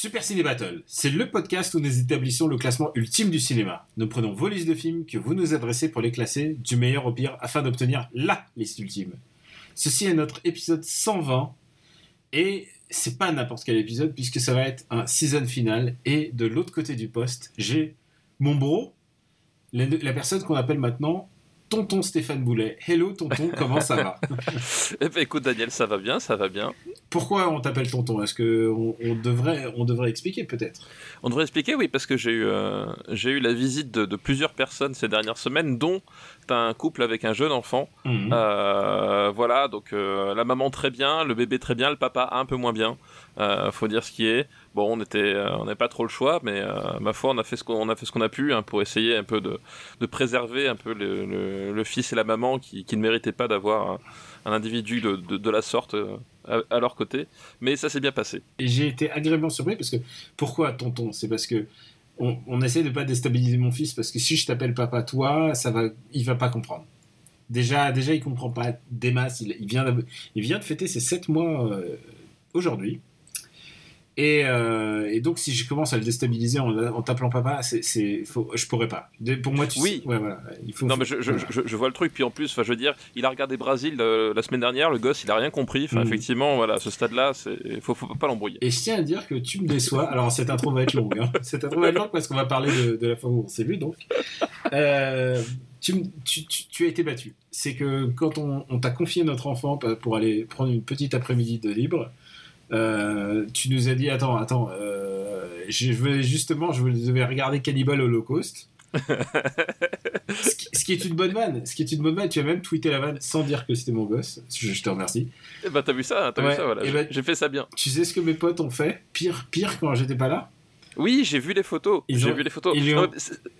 Super Ciné Battle, c'est le podcast où nous établissons le classement ultime du cinéma. Nous prenons vos listes de films que vous nous adressez pour les classer du meilleur au pire afin d'obtenir LA liste ultime. Ceci est notre épisode 120 et c'est pas n'importe quel épisode puisque ça va être un season final et de l'autre côté du poste, j'ai mon bro, la, la personne qu'on appelle maintenant Tonton Stéphane Boulet. Hello Tonton, comment ça va? Eh ben, écoute Daniel, ça va bien, ça va bien. Pourquoi on t'appelle Tonton? Est-ce que on, on devrait, on devrait expliquer peut-être? On devrait expliquer, oui, parce que j'ai eu, euh, j'ai eu la visite de, de plusieurs personnes ces dernières semaines, dont un couple avec un jeune enfant. Mhm. Euh, voilà, donc euh, la maman très bien, le bébé très bien, le papa un peu moins bien. Faut dire ce qui est. Bon, on était, euh, on n'avait pas trop le choix, mais euh, ma foi, on a fait ce qu'on, on a fait a pu hein, pour essayer un peu de, de préserver un peu le, le- fils et la maman qui, qui ne méritaient pas d'avoir un, individu de, de, la sorte euh, à, leur côté. Mais ça s'est bien passé. Et j'ai été agréablement surpris parce que pourquoi tonton? C'est parce que on, on essaie de pas déstabiliser mon fils parce que si je t'appelle papa toi, ça va, il va pas comprendre. Déjà, déjà, il comprend pas des masses. Il, vient, il vient de fêter ses 7 mois aujourd'hui. Et, euh, et donc, si je commence à le déstabiliser en, en t'appelant papa, c'est, faut, je pourrais pas. De- Pour moi, tu Oui. sais, ouais, voilà, il faut. Non, mais je, voilà. je, je vois le truc. Puis en plus, je veux dire, il a regardé Brésil euh, la semaine dernière. Le gosse, il a rien compris. Enfin, Mhm. effectivement, voilà, à ce stade-là, c'est faut, faut pas l'embrouiller. Et je tiens à dire que tu me déçois. Alors, cette intro va être longue. Hein. Cette intro va être longue parce qu'on va parler de, de la fois où on s'est vu, donc. Euh, tu, me- tu, tu- tu as été battu. C'est que quand on, on t'a confié notre enfant pour aller prendre une petite après-midi de libre, euh, tu nous as dit Attends, attends, euh, je vais justement, je devais regarder Cannibal Holocaust. ce, qui, ce qui est une bonne vanne. Ce qui est une bonne vanne. Tu as même tweeté la vanne sans dire que c'était mon gosse. Je, je te remercie. Eh ben, t'as vu ça, t'as Ouais, vu ça, voilà. eh J'ai ben- j'ai fait ça bien. Tu sais ce que mes potes ont fait? Pire, pire quand j'étais pas là? Oui, j'ai vu les photos. J'ai ont- vu les photos. ont-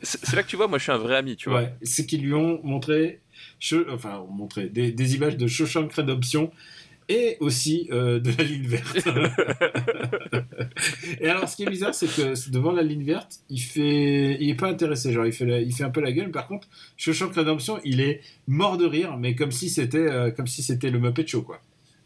c'est- là que tu vois, moi, je suis un vrai ami, tu vois. Ouais, c'est qu'ils lui ont montré, enfin, montré des, des images de Shawshank Redemption et aussi euh, de la ligne verte. et alors, ce qui est bizarre, c'est que devant la ligne verte, il fait, il est pas intéressé, genre il fait, la- il fait un peu la gueule. Par contre, Shawshank Redemption, il est mort de rire, mais comme si c'était, euh, comme si c'était le Muppet Show, quoi.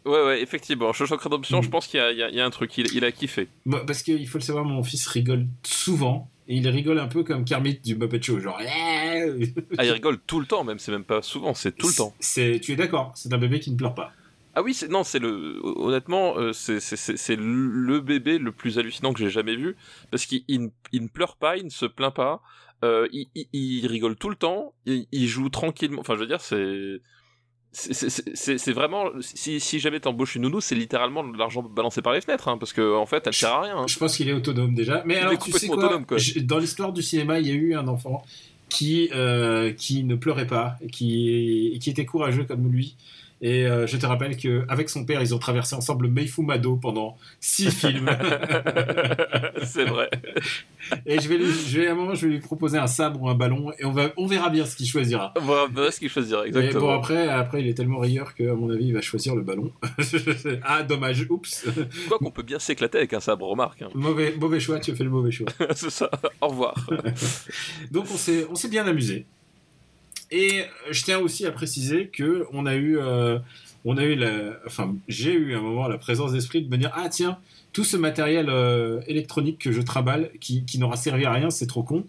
Ouais, ouais, effectivement. Shawshank Redemption, Mm. je pense qu'il y, a- il y a- il y a un truc. Il, il a kiffé. Moi, parce qu'il faut le savoir, mon fils rigole souvent. Et il rigole un peu comme Kermit du Muppet Show, genre. Ah, il rigole tout le temps, même. C'est même pas souvent, c'est tout le temps. C'est, tu es d'accord C'est un bébé qui ne pleure pas. Ah oui, c'est non, c'est le honnêtement, euh, c'est c'est- c'est c'est le bébé le plus hallucinant que j'ai jamais vu parce qu'il il ne- il ne pleure pas, il ne se plaint pas, euh, il, il- il rigole tout le temps, il, joue tranquillement. Enfin, je veux dire, c'est c'est- vraiment si, si jamais t'embauches une nounou, c'est littéralement de l'argent balancé par les fenêtres, hein, parce que en fait, elle sert à rien. hein. Je pense qu'il est autonome déjà. Mais Il alors, tu sais quoi, autonome, quoi. Je- Dans l'histoire du cinéma, il y a eu un enfant qui, euh, qui ne pleurait pas, et qui, qui était courageux comme lui. Et euh, je te rappelle qu'avec son père, ils ont traversé ensemble Meifumado pendant six films. c'est vrai. et je vais, lui, je vais, à un moment, je vais lui proposer un sabre ou un ballon, et on, va, on verra bien ce qu'il choisira. Voilà, voilà ce qu'il choisira Mais exactement. bon, après, après, il est tellement rieur qu'à mon avis, il va choisir le ballon. ah, dommage, oups. Quoi qu'on peut bien s'éclater avec un sabre, remarque. hein. mauvais, mauvais choix, tu as fait le mauvais choix. c'est ça. Au revoir. Donc on s'est on s'est bien amusé. Et euh, je tiens aussi à préciser que on a eu euh, on a eu la enfin j'ai eu à un moment la présence d'esprit de me dire ah tiens tout ce matériel euh, électronique que je trimballe qui, qui n'aura servi à rien c'est trop con.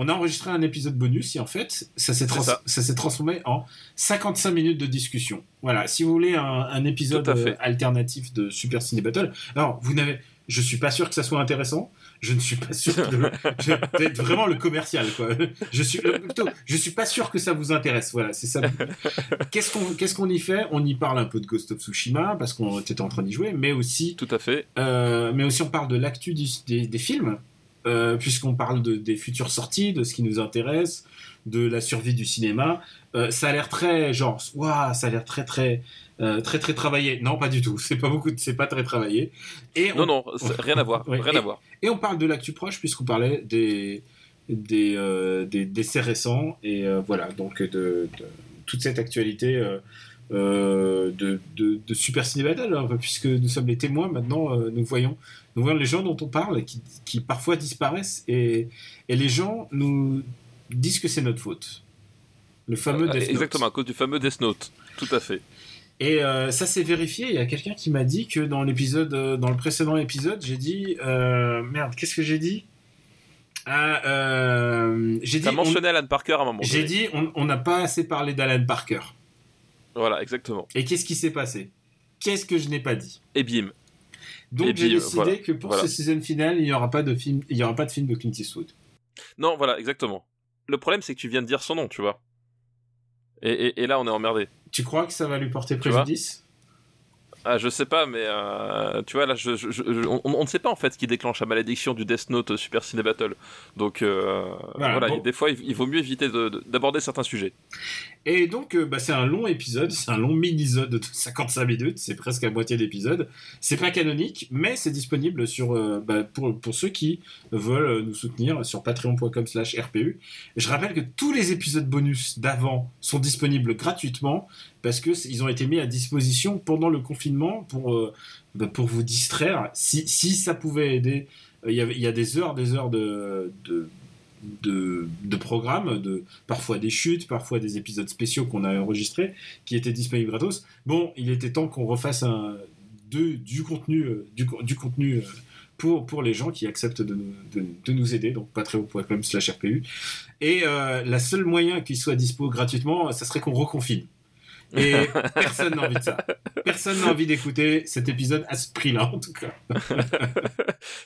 On a enregistré un épisode bonus et en fait ça s'est trans- ça. ça s'est transformé en 55 minutes de discussion. Voilà, si vous voulez un, un épisode alternatif de Super Ciné Battle, alors vous n'avez je suis pas sûr que ça soit intéressant. Je ne suis pas sûr d'être vraiment le commercial, quoi. Je suis euh, plutôt, je suis pas sûr que ça vous intéresse. Voilà, c'est ça. Qu'est-ce qu'on, qu'est-ce qu'on y fait? On y parle un peu de Ghost of Tsushima parce qu'on était en train d'y jouer, mais aussi, Tout à fait. euh, mais aussi on parle de l'actu des, des films. euh, puisqu'on parle de, des futures sorties, de ce qui nous intéresse, de la survie du cinéma. Euh, ça a l'air très genre, waouh, ça a l'air très très euh, très très travaillé. Non, pas du tout. C'est pas beaucoup, c'est pas très travaillé. Et Non, on, non, c'est- rien à voir, rien et- à voir. et on parle de l'actu proche puisqu'on parlait des des, euh, des décès récents et euh, voilà donc de, de toute cette actualité de, de, de Super Ciné Battle hein, puisque nous sommes les témoins maintenant nous voyons nous voyons les gens dont on parle qui, qui parfois disparaissent et, et les gens nous disent que c'est notre faute le fameux Death Note. Exactement, à cause du fameux Death Note. Tout à fait. Et euh, ça s'est vérifié. Il y a quelqu'un qui m'a dit que dans l'épisode, euh, dans le précédent épisode, j'ai dit euh, merde. Qu'est-ce que j'ai dit? Ah, J'ai dit. On- mentionné Alan Parker à un moment J'ai dit on n'a pas assez parlé d'Alan Parker. Voilà, exactement. Et qu'est-ce qui s'est passé? Qu'est-ce que je n'ai pas dit? Et bim. Donc j'ai décidé voilà. que pour Voilà. ce season final, il n'y aura pas de film. Il y aura pas de film de Clint Eastwood. Non, voilà, exactement. Le problème, c'est que tu viens de dire son nom, tu vois. Et, et- et là, on est emmerdé. Tu crois que ça va lui porter préjudice? Ah, je sais pas, mais euh, tu vois, là, je, je- je- on, on ne sait pas en fait ce qui déclenche la malédiction du Death Note Super Ciné Battle. Donc, euh, Voilà, voilà, bon. des fois, il, il vaut mieux éviter de- de- d'aborder certains sujets. Et donc, euh, bah, c'est un long épisode, c'est un long mini-sode de 55 minutes, c'est presque à moitié d'épisode. C'est pas canonique, mais c'est disponible sur, euh, bah, pour, pour ceux qui veulent nous soutenir sur patreon.com slash RPU. Je rappelle que tous les épisodes bonus d'avant sont disponibles gratuitement parce que ils ont été mis à disposition pendant le confinement pour, euh, bah, pour vous distraire. Si, si ça pouvait aider, il y il y a des heures, des heures de, de, de, programmes, de, parfois des chutes, parfois des épisodes spéciaux qu'on a enregistrés, qui étaient disponibles gratos. Bon, il était temps qu'on refasse un, de, du contenu, euh, du, co- du contenu euh, pour, pour les gens qui acceptent de, de nous aider, donc patreon.com slash RPU. Et euh, la seule moyen qu'il soit dispo gratuitement, ça serait qu'on reconfine. Et personne n'a envie de ça. Personne n'a envie d'écouter cet épisode à ce prix-là, en tout cas.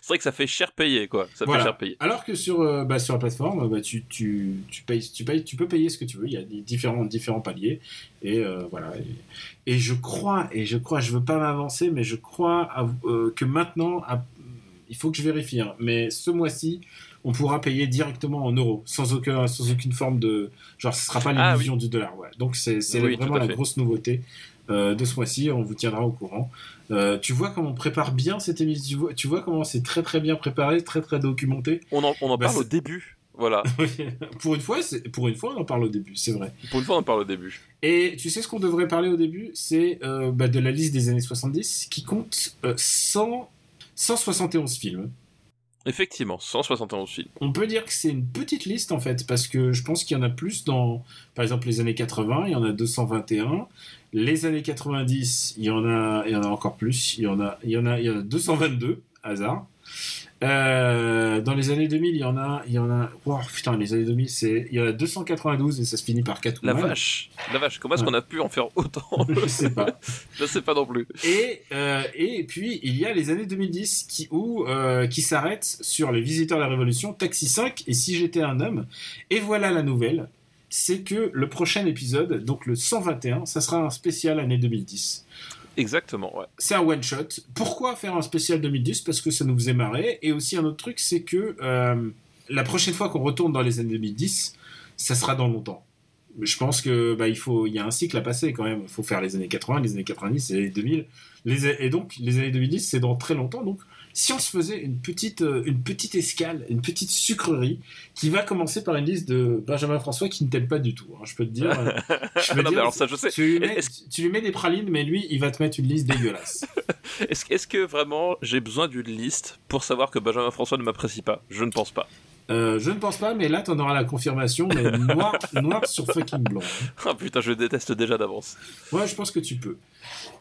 C'est vrai que ça fait cher payer, quoi. Ça Voilà. fait cher payer. Alors que sur, euh, bah, sur la plateforme, bah, tu, tu, tu, payes, tu, payes, tu peux payer ce que tu veux. Il y a des différents, différents paliers. Et euh, voilà. Et, et je crois, et je crois, je veux pas m'avancer, mais je crois à- euh, que maintenant, à- il faut que je vérifie, hein, mais ce mois-ci, on pourra payer directement en euros, sans, aucun, sans aucune forme de. Genre, ce sera pas Ah, l'illusion du dollar. Ouais. Donc, c'est Oui, vraiment la grosse nouveauté. euh, de ce mois-ci, on vous tiendra au courant. Euh, tu vois comment on prépare bien cette émission, tu vois, tu vois comment c'est très très bien préparé, très très documenté? On en, on en Bah, parle au début. Voilà. pour une fois, pour une fois, on en parle au début, c'est vrai. Pour une fois, on en parle au début. Et tu sais ce qu'on devrait parler au début, c'est euh, bah, de la liste des années 70 qui compte euh, 100, 171 films. Effectivement, 171 films. On peut dire que c'est une petite liste en fait, parce que je pense qu'il y en a plus dans, par exemple, les années 80, il y en a 221. Les années 90, il y en a, il y en a encore plus. Il y en a, il y en a, il y en a 222 hasard. Euh, dans les années 2000, il y en a, il y en a. Wow, putain, les années 2000, c'est, il y en a 292 et ça se finit par 4 La vache. La vache. Comment est-ce Ouais. qu'on a pu en faire autant Je sais pas. Je sais pas non plus. Et, euh, et puis, il y a les années 2010 qui, où, euh, qui s'arrêtent sur Les Visiteurs de la Révolution, Taxi 5 et Si j'étais un homme. Et voilà la nouvelle, c'est que le prochain épisode, donc le 121, ça sera un spécial année 2010. Exactement. C'est un one-shot. Pourquoi faire un spécial 2010 Parce que ça nous faisait marrer. Et aussi un autre truc, c'est que euh, la prochaine fois qu'on retourne dans les années 2010, ça sera dans longtemps. Je pense que bah, il y a un cycle à passer quand même. Il faut faire les années 80, les années 90 et les 2000. Les, et donc les années 2010, c'est dans très longtemps. Donc si on se faisait une petite, euh, une petite escale, une petite sucrerie, qui va commencer par une liste de Benjamin François qui ne t'aime pas du tout. hein, je peux te dire. euh, je peux Non, dire, mais alors ça, je sais. tu lui, mets, Est-ce- tu lui mets des pralines, mais lui, il va te mettre une liste dégueulasse. Est-ce est-ce que vraiment j'ai besoin d'une liste pour savoir que Benjamin François ne m'apprécie pas? Je ne pense pas. Euh, je ne pense pas, mais là, tu en auras la confirmation, mais noir, noir sur fucking blanc. Ah putain, je le déteste déjà d'avance. Ouais, je pense que tu peux.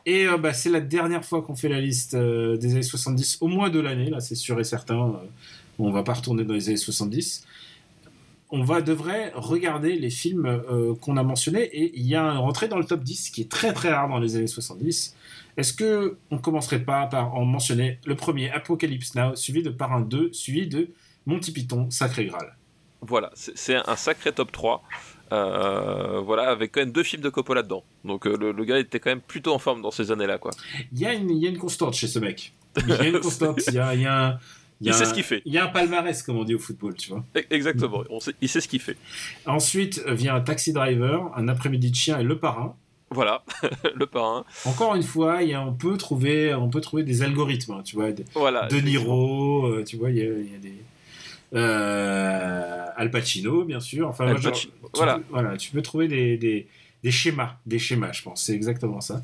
Et euh, bah, c'est la dernière fois qu'on fait la liste euh, des années 70, au moins de l'année, là, c'est sûr et certain. on va pas retourner dans les années 70. On va, devrait regarder les films qu'on a mentionnés, et il y a un rentrée dans le top 10 qui est très très rare dans les années 70. Est-ce que on commencerait pas par en mentionner le premier, Apocalypse Now, suivi de par un 2, suivi de Monty Python, Sacré Graal Voilà, c'est un sacré top 3. Euh, voilà, avec quand même deux films de Coppola dedans. Donc euh, le, le gars était quand même plutôt en forme dans ces années-là, quoi. Il y, a une, il y a une constante chez ce mec. Il y a une constante. Il y a, il y a un, Il, y a Il sait un- ce qu'il fait. Il y a un palmarès, comme on dit au football, tu vois. E- Exactement. On sait- il sait ce qu'il fait. Ensuite euh, vient un taxi driver, un après-midi de chien et le parrain. Voilà, le parrain. Encore une fois, y a, on, peut trouver, on peut trouver des algorithmes, hein, tu vois. des- Voilà. De Niro, euh, tu vois, il y a, il y a des. Euh, Al Pacino, bien sûr. Enfin, Al genre, Pacino, tu voilà. peux- voilà, tu peux trouver des, des, des schémas, des schémas, je pense. C'est exactement ça.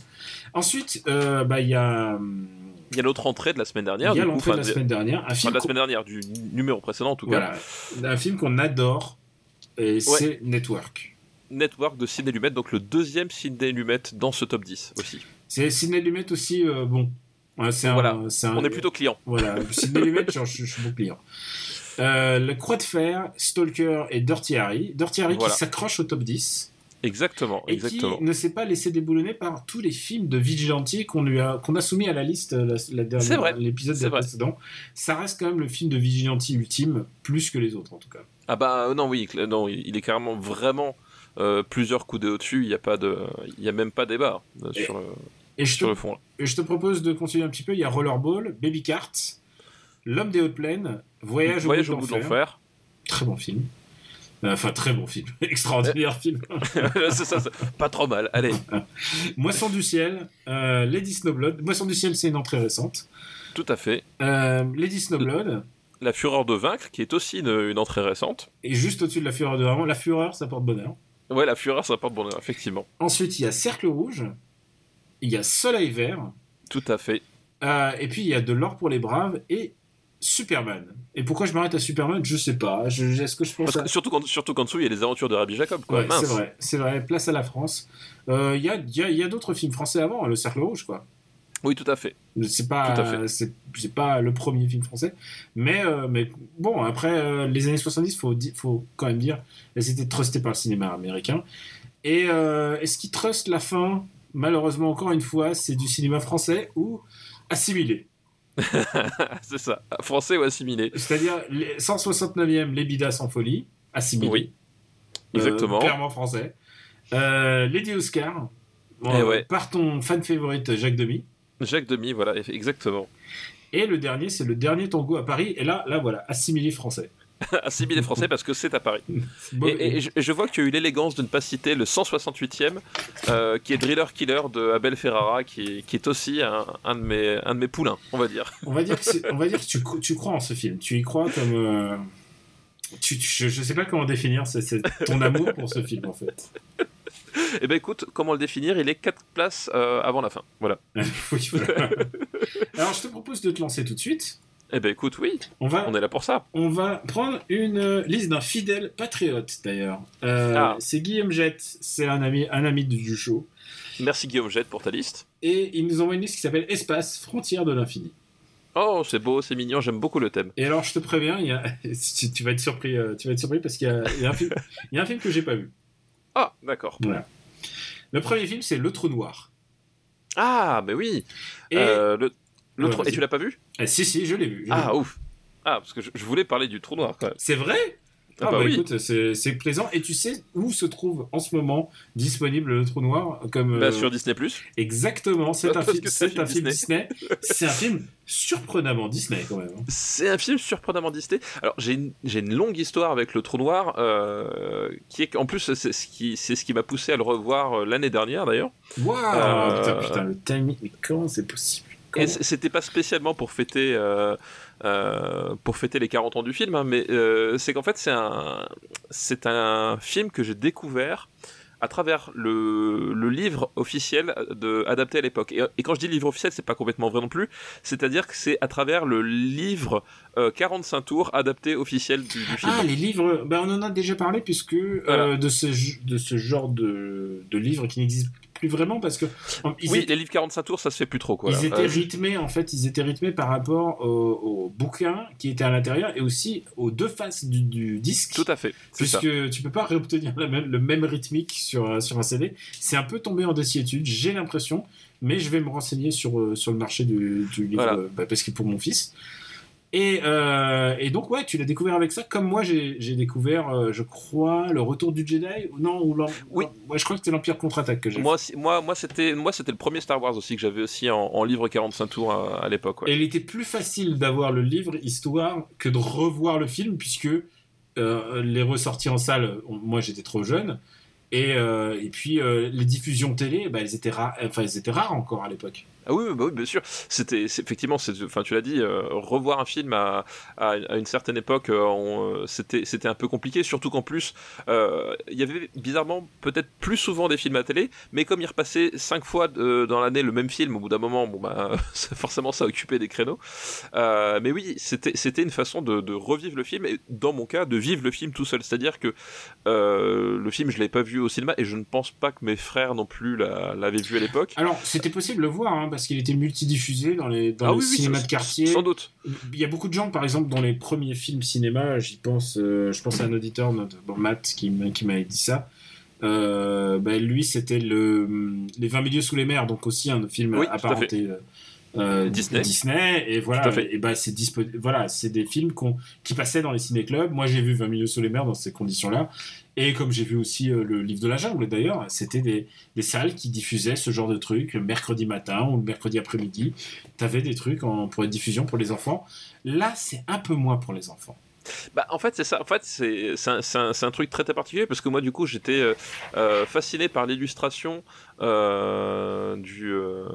Ensuite, euh, bah, il y a, hum, Il y a l'autre entrée de la semaine il dernière. y a l'entrée de la semaine dernière, un enfin, film, de la qu'on- semaine dernière, du numéro précédent en tout cas. voilà, un film qu'on adore, et c'est Network. Network de Sidney Lumet, donc le deuxième Sidney Lumet dans ce top 10 aussi. C'est Sidney Lumet aussi, euh, bon. Ouais, c'est un- Voilà. c'est un- On est plutôt client. Voilà, Sidney Lumet, je suis bon client. Euh, le Croix de Fer, Stalker et Dirty Harry. Dirty Harry Voilà. qui s'accroche au top 10 Exactement, et exactement. qui ne s'est pas laissé déboulonner par tous les films de Vigilante qu'on lui a, qu'on a soumis à la liste euh, la, la dernière- l'épisode précédent. Ça reste quand même le film de Vigilante ultime, plus que les autres en tout cas. Ah bah euh, non, oui, non, il est carrément vraiment euh, plusieurs coups de au-dessus. Il n'y a pas de, il y a même pas débat euh, Et- sur, Et je, te, le fond. là. et je te propose de continuer un petit peu. Il y a Rollerball, Baby Cart, L'homme des hautes plaines, Voyage, Voyage au bout de l'enfer. Très bon film. Euh, Enfin, très bon film. Extraordinaire film. c'est ça, c'est pas trop mal. Allez, Moisson du ciel, euh, Lady Snowblood. Moisson du ciel, c'est une entrée récente. tout à fait. Euh, Lady Snowblood, La fureur de vaincre, qui est aussi une, une entrée récente. et juste au-dessus de la fureur de vraiment, la fureur, ça porte bonheur. Ouais, la fureur, ça porte bonheur, effectivement. Ensuite, il y a Cercle rouge, il y a Soleil vert, Tout à fait. euh, et puis il y a De l'or pour les braves et Superman. Et pourquoi je m'arrête à Superman Je sais pas. Je- Est-ce que je pense Parce à... surtout qu'en surtout qu'en dessous, il y a les aventures de Rabbi Jacob. Quoi. Ouais, Mince. c'est vrai, c'est vrai. Place à la France. Euh, Il y a, y a- y a d'autres films français avant, hein, Le Cercle rouge, quoi. Oui, tout à fait. C'est pas, Tout à fait. c'est, pas le premier film français, mais, euh, mais bon, après euh, les années 70, faut, faut quand même dire, elles étaient trustées par le cinéma américain. Et, euh, et ce qui truste la fin, malheureusement encore une fois, c'est du cinéma français ou assimilé. c'est ça. Français ou assimilé. C'est-à-dire les 169e Les Bidas en folie, assimilé. Oui. Euh, Exactement. clairement français. Euh, Lady Oscar, Eh ouais. par ton fan favorite Jacques Demy. Jacques Demy, voilà, exactement. Et le dernier, c'est le dernier tango à Paris. Et là, là voilà, assimilé français. assimilé français parce que c'est à Paris. Bon, Et, et je, je vois que tu as eu l'élégance de ne pas citer le 168e, euh, qui est Driller Killer de Abel Ferrara, qui est, qui est aussi un, un de mes, un de mes poulains, on va dire. On va dire que, on va dire que tu, cro- tu crois en ce film. Tu y crois comme. euh, tu, tu- je, je sais pas comment définir c'est ton amour pour ce film en fait. Eh ben écoute, comment le définir? Il est 4 places euh, avant la fin. Voilà. Oui, voilà. Alors je te propose de te lancer tout de suite. Eh ben écoute, oui, On va, on est là pour ça. on va prendre une euh, liste d'un fidèle patriote d'ailleurs. Euh, Ah. C'est Guillaume Jette, c'est un ami, un ami du, show. Merci Guillaume Jette pour ta liste. Et il nous envoie une liste qui s'appelle Espace, frontière de l'infini. Oh, c'est beau, c'est mignon, j'aime beaucoup le thème. Et alors je te préviens, il y a, tu, tu vas être surpris, euh, tu vas être surpris parce qu'il y a, il y a un film, il y a un film que j'ai pas vu. Ah, d'accord. Voilà. Le premier film c'est Le Trou Noir. Ah, mais oui. Et Euh, le, le Ouais, trou- vas-y. Et tu l'as pas vu? Ah, si si, je l'ai vu. je Ah, vu. ouf. Ah, parce que je, je voulais parler du trou noir quand même. C'est vrai? Ah, Ah bah bah oui. écoute, c'est plaisant. Et tu sais où se trouve en ce moment disponible le Trou Noir comme Bah, euh, sur Disney Plus. Exactement, c'est un, c'est un film Disney. c'est un film surprenamment Disney quand même. hein. C'est un film surprenamment Disney. Alors j'ai une, une longue histoire avec le trou noir, euh, qui est en plus c'est ce qui c'est ce qui m'a poussé à le revoir euh, l'année dernière d'ailleurs. Waouh Euh, putain, putain, le timing, mais comment c'est possible? Et c'était pas spécialement pour fêter euh, euh, pour fêter les 40 ans du film, hein, mais euh, c'est qu'en fait c'est un c'est un film que j'ai découvert à travers le, le livre officiel de, adapté à l'époque. Et, et quand je dis livre officiel, c'est pas complètement vrai non plus. C'est-à-dire que c'est à travers le livre euh, 45 tours adapté officiel du, du film. Ah, les livres, ben, on en a déjà parlé puisque euh, de, ce, de ce genre de, de livres qui n'existent plus vraiment parce que ils, oui, étaient, les livres 45 tours, ça se fait plus trop. Quoi, ils étaient Euh, rythmés en fait, ils étaient rythmés par rapport au, au bouquin qui était à l'intérieur et aussi aux deux faces du, du disque. tout à fait. C'est ça. Puisque tu peux pas réobtenir la même- le même rythmique sur, un- sur un CD. C'est un peu tombé en désiétude, j'ai l'impression, mais je vais me renseigner sur, euh, sur le marché du, du livre, Voilà. euh, bah, parce que pour mon fils. Et, euh, et donc, ouais, tu l'as découvert avec ça, comme moi, j'ai découvert, euh, je crois, le retour du Jedi. Non, ou Oui. Ouais, je crois que c'était l'Empire contre-attaque que j'ai Moi, moi, moi, c'était, moi, c'était le premier Star Wars aussi que j'avais aussi en, en livre 45 tours à, à l'époque. ouais. Et il était plus facile d'avoir le livre histoire que de revoir le film, puisque euh, les ressorties en salle, on- moi j'étais trop jeune, et, euh, et puis euh, les diffusions télé, bah, elles, étaient enfin, elles étaient rares encore à l'époque. Ah bah oui, bien sûr. C'était effectivement, enfin, tu l'as dit, euh, revoir un film à, une certaine époque, euh, euh, c'était un peu compliqué. Surtout qu'en plus, il y avait bizarrement peut-être plus souvent des films à télé, mais comme il repassait cinq fois dans l'année le même film, au bout d'un moment, bah forcément ça occupait des créneaux. Mais oui, c'était une façon de, revivre le film et dans mon cas de vivre le film tout seul. C'est-à-dire que le film je l'avais pas vu au cinéma et je ne pense pas que mes frères non plus l'a- l'avaient vu à l'époque. Alors, c'était possible de le voir, hein, parce qu'il était multidiffusé dans les, dans Ah les oui, cinémas de quartier. Sans doute. Il y a beaucoup de gens, par exemple, dans les premiers films cinéma, j'y pense, euh, je pense à un auditeur, notre, bon, Matt, qui, m'a- qui m'avait dit ça. Euh, ben, lui, c'était le, les 20 milieux sous les mers, donc aussi un film Oui, apparenté euh, Disney. Disney. Et voilà, et ben, c'est voilà, c'est des films qui passaient dans les ciné-clubs. Moi, j'ai vu 20 milieux sous les mers dans ces conditions-là. Et comme j'ai vu aussi euh, le livre de la jungle, d'ailleurs, c'était des, salles qui diffusaient ce genre de trucs le mercredi matin ou mercredi après-midi. T'avais des trucs pour être diffusion pour les enfants. Là, c'est un peu moins pour les enfants. Bah, en fait, c'est ça. En fait, c'est un, truc très particulier parce que moi, du coup, j'étais euh, euh, fasciné par l'illustration euh, du euh,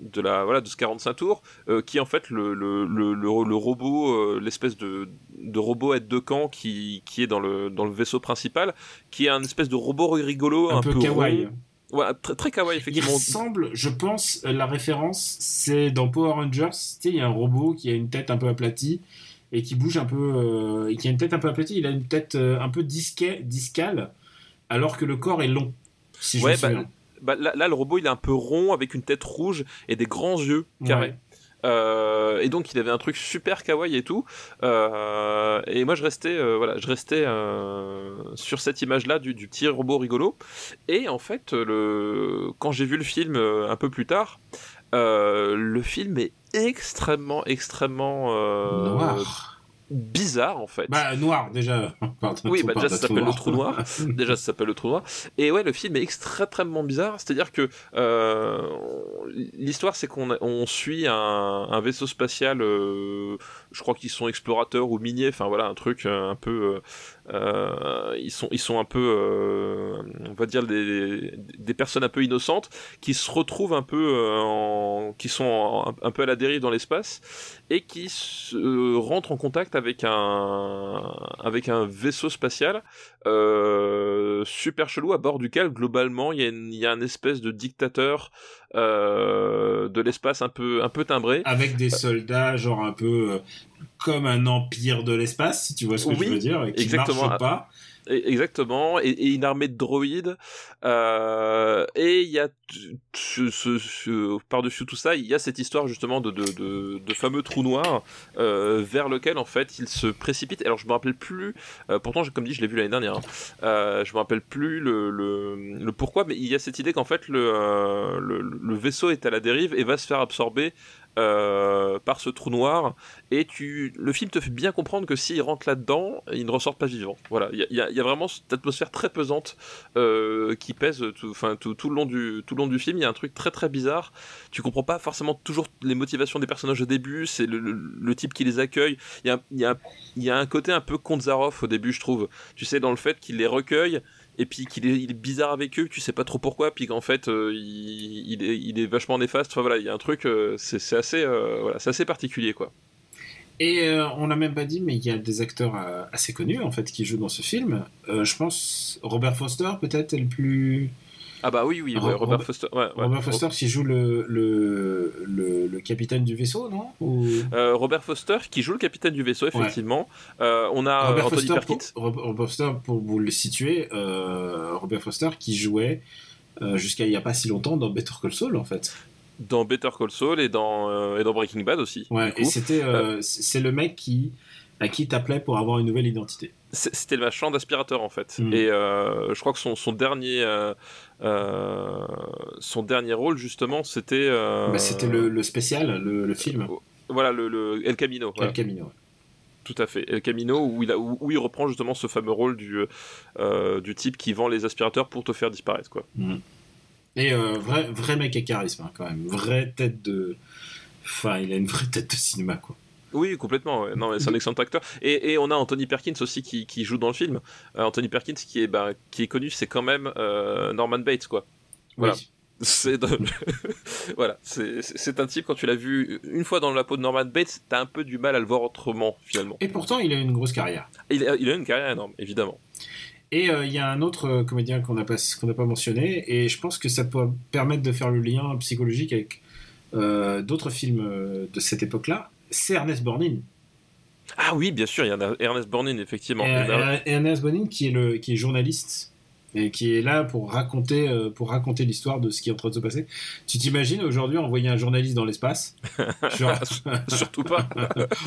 de la voilà de ce 45 tours euh, qui est en fait le le, le, le, le robot euh, l'espèce de, de robot aide de camp qui, qui est dans le dans le vaisseau principal qui est un espèce de robot rigolo Un, peu, kawaii. rond. Ouais, très, très kawaii Il effectivement ressemble, je pense, euh, la référence, c'est dans Power Rangers. Tu sais, il y a un robot qui a une tête un peu aplatie et qui bouge un peu, euh, et qui a une tête un peu aplatie. Il a une tête un peu disquet, discale, alors que le corps est long. Si je Ouais, me bah. Bah, là, là, le robot il est un peu rond avec une tête rouge et des grands yeux carrés Ouais. Euh, et donc il avait un truc super kawaii et tout. Euh, et moi je restais, euh, voilà, je restais sur cette image-là du, du petit robot rigolo. Et en fait, le, quand j'ai vu le film un peu plus tard, le film est extrêmement, extrêmement Noir. Bizarre en fait. Bah, noir, déjà. Pardon, Oui, bah déjà ça s'appelle le trou noir. déjà ça s'appelle le trou noir. Et ouais, le film est extrêmement bizarre. C'est-à-dire que euh, l'histoire, c'est qu'on on suit un, un vaisseau spatial. euh, je crois qu'ils sont explorateurs ou miniers. Enfin voilà, un truc euh, un peu. Euh, ils sont ils sont un peu, euh, on va dire des, des personnes un peu innocentes qui se retrouvent un peu euh, qui sont un peu à la dérive dans l'espace et qui se, rentrent en contact avec un avec un vaisseau spatial super chelou à bord duquel globalement il y une, y a un espèce de dictateur euh, de l'espace un peu un peu timbré Avec des soldats, genre un peu euh, comme un empire de l'espace, si tu vois ce que Oui, je veux dire, et qui exactement. marche pas. Et- Exactement, et, une armée de droïdes. Euh, et il y a par-dessus tout ça, il y a cette histoire justement de, fameux trou noir euh, vers lequel en fait il se précipite. Alors je me rappelle plus. euh, pourtant, comme dit, je l'ai vu l'année dernière. hein. Euh, je me rappelle plus le, pourquoi, mais il y a cette idée qu'en fait le vaisseau est à la dérive et va se faire absorber. Euh, par ce trou noir. Et tu le film te fait bien comprendre que s'il rentre là-dedans il ne ressort pas vivant. Voilà il y a, vraiment cette atmosphère très pesante euh, qui pèse tout, enfin, tout, le long du, tout le long du film. Il y a un truc très très bizarre. Tu comprends pas forcément toujours les motivations des personnages au début. C'est le, type qui les accueille. Il y a, y a un côté un peu Konzarov au début je trouve. Tu sais dans le fait qu'il les recueille et puis qu'il est, il est bizarre avec eux, tu sais pas trop pourquoi, puis qu'en fait euh, il, est, vachement néfaste. Enfin voilà, il y a un truc, euh, c'est assez, euh, voilà, assez particulier quoi. Et euh, on n'a même pas dit, mais il y a des acteurs assez connus en fait qui jouent dans ce film. Je pense Robert Foster peut-être est le plus. Ah bah oui, oui, ouais, Robert Robert- Foster. Ouais, ouais. Robert Foster qui joue le, le, le, le capitaine du vaisseau, non Ou... Euh, Robert Foster qui joue le capitaine du vaisseau, effectivement. Euh, on a Robert, Anthony Foster, Perkins. pour, Rob- Robert Foster, pour vous le situer, euh, Robert Foster qui jouait jusqu'à il n'y a pas si longtemps dans Better Call Saul en fait. dans Better Call Saul et dans, et dans Breaking Bad aussi. Ouais, et c'était c'est c'est le mec qui à qui t'appelait pour avoir une nouvelle identité. C'était le machin d'aspirateur en fait. Mm. Et euh, je crois que son, son dernier euh, euh, son dernier rôle justement c'était Bah, c'était le, le spécial, le, le film. Voilà, le, le El Camino. Voilà. El Camino. ouais. Tout à fait. El Camino, où il, a, où, où il reprend justement ce fameux rôle du, du type qui vend les aspirateurs pour te faire disparaître. Quoi. Et euh, vrai, vrai mec à charisme, hein, quand même. Vraie tête de. Enfin, il a une vraie tête de cinéma, quoi. Oui, complètement. ouais. Non, c'est un excellent acteur. Et, et on a Anthony Perkins aussi qui, qui joue dans le film. Euh, Anthony Perkins qui est, bah, qui est connu, c'est quand même euh, Norman Bates, quoi. Voilà. Oui. C'est de- voilà, c'est c'est un type quand tu l'as vu une fois dans la peau de Norman Bates, t'as un peu du mal à le voir autrement finalement. Et pourtant, il a une grosse carrière. Il a, il a une carrière énorme, évidemment. Et euh, il y a un autre comédien qu'on n'a pas, qu'on pas mentionné, et je pense que ça peut permettre de faire le lien psychologique avec d'autres films de cette époque-là. C'est Ernest Borgnine. Ah oui, bien sûr, il y en a Ernest Borgnine effectivement. Et, en a- Ernest Borgnine qui est, le, qui est journaliste et qui est là pour raconter, euh, pour raconter l'histoire de ce qui est en train de se passer. Tu t'imagines aujourd'hui envoyer un journaliste dans l'espace? Genre, Surtout pas.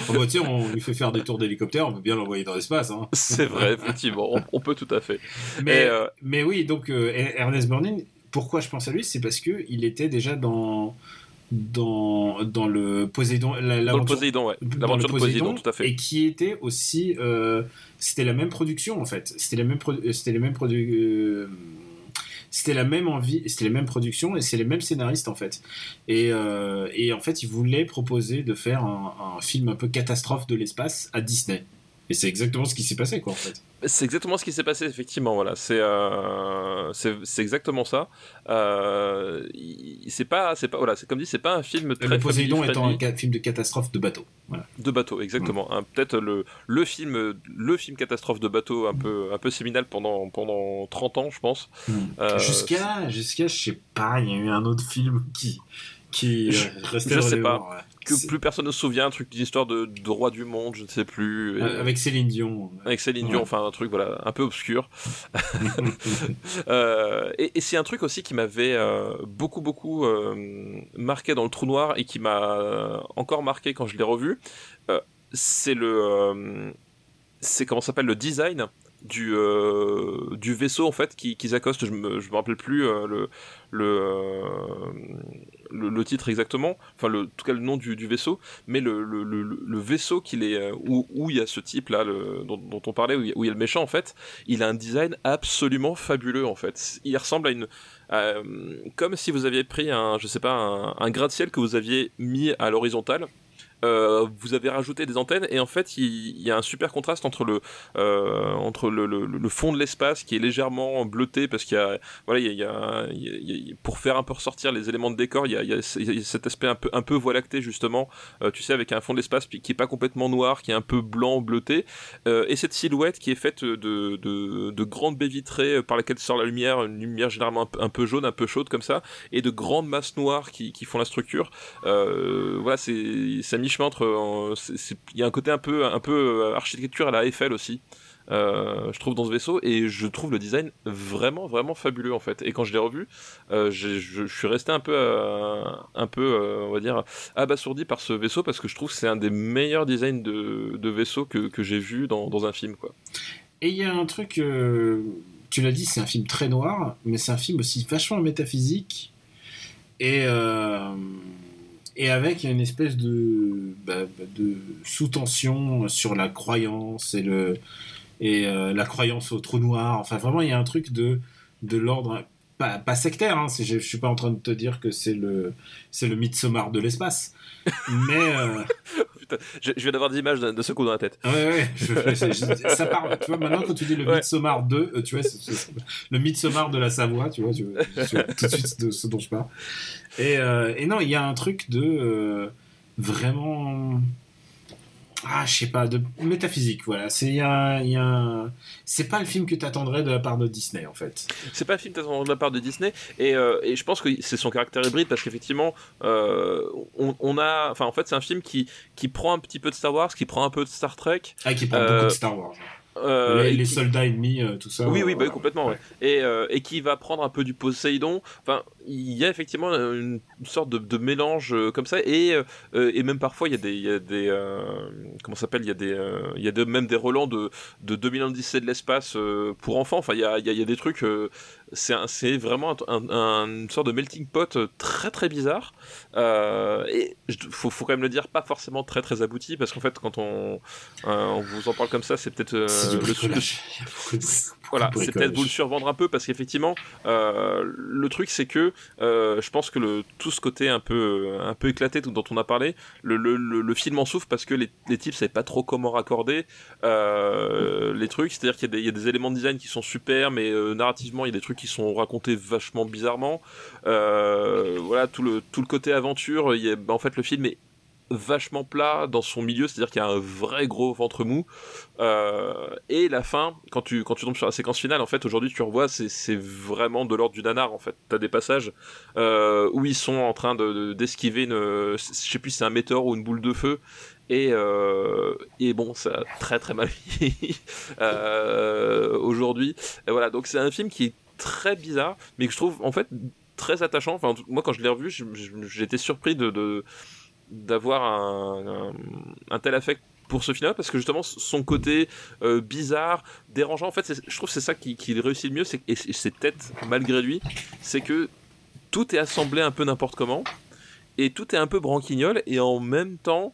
oh bah, tiens, on lui fait faire des tours d'hélicoptère, on peut bien l'envoyer dans l'espace. Hein. C'est vrai, effectivement, on, on peut tout à fait. Mais, euh, mais oui, donc euh, Ernest Borgnine, pourquoi je pense à lui? C'est parce que il était déjà dans dans dans le Poséidon, la- Dans le Poséidon, ouais. L'aventure Poséidon, tout à fait. et qui était aussi euh, c'était la même production en fait c'était la même euh, c'était les mêmes produ- euh, c'était la même envie c'était les mêmes productions et c'est les mêmes scénaristes en fait et, euh, et en fait ils voulaient proposer de faire un, un film un peu catastrophe de l'espace à Disney et c'est exactement ce qui s'est passé quoi en fait C'est exactement ce qui s'est passé, effectivement. Voilà, c'est euh, c'est exactement ça. Euh, c'est pas, c'est pas, voilà, c'est comme dit, c'est pas un film très le Poséidon étant un film de catastrophe de bateau voilà de bateau, exactement. Hein, Peut-être le le film, le film catastrophe de bateau un peu un peu séminal pendant pendant 30 ans, je pense. Euh, jusqu'à jusqu'à je sais pas il y a eu un autre film qui qui Je- euh, restait je sais pas. ouais. Que plus personne ne se souvient, un truc d'une histoire de, de roi du monde, je ne sais plus. Euh, avec Céline Dion avec Céline Dion, enfin un truc voilà un peu obscur. Euh, et et c'est un truc aussi qui m'avait euh, beaucoup beaucoup euh, marqué dans le trou noir et qui m'a encore marqué quand je l'ai revu. C'est le c'est comment s'appelle le design du euh, du vaisseau en fait qui qu'ils accostent. Je me je me rappelle plus euh, le le, euh, le titre exactement. Enfin le en tout cas le nom du, vaisseau, mais le vaisseau qu'il est euh, où il y a ce type là dont, on parlait où il y a- où il y a le méchant en fait, il a un design absolument fabuleux en fait. Il ressemble à une euh, comme si vous aviez pris un je sais pas un, un gratte-ciel que vous aviez mis à l'horizontale. Euh, vous avez rajouté des antennes et en fait il, y a un super contraste entre le euh, entre le, fond de l'espace qui est légèrement bleuté parce qu'il y a voilà il y a, pour faire un peu ressortir les éléments de décor il y a, cet aspect un peu un peu voie lactée justement euh, tu sais avec un fond de l'espace qui est pas complètement noir qui est un peu blanc bleuté. Et cette silhouette qui est faite de, de, de grandes baies vitrées par lesquelles sort la lumière une lumière généralement un peu, un peu jaune un peu chaude comme ça et de grandes masses noires qui, qui font la structure. Voilà c'est c'est à mi-chemin entre euh, il y a un côté un peu un peu euh, architecture à la Eiffel aussi euh, je trouve dans ce vaisseau et je trouve le design vraiment vraiment fabuleux en fait. Et quand je l'ai revu je, suis resté un peu un peu on va dire abasourdi par ce vaisseau parce que je trouve que c'est un des meilleurs designs de, vaisseau que, que j'ai vu dans, dans un film quoi. Et il y a un truc, tu l'as dit, c'est un film très noir, mais c'est un film aussi vachement métaphysique et, et avec une espèce de, bah, de sous-tension sur la croyance et, le, et euh, la croyance au trou noir. Enfin, vraiment, il y a un truc de, de l'ordre. Pas, sectaire, hein, je, je suis pas en train de te dire que c'est le, le Midsommar de l'espace. Mais. euh, Putain, je, je viens d'avoir des images de, de ce coup dans la tête Ouais, ouais, je- je- ça parle. Tu vois, maintenant quand tu dis le Ouais. Midsommar 2, euh, tu vois, c'est- c'est- le Midsommar de la Savoie, tu vois, tu, tu vois tout de suite de ce dont je parle. Et, euh, et non, il y a un truc de euh, vraiment. Ah, je sais pas, de métaphysique, voilà. C'est un- c'est pas le film que t'attendrais de la part de Disney, en fait. c'est pas un film de la part de Disney et, euh, et je pense que c'est son caractère hybride parce qu'effectivement euh, on, on a enfin en fait c'est un film qui qui prend un petit peu de Star Wars qui prend un peu de Star Trek Ah, qui prend Euh, beaucoup de Star Wars. Euh, les et les qui- soldats ennemis, euh, tout ça. Oui, oui, bah, complètement. ouais. Et, euh, et qui va prendre un peu du Poséidon. Enfin, il y a effectivement une sorte de, de mélange euh, comme ça. Et, euh, et même parfois, il y a des. il y a des comment ça s'appelle? Il y a, des, il y a de, même des relents de, de 2000 ans d'Odyssée de l'espace pour enfants. Enfin, il y a, il y a- il y a des trucs. Euh, c'est vraiment une sorte de melting pot très très bizarre. et il faut, faut, quand même le dire, pas forcément très très abouti, parce qu'en fait, quand on, on vous en parle comme ça, c'est peut-être le, voilà, c'est peut-être vous le survendre un peu, parce qu'effectivement, le truc c'est que je pense que le, tout ce côté un peu, un peu éclaté dont on a parlé, le, le, le film en souffre parce que les, les types savaient pas trop comment raccorder les trucs, c'est-à-dire qu'il y, y, a des éléments de design qui sont super, mais narrativement, il y a des trucs sont racontés vachement bizarrement. Euh, voilà, tout le, tout le côté aventure, il y a, bah, en fait, le film est vachement plat dans son milieu, c'est-à-dire qu'il y a un vrai gros ventre mou. Euh, et la fin, quand tu, quand tu tombes sur la séquence finale, en fait, aujourd'hui, tu revois, c'est vraiment de l'ordre du nanar, en fait. T'as des passages euh, où ils sont en train d'esquiver de, une, je sais plus si c'est un météore ou une boule de feu, et, et bon, ça a très très mal euh, aujourd'hui. Voilà, donc c'est un film qui est très bizarre, mais que je trouve en fait très attachant. Enfin, moi, quand je l'ai revu, j'étais surpris de d'avoir un, tel affect pour ce film parce que justement son côté euh, bizarre, dérangeant, en fait, je trouve c'est ça qui, qui, réussit le mieux, et c'est peut-être malgré lui, c'est que tout est assemblé un peu n'importe comment, et tout est un peu branquignol, et en même temps,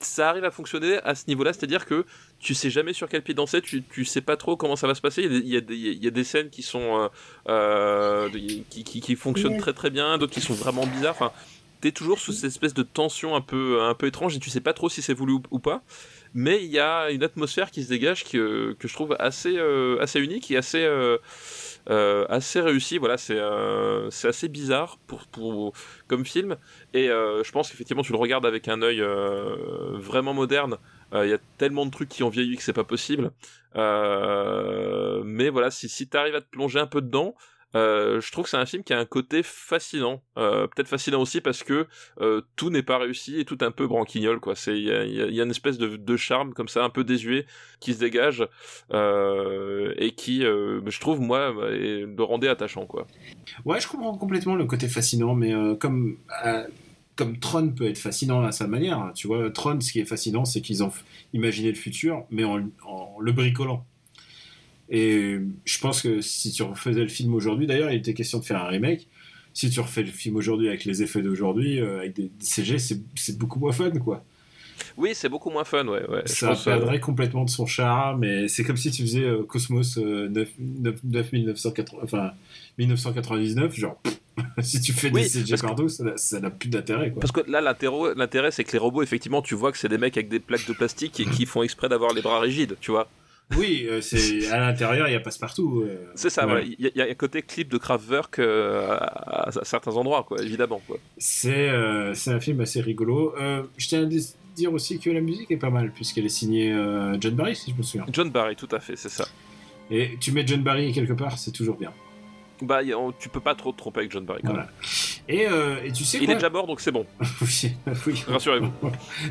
ça arrive à fonctionner à ce niveau-là, c'est-à-dire que tu sais jamais sur quel pied danser, tu, tu sais pas trop comment ça va se passer. Il y a des, il y a des, scènes qui sont euh, euh qui, qui, qui, fonctionnent très très bien, d'autres qui sont vraiment bizarres. Enfin, t'es toujours sous cette espèce de tension un peu un peu étrange et tu sais pas trop si c'est voulu ou, pas. Mais il y a une atmosphère qui se dégage que, que je trouve assez euh, assez unique et assez euh, euh, assez réussi. Voilà, c'est euh, c'est assez bizarre pour, pour comme film. Et euh, je pense qu'effectivement, tu le regardes avec un œil vraiment moderne. Il y a tellement de trucs qui ont vieilli que c'est pas possible. mais voilà, si si t'arrives à te plonger un peu dedans. Euh, je trouve que c'est un film qui a un côté fascinant, euh, peut-être fascinant aussi parce que euh, tout n'est pas réussi et tout un peu branquignol quoi. Il y a, y a, une espèce de, de, charme comme ça, un peu désuet qui se dégage et qui, je trouve moi, le rendait attachant quoi. Ouais, je comprends complètement le côté fascinant, mais comme comme Tron peut être fascinant à sa manière, hein, tu vois, Tron, ce qui est fascinant, c'est qu'ils ont imaginé le futur, mais en, le bricolant. Et je pense que si tu refaisais le film aujourd'hui, d'ailleurs, il était question de faire un remake. Si tu refais le film aujourd'hui avec les effets d'aujourd'hui, euh, avec des, CG, c'est beaucoup moins fun, quoi. Oui, c'est beaucoup moins fun, ouais. ouais ça perdrait euh, complètement de son charme, mais c'est comme si tu faisais euh, Cosmos 9, 1980, enfin, 1999, genre. si tu fais des CG ça n'a plus d'intérêt. Parce que là, l'intérêt, c'est que les robots, effectivement, tu vois que c'est des mecs avec des plaques de plastique et qui font exprès d'avoir les bras rigides, tu vois. Oui, euh, c'est à l'intérieur, il y a passe-partout. Euh, c'est ça, il y, a un côté clip de Kraftwerk euh, à, certains endroits, quoi, évidemment. Quoi. C'est un film assez rigolo. je tiens à dire aussi que la musique est pas mal, puisqu'elle est signée John Barry, si je me souviens. John Barry, tout à fait, c'est ça. Et tu mets John Barry quelque part, c'est toujours bien. Bah, tu peux pas trop te tromper avec John Barry. Quand Et, euh, et, tu sais Il est déjà mort, donc c'est bon. oui, oui. Rassurez-vous.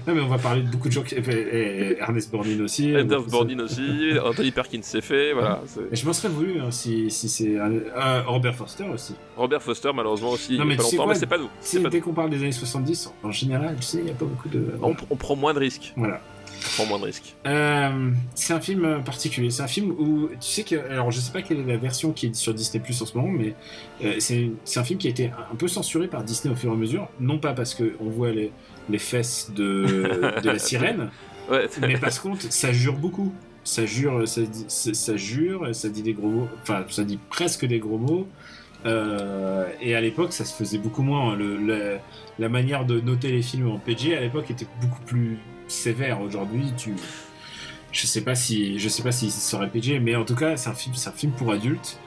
non, mais on va parler de beaucoup de gens. Qui... Ernest Borgnine aussi. Ernest Borgnine aussi. Anthony Perkins s'est fait. Voilà, et je m'en serais voulu hein, si, si c'est. Euh, Robert Foster aussi. Robert Foster, malheureusement aussi. Non, mais, pas longtemps, mais c'est pas nous. Dès qu'on parle des années 70, en général, tu sais, il n'y a pas beaucoup de. On, on prend moins de risques. Voilà prend moins de risques. Euh, c'est un film particulier. C'est un film où tu sais que alors je sais pas quelle est la version qui est sur Disney Plus en ce moment, mais euh, c'est un film qui a été un peu censuré par Disney au fur et à mesure. Non pas parce que on voit les, les fesses de, de la sirène, mais parce que ça jure beaucoup. Ça jure, ça, ça, jure, ça dit des gros mots, enfin ça dit presque des gros mots. Euh, et à l'époque, ça se faisait beaucoup moins. Le, la manière de noter les films en PG à l'époque était beaucoup plus sévère. Aujourd'hui, tu, je sais pas si, je sais pas si ça serait PG, mais en tout cas, c'est un film, c'est un film pour adultes.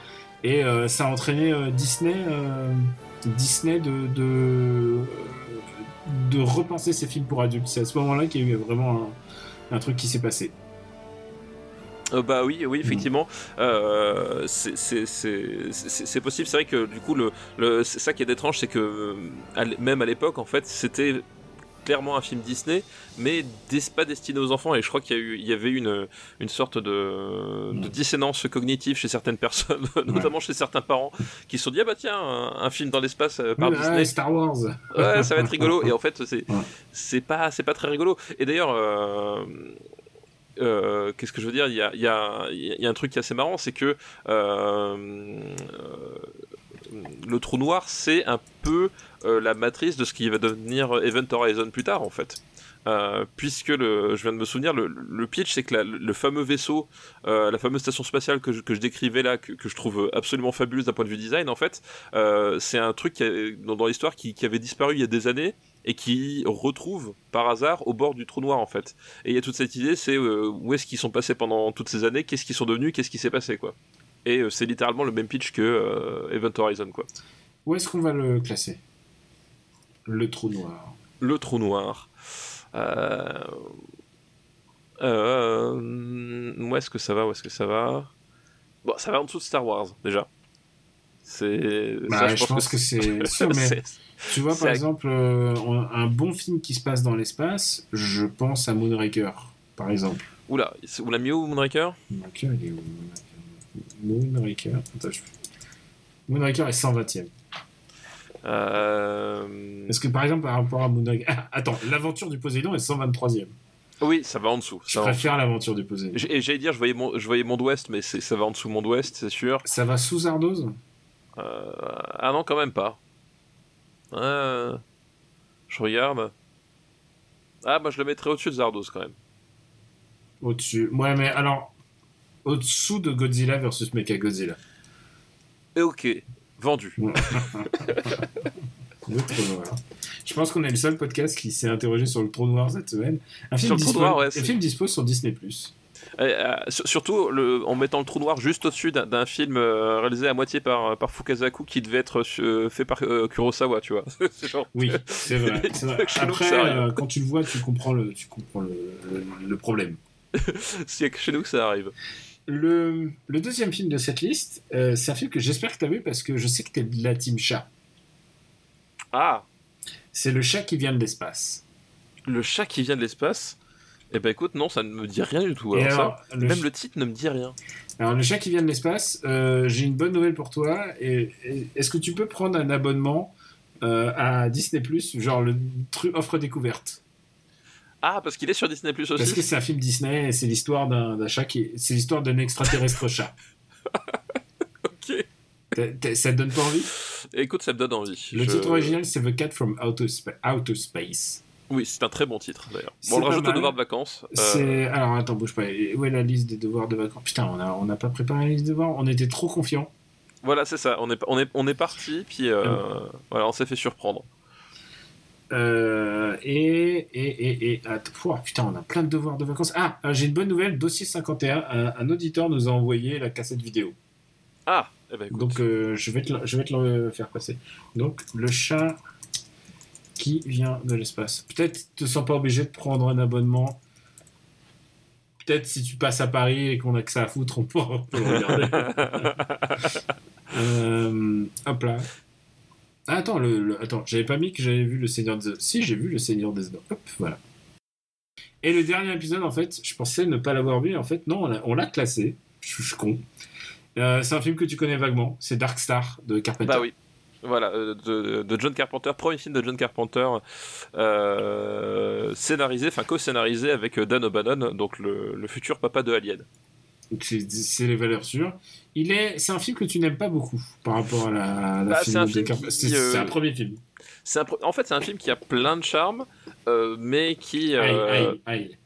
Et euh, ça a entraîné euh, Disney, euh, Disney de, de, repenser ses films pour adultes. C'est à ce moment-là qu'il y a eu vraiment un, truc qui s'est passé. bah oui, oui, effectivement, c'est possible. C'est vrai que du coup, le, le ça qui est étrange, c'est que même à l'époque, en fait, c'était clairement un film Disney, mais pas destiné aux enfants. Et je crois qu'il y, il y avait une, une sorte de, de dissonance cognitive chez certaines personnes, notamment chez certains parents, qui se sont dit ah bah tiens un, film dans l'espace euh, par Disney, Star Wars, ouais ça va être rigolo. Et en fait c'est c'est pas pas très rigolo. Et d'ailleurs euh, euh, qu'est-ce que je veux dire? Il y a, y, a, y a un truc qui est assez marrant, c'est que le trou noir, c'est un peu la matrice de ce qui va devenir Event Horizon plus tard, en fait. Euh, puisque je viens de me souvenir, le, pitch, c'est que le fameux vaisseau, euh, la fameuse station spatiale que je, que je décrivais là, que, je trouve absolument fabuleuse d'un point de vue design, en fait, euh, c'est un truc dans, l'histoire qui, avait disparu il y a des années et qui retrouve par hasard au bord du trou noir, en fait. Et il y a toute cette idée, c'est euh, où est-ce qu'ils sont passés pendant toutes ces années, qu'est-ce qu'ils sont devenus, qu'est-ce qui s'est passé, quoi. Et euh, c'est littéralement le même pitch que euh, Event Horizon, quoi. Où est-ce qu'on va le classer? Le trou noir. Le trou noir. Euh... Euh... Où est-ce que ça va Où est-ce que ça va? Bon, ça va en dessous de Star Wars, déjà. C'est. Bah, je, pense que, c'est mais c'est- tu vois, par exemple, euh, un bon film qui se passe dans l'espace, je pense à Moonraker, par exemple. Oula, ou la Mio ou Moonraker? Moonraker, il est où? Moonraker Moonraker, attends, je... Moonraker est 120ème. Euh... Parce que par exemple, par rapport à Moonraker. Ah, attends, l'aventure du Poséidon est 123ème. Oui, ça va en dessous. Je préfère l'aventure du Poséidon. Et j'allais dire, je voyais, mon, je voyais Monde Ouest, mais c'est- ça va en dessous Monde Ouest, c'est sûr. Ça va sous Zardoz? Euh, Ah non, quand même pas. Euh, Je regarde. Ah, bah je le mettrais au-dessus de Zardos quand même. Au-dessus. Ouais, mais alors, au-dessous de Godzilla versus Mechagodzilla. Et ok, vendu. Le trou noir. Je pense qu'on est le seul podcast qui s'est interrogé sur le trou noir cette semaine. Un film, Sur le trou dispo... noir, ouais, film dispo sur Disney+. Euh, euh, sur- surtout le, en mettant le trou noir juste au-dessus d'un- d'un film euh, réalisé à moitié par, par Fukasaku qui devait être euh, fait par euh, Kurosawa, tu vois. Genre- Oui, c'est vrai. Après, euh, quand tu le vois, tu comprends le, tu comprends le, le- le problème. C'est chez nous que ça arrive. Le, le deuxième film de cette liste, euh, c'est un film que j'espère que tu as vu parce que je sais que tu es de la team chat. Ah, C'est le chat qui vient de l'espace. le chat qui vient de l'espace Eh ben écoute, non, ça ne me dit rien du tout. Alors, ça, alors, le même ch- le titre ne me dit rien. alors, le chat qui vient de l'espace, euh, j'ai une bonne nouvelle pour toi. Et, et- Est-ce que tu peux prendre un abonnement euh, à Disney Plus, genre le truc offre découverte? Ah, parce qu'il est sur Disney Plus Parce que aussi. c'est un film Disney et c'est l'histoire d'un chat qui. C'est l'histoire d'un extraterrestre chat. Ok. Ça te donne pas envie? Écoute, ça me donne envie. Le Je- titre original, c'est The Cat from Outer, Spa- Outer Space. Oui, c'est un très bon titre d'ailleurs. Bon, on le rajoute mal. devoir de vacances. Euh, alors attends bouge pas. Où est la liste des devoirs de vacances? Putain, on a on n'a pas préparé la liste de devoirs. On était trop confiants. Voilà, c'est ça. On est, on est, on est parti, puis euh, Ah. voilà, on s'est fait surprendre. Euh, et et et et pouah, putain, on a plein de devoirs de vacances. Ah, euh, j'ai une bonne nouvelle. Dossier 51. Un, un auditeur nous a envoyé la cassette vidéo. Ah, eh ben. Donc euh, je vais te je vais te le faire passer. Donc le chat qui vient de l'espace. Peut-être te sens pas obligé de prendre un abonnement. Peut-être si tu passes à Paris et qu'on a que ça à foutre, on peut, on peut regarder. Euh, hop là. Ah, attends, attends, j'avais pas mis que j'avais vu le Seigneur des Si, j'ai vu le Seigneur des. Hop, voilà. Et le dernier épisode, en fait, je pensais ne pas l'avoir vu. En fait, non, on l'a- classé. Je suis con. Euh, c'est un film que tu connais vaguement. C'est Dark Star de Carpenter. Bah oui. Voilà, euh, de, John Carpenter, premier film de John Carpenter, euh, scénarisé, enfin co-scénarisé avec Dan O'Bannon, donc le, le futur papa de Alien. C'est les valeurs sûres. Il est, c'est un film que tu n'aimes pas beaucoup par rapport à la, à la Bah, c'est un film qui, C'est euh, un premier film. Un en fait, c'est un film qui a plein de charme, euh, mais qui. Aïe, euh, aïe, aïe.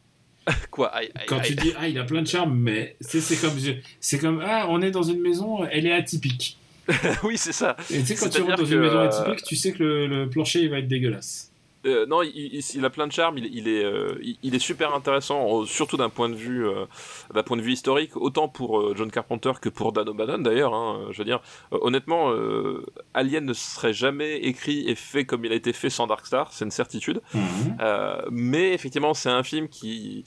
Quoi aïe, aïe, Quand tu dis ah il a plein de charme, mais c'est comme c'est comme ah on est dans une maison, elle est atypique. oui, c'est ça. Et tu sais quand tu rentres dans que, une maison euh, atypique, tu sais que le, le plancher il va être dégueulasse. Euh, non, il, il- il a plein de charme. Il, il est, euh, il, est super intéressant, euh, surtout d'un point de vue, euh, d'un point de vue historique, autant pour John Carpenter que pour Dan O'Bannon d'ailleurs. hein. je veux dire, honnêtement, Alien ne serait jamais écrit et fait comme il a été fait sans Dark Star, c'est une certitude. Euh, mais effectivement, c'est un film qui,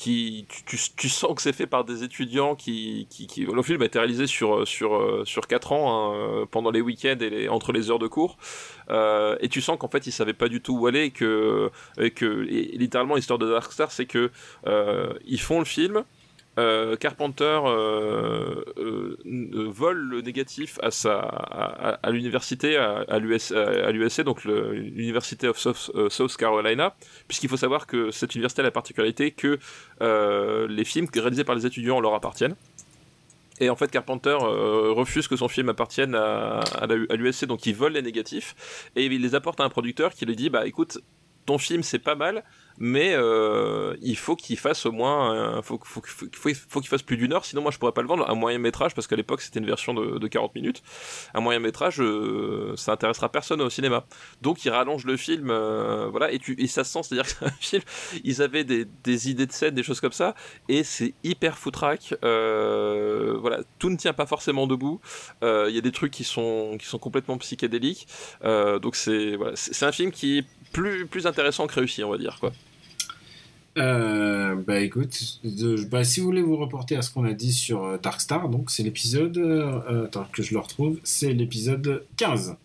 tu, sens que c'est fait par des étudiants qui, le film a été réalisé sur sur euh, sur quatre ans hein, euh, pendant les week-ends et entre les heures de cours. Euh, et tu sens qu'en fait ils savaient pas du tout où aller et que et que littéralement l'histoire de Dark Star c'est que ils font le film euh, Carpenter euh, euh, vole le négatif à sa à, l'université à, à l'US à l'USC donc l'université of South, Carolina puisqu'il faut savoir que cette université a la particularité que les films réalisés par les étudiants leur appartiennent. Et en fait, Carpenter refuse que son film appartienne à, à l'USC, donc il vole les négatifs et il les apporte à un producteur qui lui dit Bah écoute, ton film c'est pas mal, mais euh, il faut qu'il fasse au moins, un- faut, qu'il fasse plus d'une heure, sinon moi je pourrais pas le vendre. Un moyen métrage, parce qu'à l'époque c'était une version de, de 40 minutes, un moyen métrage, euh, ça intéressera personne au cinéma. Donc il rallonge le film, euh, voilà, et, tu, ça se sent, c'est-à-dire que un film, ils avaient des, idées de scène, des choses comme ça, et c'est hyper foutraque. Euh, voilà, tout ne tient pas forcément debout. Euh, Il y a des trucs qui sont qui sont complètement psychédéliques. Euh, donc c'est c'est un film qui est plus plus intéressant que réussi, on va dire quoi. Euh, bah écoute, de- bah, si vous voulez vous reporter à ce qu'on a dit sur euh, Dark Star, donc c'est l'épisode. euh, attends que je le retrouve, c'est l'épisode 15.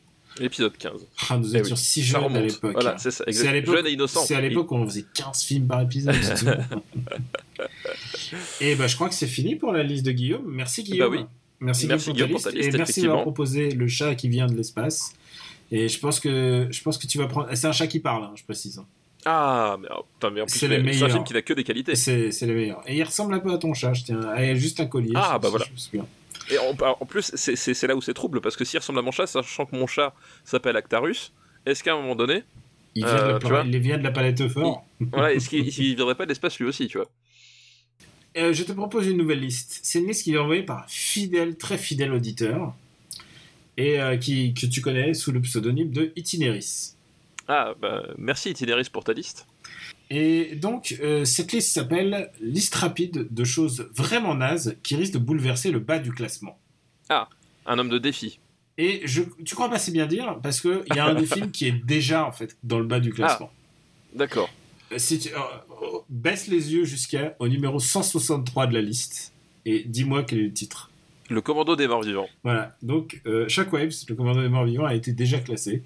Épisode 15. Ah, nous Eh étions oui, si jeunes à l'époque. Voilà, c'est ça. C'est à l'époque- où on faisait 15 films par épisode. et bah je crois que c'est fini pour la liste de Guillaume. Merci Guillaume. Bah oui. Merci, Merci Guillaume pour pour ta liste. Et merci d'avoir proposé le chat qui vient de l'espace. Et je pense que je pense que tu vas prendre. C'est un chat qui parle, hein, je précise. Ah, mais, oh, putain, mais en plus, C'est c'est un film qui n'a que des qualités. C'est c'est le meilleur. Et il ressemble un peu à ton chat. Je tiens. Il y a juste un collier. Ah, bah voilà. Et en, en plus, c'est- c'est c'est là où c'est trouble, parce que s'il ressemble à mon chat, sachant que mon chat s'appelle Actarus, est-ce qu'à un moment donné, Il vient, de, Euh, la, il vient de la palette fort. voilà, est-ce qu'il il viendrait pas de l'espace lui aussi, tu vois? Euh, je te propose une nouvelle liste. C'est une liste qui est envoyée par un fidèle, très fidèle auditeur. Et euh, qui, que tu connais sous le pseudonyme de Itinéris. Ah, bah, merci Itinéris pour ta liste. Et donc, euh, cette liste s'appelle Liste rapide de choses vraiment nazes qui risquent de bouleverser le bas du classement. Un homme de défi. Et je, tu crois pas si bien dire, parce qu'il y a un des films qui est déjà en fait dans le bas du classement. D'accord. Euh, Si tu, euh, euh, baisse les yeux jusqu'à au numéro 163 de la liste et dis-moi quel est le titre. Le commando des morts vivants. Voilà, donc euh, Shockwaves, le commandant des morts vivants, a été déjà classé.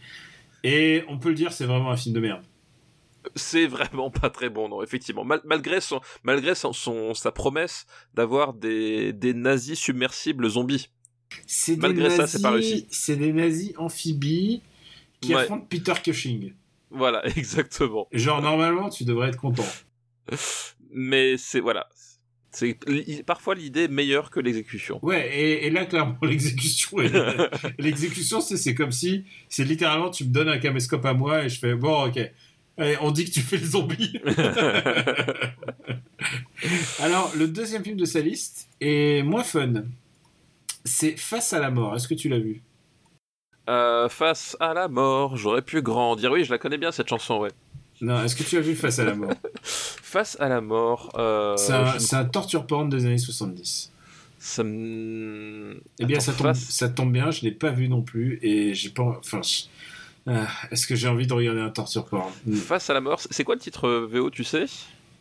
Et on peut le dire, c'est vraiment un film de merde. C'est vraiment pas très bon, non, effectivement. Mal- malgré son, malgré son, son- sa promesse d'avoir des, des nazis submersibles zombies. C'est Malgré ça, c'est pas réussi. C'est des nazis amphibies qui Ouais. affrontent Peter Cushing. Voilà, exactement. Genre, normalement, tu devrais être content. Mais c'est, voilà. C'est parfois l'idée meilleure que l'exécution. Ouais, et, et là, clairement, l'exécution, l'exécution, c'est, c'est comme si, c'est littéralement, tu me donnes un caméscope à moi et je fais, bon, ok. Allez, on dit que tu fais le zombie. Alors, le deuxième film de sa liste est moins fun. C'est Face à la mort. Est-ce que tu l'as vu? Euh, face à la mort, j'aurais pu grandir. Oui, je la connais bien cette chanson, ouais. Non, est-ce que tu as vu Face à la mort Face à la mort, euh, C'est un, je ne- c'est un torture porn des années 70. ça me... Eh bien, Attends, ça tombe, face- ça tombe bien, je l'ai pas vu non plus et j'ai pas. Enfin, je- ah, est-ce que j'ai envie de regarder un torture porn Face à la mort, c'est quoi le titre euh, VO, tu sais?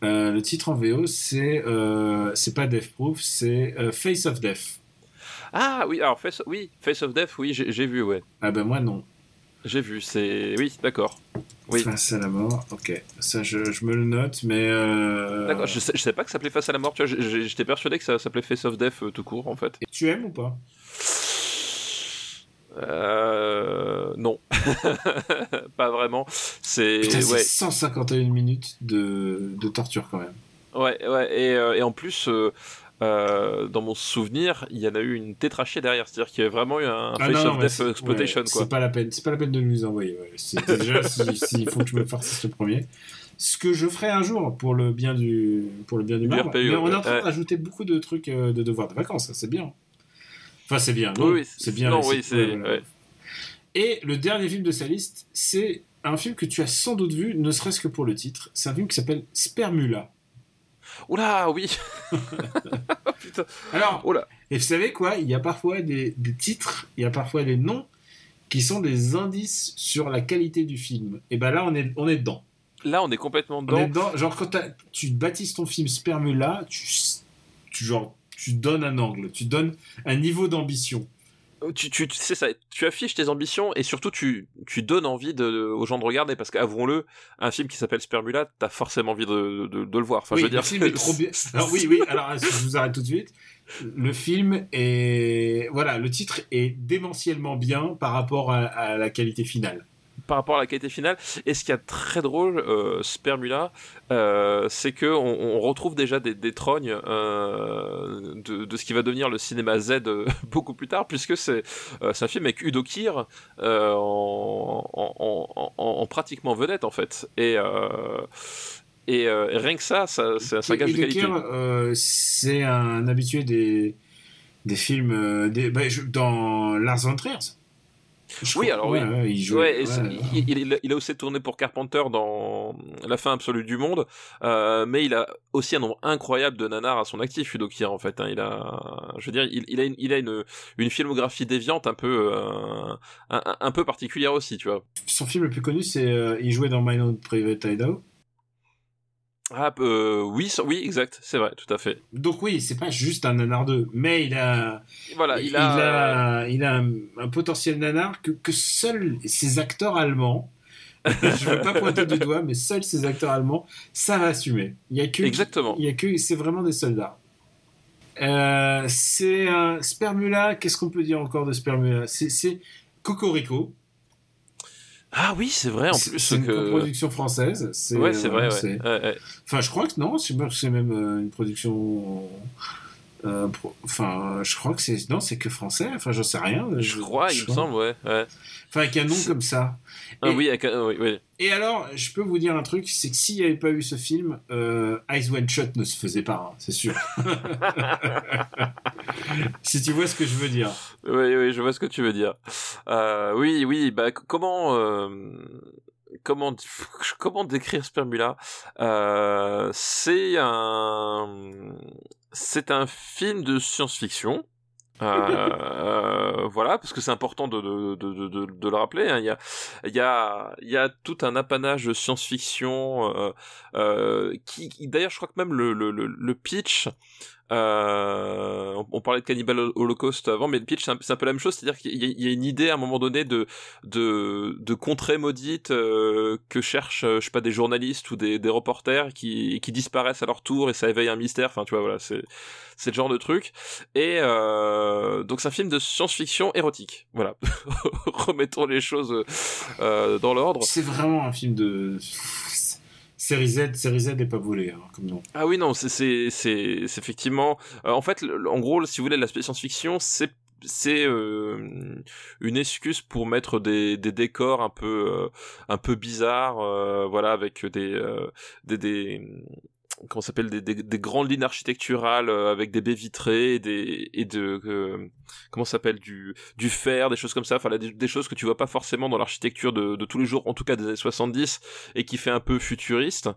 Euh, Le titre en VO, c'est euh, c'est pas Death Proof, c'est euh, Face of Death. Ah oui, alors Face, oui, Face of Death, oui, j'ai j'ai vu, ouais. Ah ben moi non. J'ai vu, c'est... Oui, d'accord. Oui. Face à la mort, ok. Ça, je, je me le note, mais. euh, D'accord, je sais, je sais pas que ça s'appelait Face à la mort, tu vois, j'étais persuadé que ça s'appelait Face of Death euh, tout court, en fait. Et Tu aimes ou pas? Euh... Non. pas vraiment. C'est... Putain, c'est Ouais, 151 minutes de, de torture quand même. ouais, ouais, et, euh, et en plus... euh, euh, dans mon souvenir, il y en a eu une tétrachée derrière, c'est-à-dire qu'il y a vraiment eu un Ah Face non, of Death Exploitation, ouais. C'est pas la peine, c'est pas la peine de nous envoyer. ouais. C'est déjà s'il si, faut que je me farcisse le premier. Ce que je ferai un jour pour le bien du pour le bien du Du marbre. RPE, Mais on est en train rajouter beaucoup de trucs euh, de devoirs de vacances, c'est bien. Enfin, c'est bien. Non, Oui, c'est bien. Non, oui, voilà. Et le dernier film de sa liste, c'est un film que tu as sans doute vu, ne serait-ce que pour le titre. C'est un film qui s'appelle Spermula. Oula, oui Putain, Alors, oula Et vous savez quoi? Il y a parfois des, des titres, il y a parfois des noms qui sont des indices sur la qualité du film. Et ben là, on est, on est dedans. Là, on est complètement On est dedans. Genre, quand tu baptises ton film Spermula, tu, tu, genre, tu donnes un angle, tu donnes un niveau d'ambition. Tu, tu, sais ça, tu affiches tes ambitions et surtout tu, tu donnes envie de, aux gens de regarder parce qu'avouons-le, un film qui s'appelle Spermula, t'as forcément envie de, de, de, le voir. Enfin, oui, je veux dire, le film est trop bien. Alors oui, oui. Alors je vous arrête tout de suite. Le film est, voilà, le titre est démentiellement bien par rapport à, à la qualité finale par rapport à la qualité finale. Et ce qui est très drôle, euh, Spermula, euh, c'est que on, on, retrouve déjà des, des trognes euh, de, de, ce qui va devenir le cinéma Z euh, beaucoup plus tard, puisque c'est euh, un film avec Udo Kier en, en, en, pratiquement vedette en fait. Et et rien que ça, ça c'est un gage de qualité. c'est un habitué des des films des, bah, dans Lars von Trier oui, alors oui. Ouais, il, joue, ouais, il, il, il, a aussi tourné pour Carpenter dans La fin absolue du monde, euh, mais il a aussi un nombre incroyable de nanars à son actif, Udo Kier, en fait. Hein. Il a, je veux dire, il, a, une, il a une, une filmographie déviante un peu, euh, un, un, peu particulière aussi, tu vois. Son film le plus connu, c'est euh, il jouait dans My Own Private Idaho. Ah, euh, oui, oui, exact, c'est vrai, tout à fait. Donc oui, c'est pas juste un nanar 2, mais il a, voilà, il, il a, a, il a un, un potentiel nanar que, que seuls ces acteurs allemands, je veux pas pointer du doigt, mais seuls ces acteurs allemands savent assumer. Il y a que, exactement. Il y a que, c'est vraiment des soldats. Euh, c'est un Spermula. Qu'est-ce qu'on peut dire encore de Spermula? C'est Cocorico. Ah oui, c'est vrai en plus. C'est une production française. Ouais, c'est vrai. Ouais. Ouais, ouais. Enfin, je crois que non, c'est même euh, une production. Euh. Enfin, je crois que c'est non, c'est que français. Enfin, j'en sais rien. Je, je crois, je il me semble, ouais. ouais. Enfin, avec un nom comme ça. Ah, et, oui, avec un... oui, oui. Et alors, je peux vous dire un truc, c'est que s'il n'y avait pas eu ce film, euh, Eyes Wide Shut ne se faisait pas, hein, c'est sûr. si tu vois ce que je veux dire. Oui, oui, je vois ce que tu veux dire. Euh, oui, oui, bah comment euh, comment comment décrire Spermula C'est un c'est un film de science-fiction. Euh, voilà, parce que c'est important de, de, de, de, de le rappeler. Hein. Il, y a, y a, y a tout un apanage science-fiction euh, euh, qui, d'ailleurs, je crois que même le, le, le pitch euh, on, parlait de Cannibal Holocaust avant, mais le pitch c'est un, peu la même chose, c'est-à-dire qu'il y, a une idée à un moment donné de de, de contrée maudite euh, que cherchent, euh, je sais pas, des journalistes ou des, des reporters qui, qui disparaissent à leur tour et ça éveille un mystère. Enfin, tu vois, voilà, c'est c'est le genre de truc. Et euh, donc c'est un film de science-fiction érotique. Voilà, remettons les choses euh, dans l'ordre. C'est vraiment un film de Série Z, série Z n'est pas volé, hein, comme nom. Ah oui, non, c'est effectivement. Euh, en fait, en gros, si vous voulez, l'aspect science-fiction, c'est c'est euh, une excuse pour mettre des, des décors un peu euh, un peu bizarres voilà avec des, des, des comment s'appelle des, des, des, grandes lignes architecturales euh, avec des baies vitrées et, des, et de euh, comment s'appelle du du fer des choses comme ça. Enfin des, choses que tu vois pas forcément dans l'architecture de, de, tous les jours en tout cas des années 70 et qui fait un peu futuriste.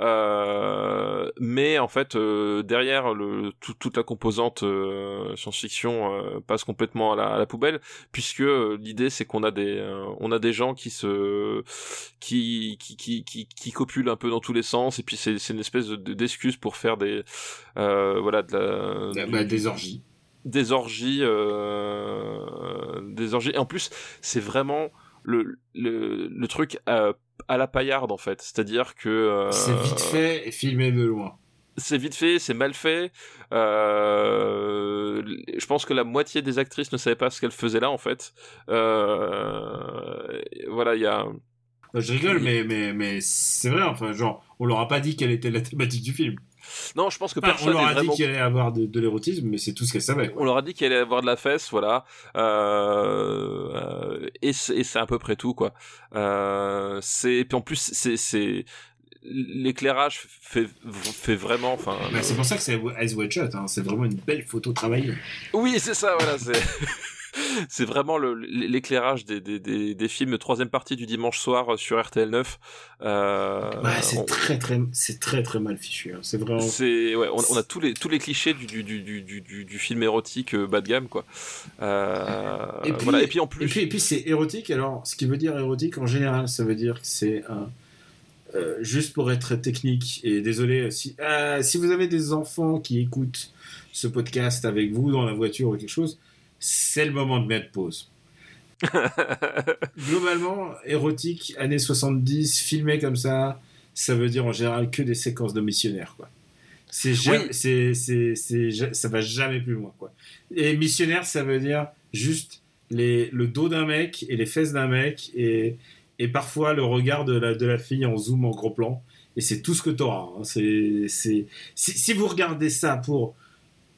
Euh, mais en fait euh, derrière le tout, toute la composante euh, science-fiction passe complètement à la, à la poubelle puisque l'idée c'est qu'on a des on a des gens qui se qui qui, qui qui qui copulent un peu dans tous les sens et puis c'est c'est une espèce de d'excuses pour faire des euh, voilà de la, bah, des orgies des orgies euh, des orgies et en plus c'est vraiment le, le, le truc à, à, la paillarde en fait c'est à dire que euh, c'est vite fait et filmé de loin c'est vite fait, c'est mal fait. Euh, je pense que la moitié des actrices ne savaient pas ce qu'elles faisaient là en fait. Euh, voilà, il y a. Je rigole, mais mais mais c'est vrai. Enfin, genre, on leur a pas dit quelle était la thématique du film. Non, je pense que enfin, personne. On leur a vraiment... dit qu'il allait avoir de, de l'érotisme, mais c'est tout ce qu'elle savait. Quoi. On leur a dit qu'il allait avoir de la fesse, voilà. Euh, euh, et c'est à peu près tout, quoi. Euh, c'est puis en plus c'est c'est l'éclairage fait fait vraiment enfin bah, c'est pour ça que c'est Eyes Wide Shut hein. c'est vraiment une belle photo travaillée oui c'est ça voilà c'est c'est vraiment l'éclairage des, des, des, des, films troisième partie du dimanche soir sur RTL 9. Euh, ouais, c'est on... très très c'est très très mal fichu. Hein. C'est vraiment. C'est ouais, on, on, a tous les tous les clichés du du, du, du, du, film érotique euh, bas de gamme quoi. Euh, et, puis, voilà. et puis en plus. Et puis, et puis c'est érotique. Alors, ce qui veut dire érotique en général, ça veut dire que c'est un euh, juste pour être technique, et désolé, si, euh, si vous avez des enfants qui écoutent ce podcast avec vous dans la voiture ou quelque chose, c'est le moment de mettre pause. Globalement, érotique, années 70, filmé comme ça, ça veut dire en général que des séquences de missionnaires, quoi. C'est Oui. ça va jamais plus loin, quoi. Et missionnaire, ça veut dire juste les, le dos d'un mec et les fesses d'un mec et, et parfois le regard de la, de la fille en zoom en gros plan. Et c'est tout ce que. Hein. C'est, c'est, si, si vous regardez ça pour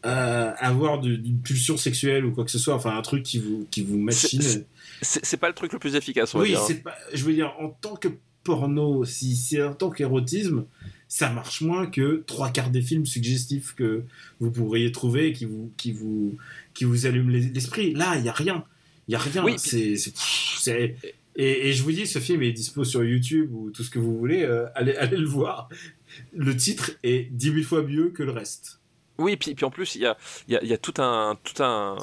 euh, avoir du- d'une pulsion sexuelle ou quoi que ce soit, enfin un truc qui vous, qui vous machine. C'est- C'est c'est pas le truc le plus efficace, on va Oui, dire. c'est pas. Je veux dire, en tant que porno, si c'est en tant qu'érotisme, ça marche moins que trois quarts des films suggestifs que vous pourriez trouver et qui vous, qui vous, qui vous allument les- l'esprit. Là, il y a rien. Il y a rien. Oui, puis- c'est, c'est, c'est- et, et je vous dis, ce film est dispo sur YouTube ou tout ce que vous voulez. euh, allez, allez le voir. Le titre est dix mille fois mieux que le reste. Oui, puis, en plus, il y a, y, tout un, tout un,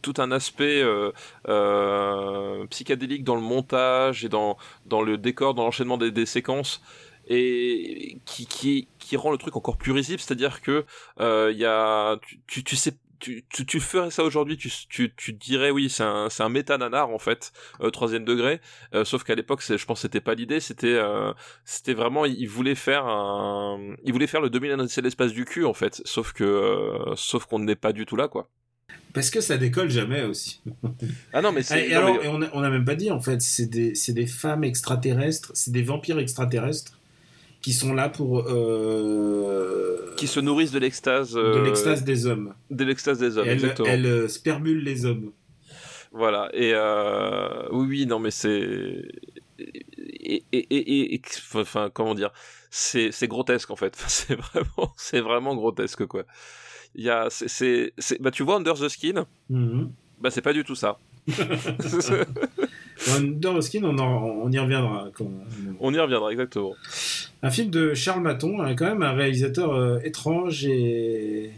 tout un aspect euh, euh, psychédélique dans le montage et dans, dans le décor, dans l'enchaînement des, séquences, et qui, rend le truc encore plus risible. C'est-à-dire que euh, il y tu, tu sais. Tu, tu, tu ferais ça aujourd'hui, tu, tu, tu dirais oui, c'est un, c'est un méta-nanar en fait, euh, troisième degré. Euh, sauf qu'à l'époque, c'est- je pense que c'était pas l'idée, c'était euh, c'était vraiment il voulait faire un il voulait faire le dominant c'est l'espace du cul en fait sauf que sauf qu'on n'est pas du tout là quoi Parce que ça décolle jamais aussi. ah non mais c'est Et, non, alors, mais- et on, a, on a même pas dit en fait, c'est des, c'est des femmes extraterrestres, c'est des vampires extraterrestres qui sont là pour euh, qui se nourrissent de l'extase de euh, l'extase des hommes. de l'extase des hommes elles, elles, spermulent les hommes. voilà et euh, oui oui non mais c'est et, et, et, et- enfin comment dire c'est c'est grotesque en fait c'est vraiment c'est vraiment grotesque quoi il y a c'est c'est c'est- bah tu vois Under the Skin? Mhm. bah c'est pas du tout ça On, en- on y reviendra. quand- on y reviendra exactement Un film de Charles Maton, hein, quand même un réalisateur euh, étrange et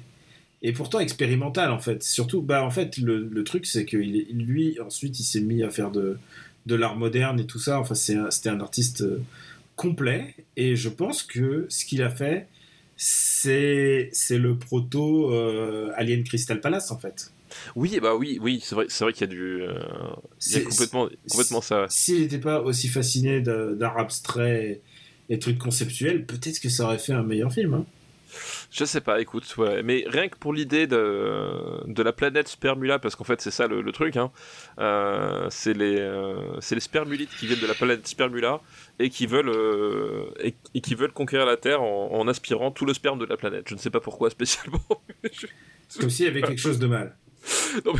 et pourtant expérimental en fait. Surtout, bah en fait le, le truc c'est que il est- lui ensuite il s'est mis à faire de de l'art moderne et tout ça. Enfin un- c'était un artiste euh, complet et je pense que ce qu'il a fait c'est c'est le proto euh, Alien Crystal Palace en fait. Oui, bah oui, oui, c'est vrai, c'est vrai qu'il y a du, euh, il y a C'est- complètement, complètement ça. ouais. S'il n'était pas aussi fasciné d'art abstrait et trucs conceptuels, peut-être que ça aurait fait un meilleur film. hein. Je sais pas, écoute, ouais, mais rien que pour l'idée de, de la planète Spermula, parce qu'en fait c'est ça le, le truc, hein, euh, c'est les, euh, c'est les spermulites qui viennent de la planète Spermula et qui veulent, euh, et, et qui veulent conquérir la Terre en, en aspirant tout le sperme de la planète. Je ne sais pas pourquoi spécialement. Comme s'il y avait quelque chose de mal.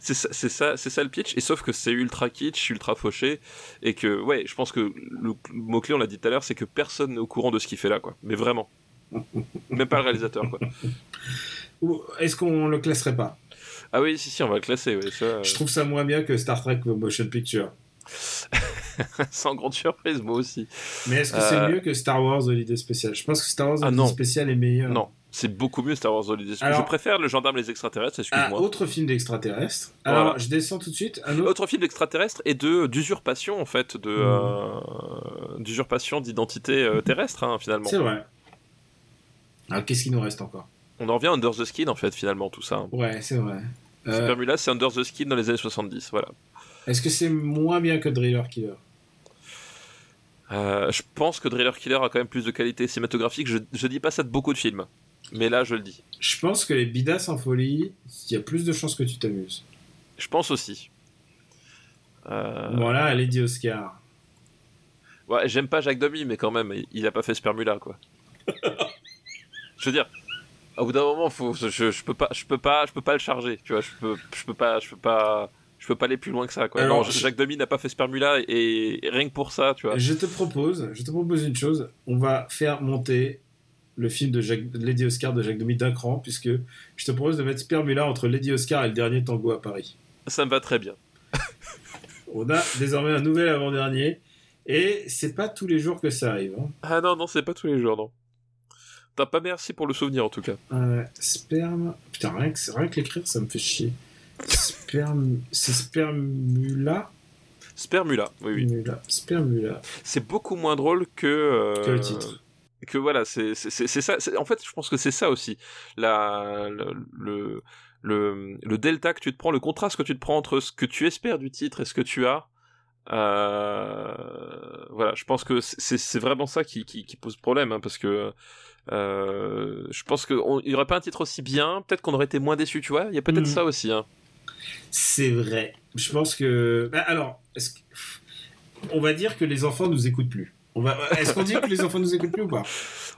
C'est ça, c'est ça, c'est ça le pitch. Et sauf que c'est ultra kitsch, ultra fauché, et que ouais, je pense que le mot clé, on l'a dit tout à l'heure, c'est que personne n'est au courant de ce qu'il fait là, quoi. Mais vraiment, même pas le réalisateur, quoi. Est-ce qu'on le classerait pas? Ah oui, si si, on va le classer, ouais, ça, euh, Je trouve ça moins bien que Star Trek Motion Picture. sans grande surprise, moi aussi. Mais est-ce que c'est Euh, mieux que Star Wars Holiday Special? Je pense que Star Wars Ah, Holiday non. Special est meilleur. Non, c'est beaucoup mieux Star Wars Holiday. Alors- Je préfère le gendarme les extraterrestres, excuse-moi. autre film d'extraterrestre. Alors, Voilà. je descends tout de suite. Un autre. Autre film d'extraterrestre et de d'usurpation en fait, de euh, d'usurpation d'identité euh, terrestre hein, finalement. C'est vrai. Alors, qu'est-ce qui nous reste encore? On en revient à Under the Skin en fait finalement tout ça. hein. Ouais, c'est vrai. Euh, Spermula, c'est Under the Skin dans les années 70, voilà. Est-ce que c'est moins bien que Driller Killer? Euh, je pense que Driller Killer a quand même plus de qualité cinématographique. Je, je dis pas ça de beaucoup de films, mais là je le dis. Je pense que les Bidas en folie, il y a plus de chances que tu t'amuses. Je pense aussi. Euh, Voilà, Lady Oscar. ouais, j'aime pas Jacques Demy, mais quand même, il, a pas fait Spermula quoi. je veux dire, au bout d'un moment, faut, je, je peux pas, je peux pas, je peux pas le charger. Tu vois, je peux, je peux pas, je peux pas. Je peux pas aller plus loin que ça, quoi. Alors, non, Jacques Demy n'a pas fait Spermula et, et rien que pour ça, tu vois. Je te propose, je te propose une chose. On va faire monter le film de Jacques- Lady Oscar de Jacques Demy d'un cran, puisque je te propose de mettre Spermula entre Lady Oscar et le dernier tango à Paris. Ça me va très bien. On a désormais un nouvel avant-dernier, et c'est pas tous les jours que ça arrive. hein. Ah non, non, c'est pas tous les jours, non. T'as pas merci pour le souvenir en tout cas. Euh, sperme. Putain, rien que, rien que l'écrire, ça me fait chier. Sperme. C'est Spermula? Spermula, oui, oui. Mula. Spermula. C'est beaucoup moins drôle que. euh, Que le titre. Que voilà, c'est ça. En fait, je pense que c'est ça aussi. La, le, le, le, le delta que tu te prends, le contraste que tu te prends entre ce que tu espères du titre et ce que tu as. Euh, voilà, je pense que c'est vraiment ça qui, qui, qui pose problème, hein, parce que euh, je pense qu'il n'y aurait pas un titre aussi bien, peut-être qu'on aurait été moins déçu, tu vois. Il y a peut-être Mhm. ça aussi. Hein. C'est vrai. Je pense que. Bah, alors, que- on va dire que les enfants nous écoutent plus. Va... Est-ce qu'on dit que les enfants nous écoutent plus ou pas?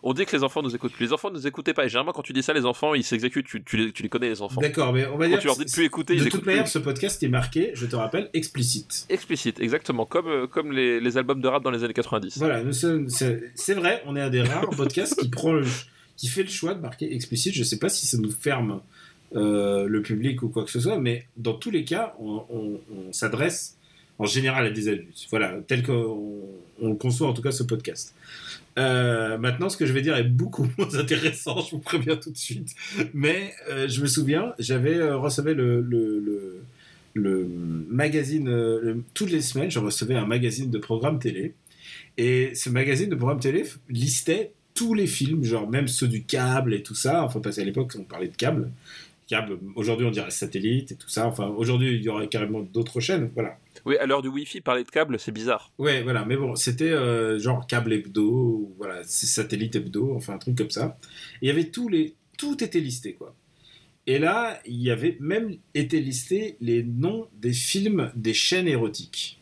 On dit que les enfants nous écoutent plus. Les enfants nous écoutaient pas. Et généralement, quand tu dis ça, les enfants, ils s'exécutent. Tu, tu, les, tu les connais, les enfants. D'accord, mais on va Quand dire. tu leur dis de plus écouter, de toute manière, plus. ce podcast est marqué, je te rappelle, explicite. Explicite, exactement. Comme, euh, comme les, les albums de rap dans les années 90. Voilà, c'est c'est vrai, on est un des rares podcasts qui prend le, qui fait le choix de marquer explicite. Je sais pas si ça nous ferme euh, le public ou quoi que ce soit, mais dans tous les cas, on, on- on s'adresse en général à des adultes. Voilà, tel qu'on on conçoit en tout cas ce podcast. Euh, maintenant, ce que je vais dire est beaucoup moins intéressant, je vous préviens tout de suite. Mais euh, je me souviens, j'avais euh, recevé le, le, le, magazine, euh, toutes les semaines, je recevais un magazine de programme télé. Et ce magazine de programme télé listait tous les films, genre même ceux du câble et tout ça. Enfin, parce qu'à l'époque, on parlait de câble. Câble, aujourd'hui, on dirait satellite et tout ça. Enfin, aujourd'hui, il y aurait carrément d'autres chaînes. Voilà. Oui, à l'heure du Wi-Fi, parler de câble, c'est bizarre. Ouais, voilà, mais bon, c'était euh, genre câble hebdo, voilà, satellite hebdo, enfin un truc comme ça. Et il y avait tous les, tout était listé quoi. Et là, il y avait même été listé les noms des films des chaînes érotiques.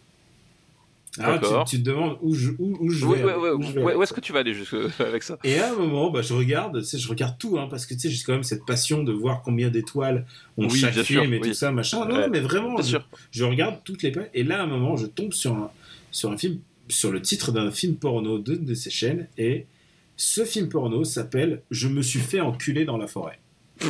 D'accord. tu, tu te demandes où je, où, où je vais. ouais, ouais, où je vais ouais, où est-ce que tu vas aller jusque avec ça? Et à un moment, bah, je regarde, je regarde tout, hein, parce que tu sais, j'ai quand même cette passion de voir combien d'étoiles ont Oui, chaque film et oui. tout ça, machin. Non, non, mais vraiment, je, sûr. je regarde toutes les pages, et là, à un moment, je tombe sur un, sur un film, sur le titre d'un film porno d'une de ces chaînes, et ce film porno s'appelle Je me suis fait enculer dans la forêt.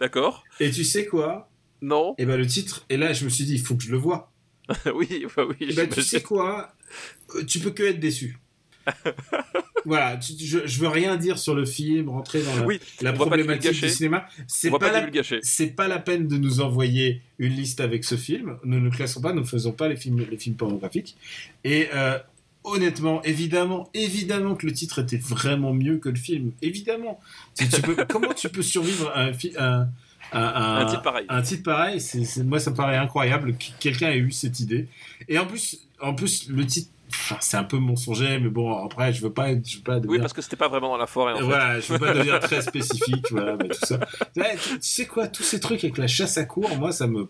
D'accord. Et tu sais quoi? Non. Et ben le titre, et là, je me suis dit, il faut que je le vois. oui, bah oui. Ben tu sais quoi Euh, Tu peux que être déçu. voilà, tu- je, je veux rien dire sur le film, rentrer dans la, Oui, la problématique du cinéma. C'est pas, pas la, c'est pas la peine de nous envoyer une liste avec ce film. Nous ne classons pas, nous ne faisons pas les films, les films pornographiques. Et euh, honnêtement, évidemment, évidemment que le titre était vraiment mieux que le film. Évidemment. Tu- tu peux- comment tu peux survivre à un, à- Un titre pareil. un titre pareil, moi ça me paraît incroyable que quelqu'un ait eu cette idée. Et en plus, en plus le titre, c'est un peu mensonger, mais bon, après, je veux pas, je veux pas Oui, devenir parce que c'était pas vraiment dans la forêt. En fait. voilà, je veux pas devenir très spécifique, voilà, mais tout ça. Tu, tu sais quoi, tous ces trucs avec la chasse à cours, moi, ça me,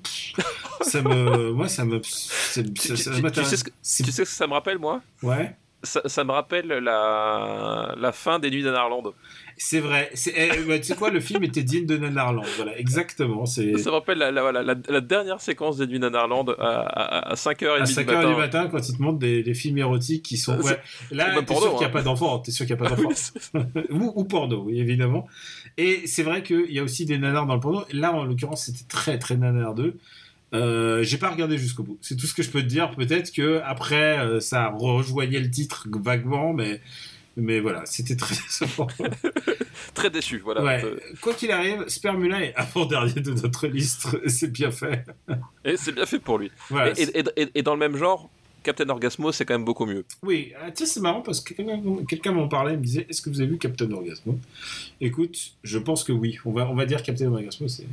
ça me, moi, ça me, Tu, ça- tu- ça tu- m'atteint. tu sais ce que, C'est- tu sais ce que ça me rappelle, moi? Ouais, ça, ça me rappelle la, la fin des Nuits d'Anarland. C'est vrai. C'est, eh, bah, tu sais quoi, le film était digne de Nanarland, voilà, exactement. Ça me rappelle la, la, la, la dernière séquence des Nuits d'Anarland à, à, à 5h30 à du 5h matin. du matin quand ils te montrent des, des films érotiques qui sont. Ouais. Là, ou t'es sûr qu'il n'y a pas d'enfants, t'es sûr qu'il n'y a pas ou, ou porno, oui, évidemment. Et c'est vrai qu'il y a aussi des nanars dans le porno. Là, en l'occurrence, c'était très, très nanar 2. Euh, j'ai pas regardé jusqu'au bout. C'est tout ce que je peux te dire. Peut-être que après, euh, ça rejoignait le titre vaguement, mais, mais voilà, c'était très décevant. très déçu, voilà. ouais. Euh, Quoi qu'il arrive, Spermula est avant-dernier de notre liste. C'est bien fait. Et c'est bien fait pour lui. Voilà. Et, et- et- et dans le même genre, Captain Orgasmo, c'est quand même beaucoup mieux. Oui, ah, sais, c'est marrant parce que quelqu'un m'en parlait, il me disait Est-ce que vous avez vu Captain Orgasmo? Écoute, je pense que oui. On va, on va dire Captain Orgasmo, c'est.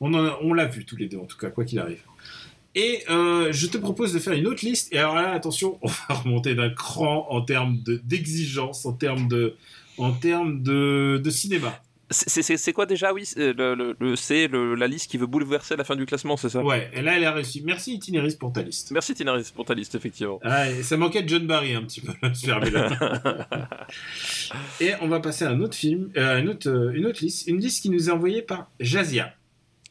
On, en a- on l'a vu tous les deux, en tout cas, quoi qu'il arrive. Et euh, je te propose de faire une autre liste. Et alors là, attention, on va remonter d'un cran en termes de- d'exigence, en termes de, en termes de, de cinéma. C'est- quoi déjà, oui C'est le, le- le- c'est le- la liste qui veut bouleverser la fin du classement, c'est ça? Ouais, et là, elle a réussi. Merci Itinéris pour ta liste. Merci Tinaris pour ta liste, effectivement. Ah, et ça manquait de John Barry un petit peu, là. Et on va passer à un autre film, euh, une, autre, une autre liste, une liste qui nous est envoyée par Jazia.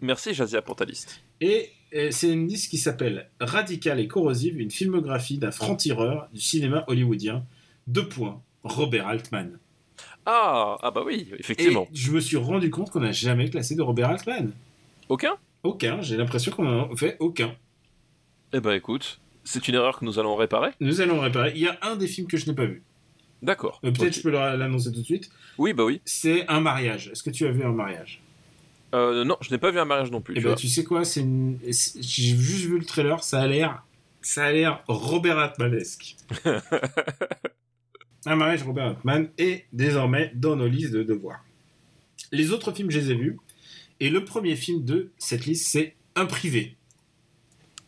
Merci Jazia pour ta liste. Et c'est une liste qui s'appelle Radical et corrosive, une filmographie d'un franc-tireur du cinéma hollywoodien. Deux points, Robert Altman. Ah, ah bah oui, Et effectivement. je me suis rendu compte qu'on n'a jamais classé de Robert Altman. Aucun? Aucun, j'ai l'impression qu'on en a fait aucun. Eh ben écoute, c'est une erreur que nous allons réparer. Nous allons réparer. Il y a un des films que je n'ai pas vu. D'accord. Euh, Peut-être Ok. je peux l'annoncer tout de suite. Oui, bah oui. C'est un mariage. Est-ce que tu as vu un mariage? Euh, non, je n'ai pas vu un mariage non plus. Eh tu vois. tu sais quoi, c'est une- c'est- j'ai juste vu le trailer, ça a l'air, ça a l'air Robert Altmanesque. Un mariage Robert Altman est désormais dans nos listes de devoirs. Les autres films, je les ai vus. Et le premier film de cette liste, c'est Un privé.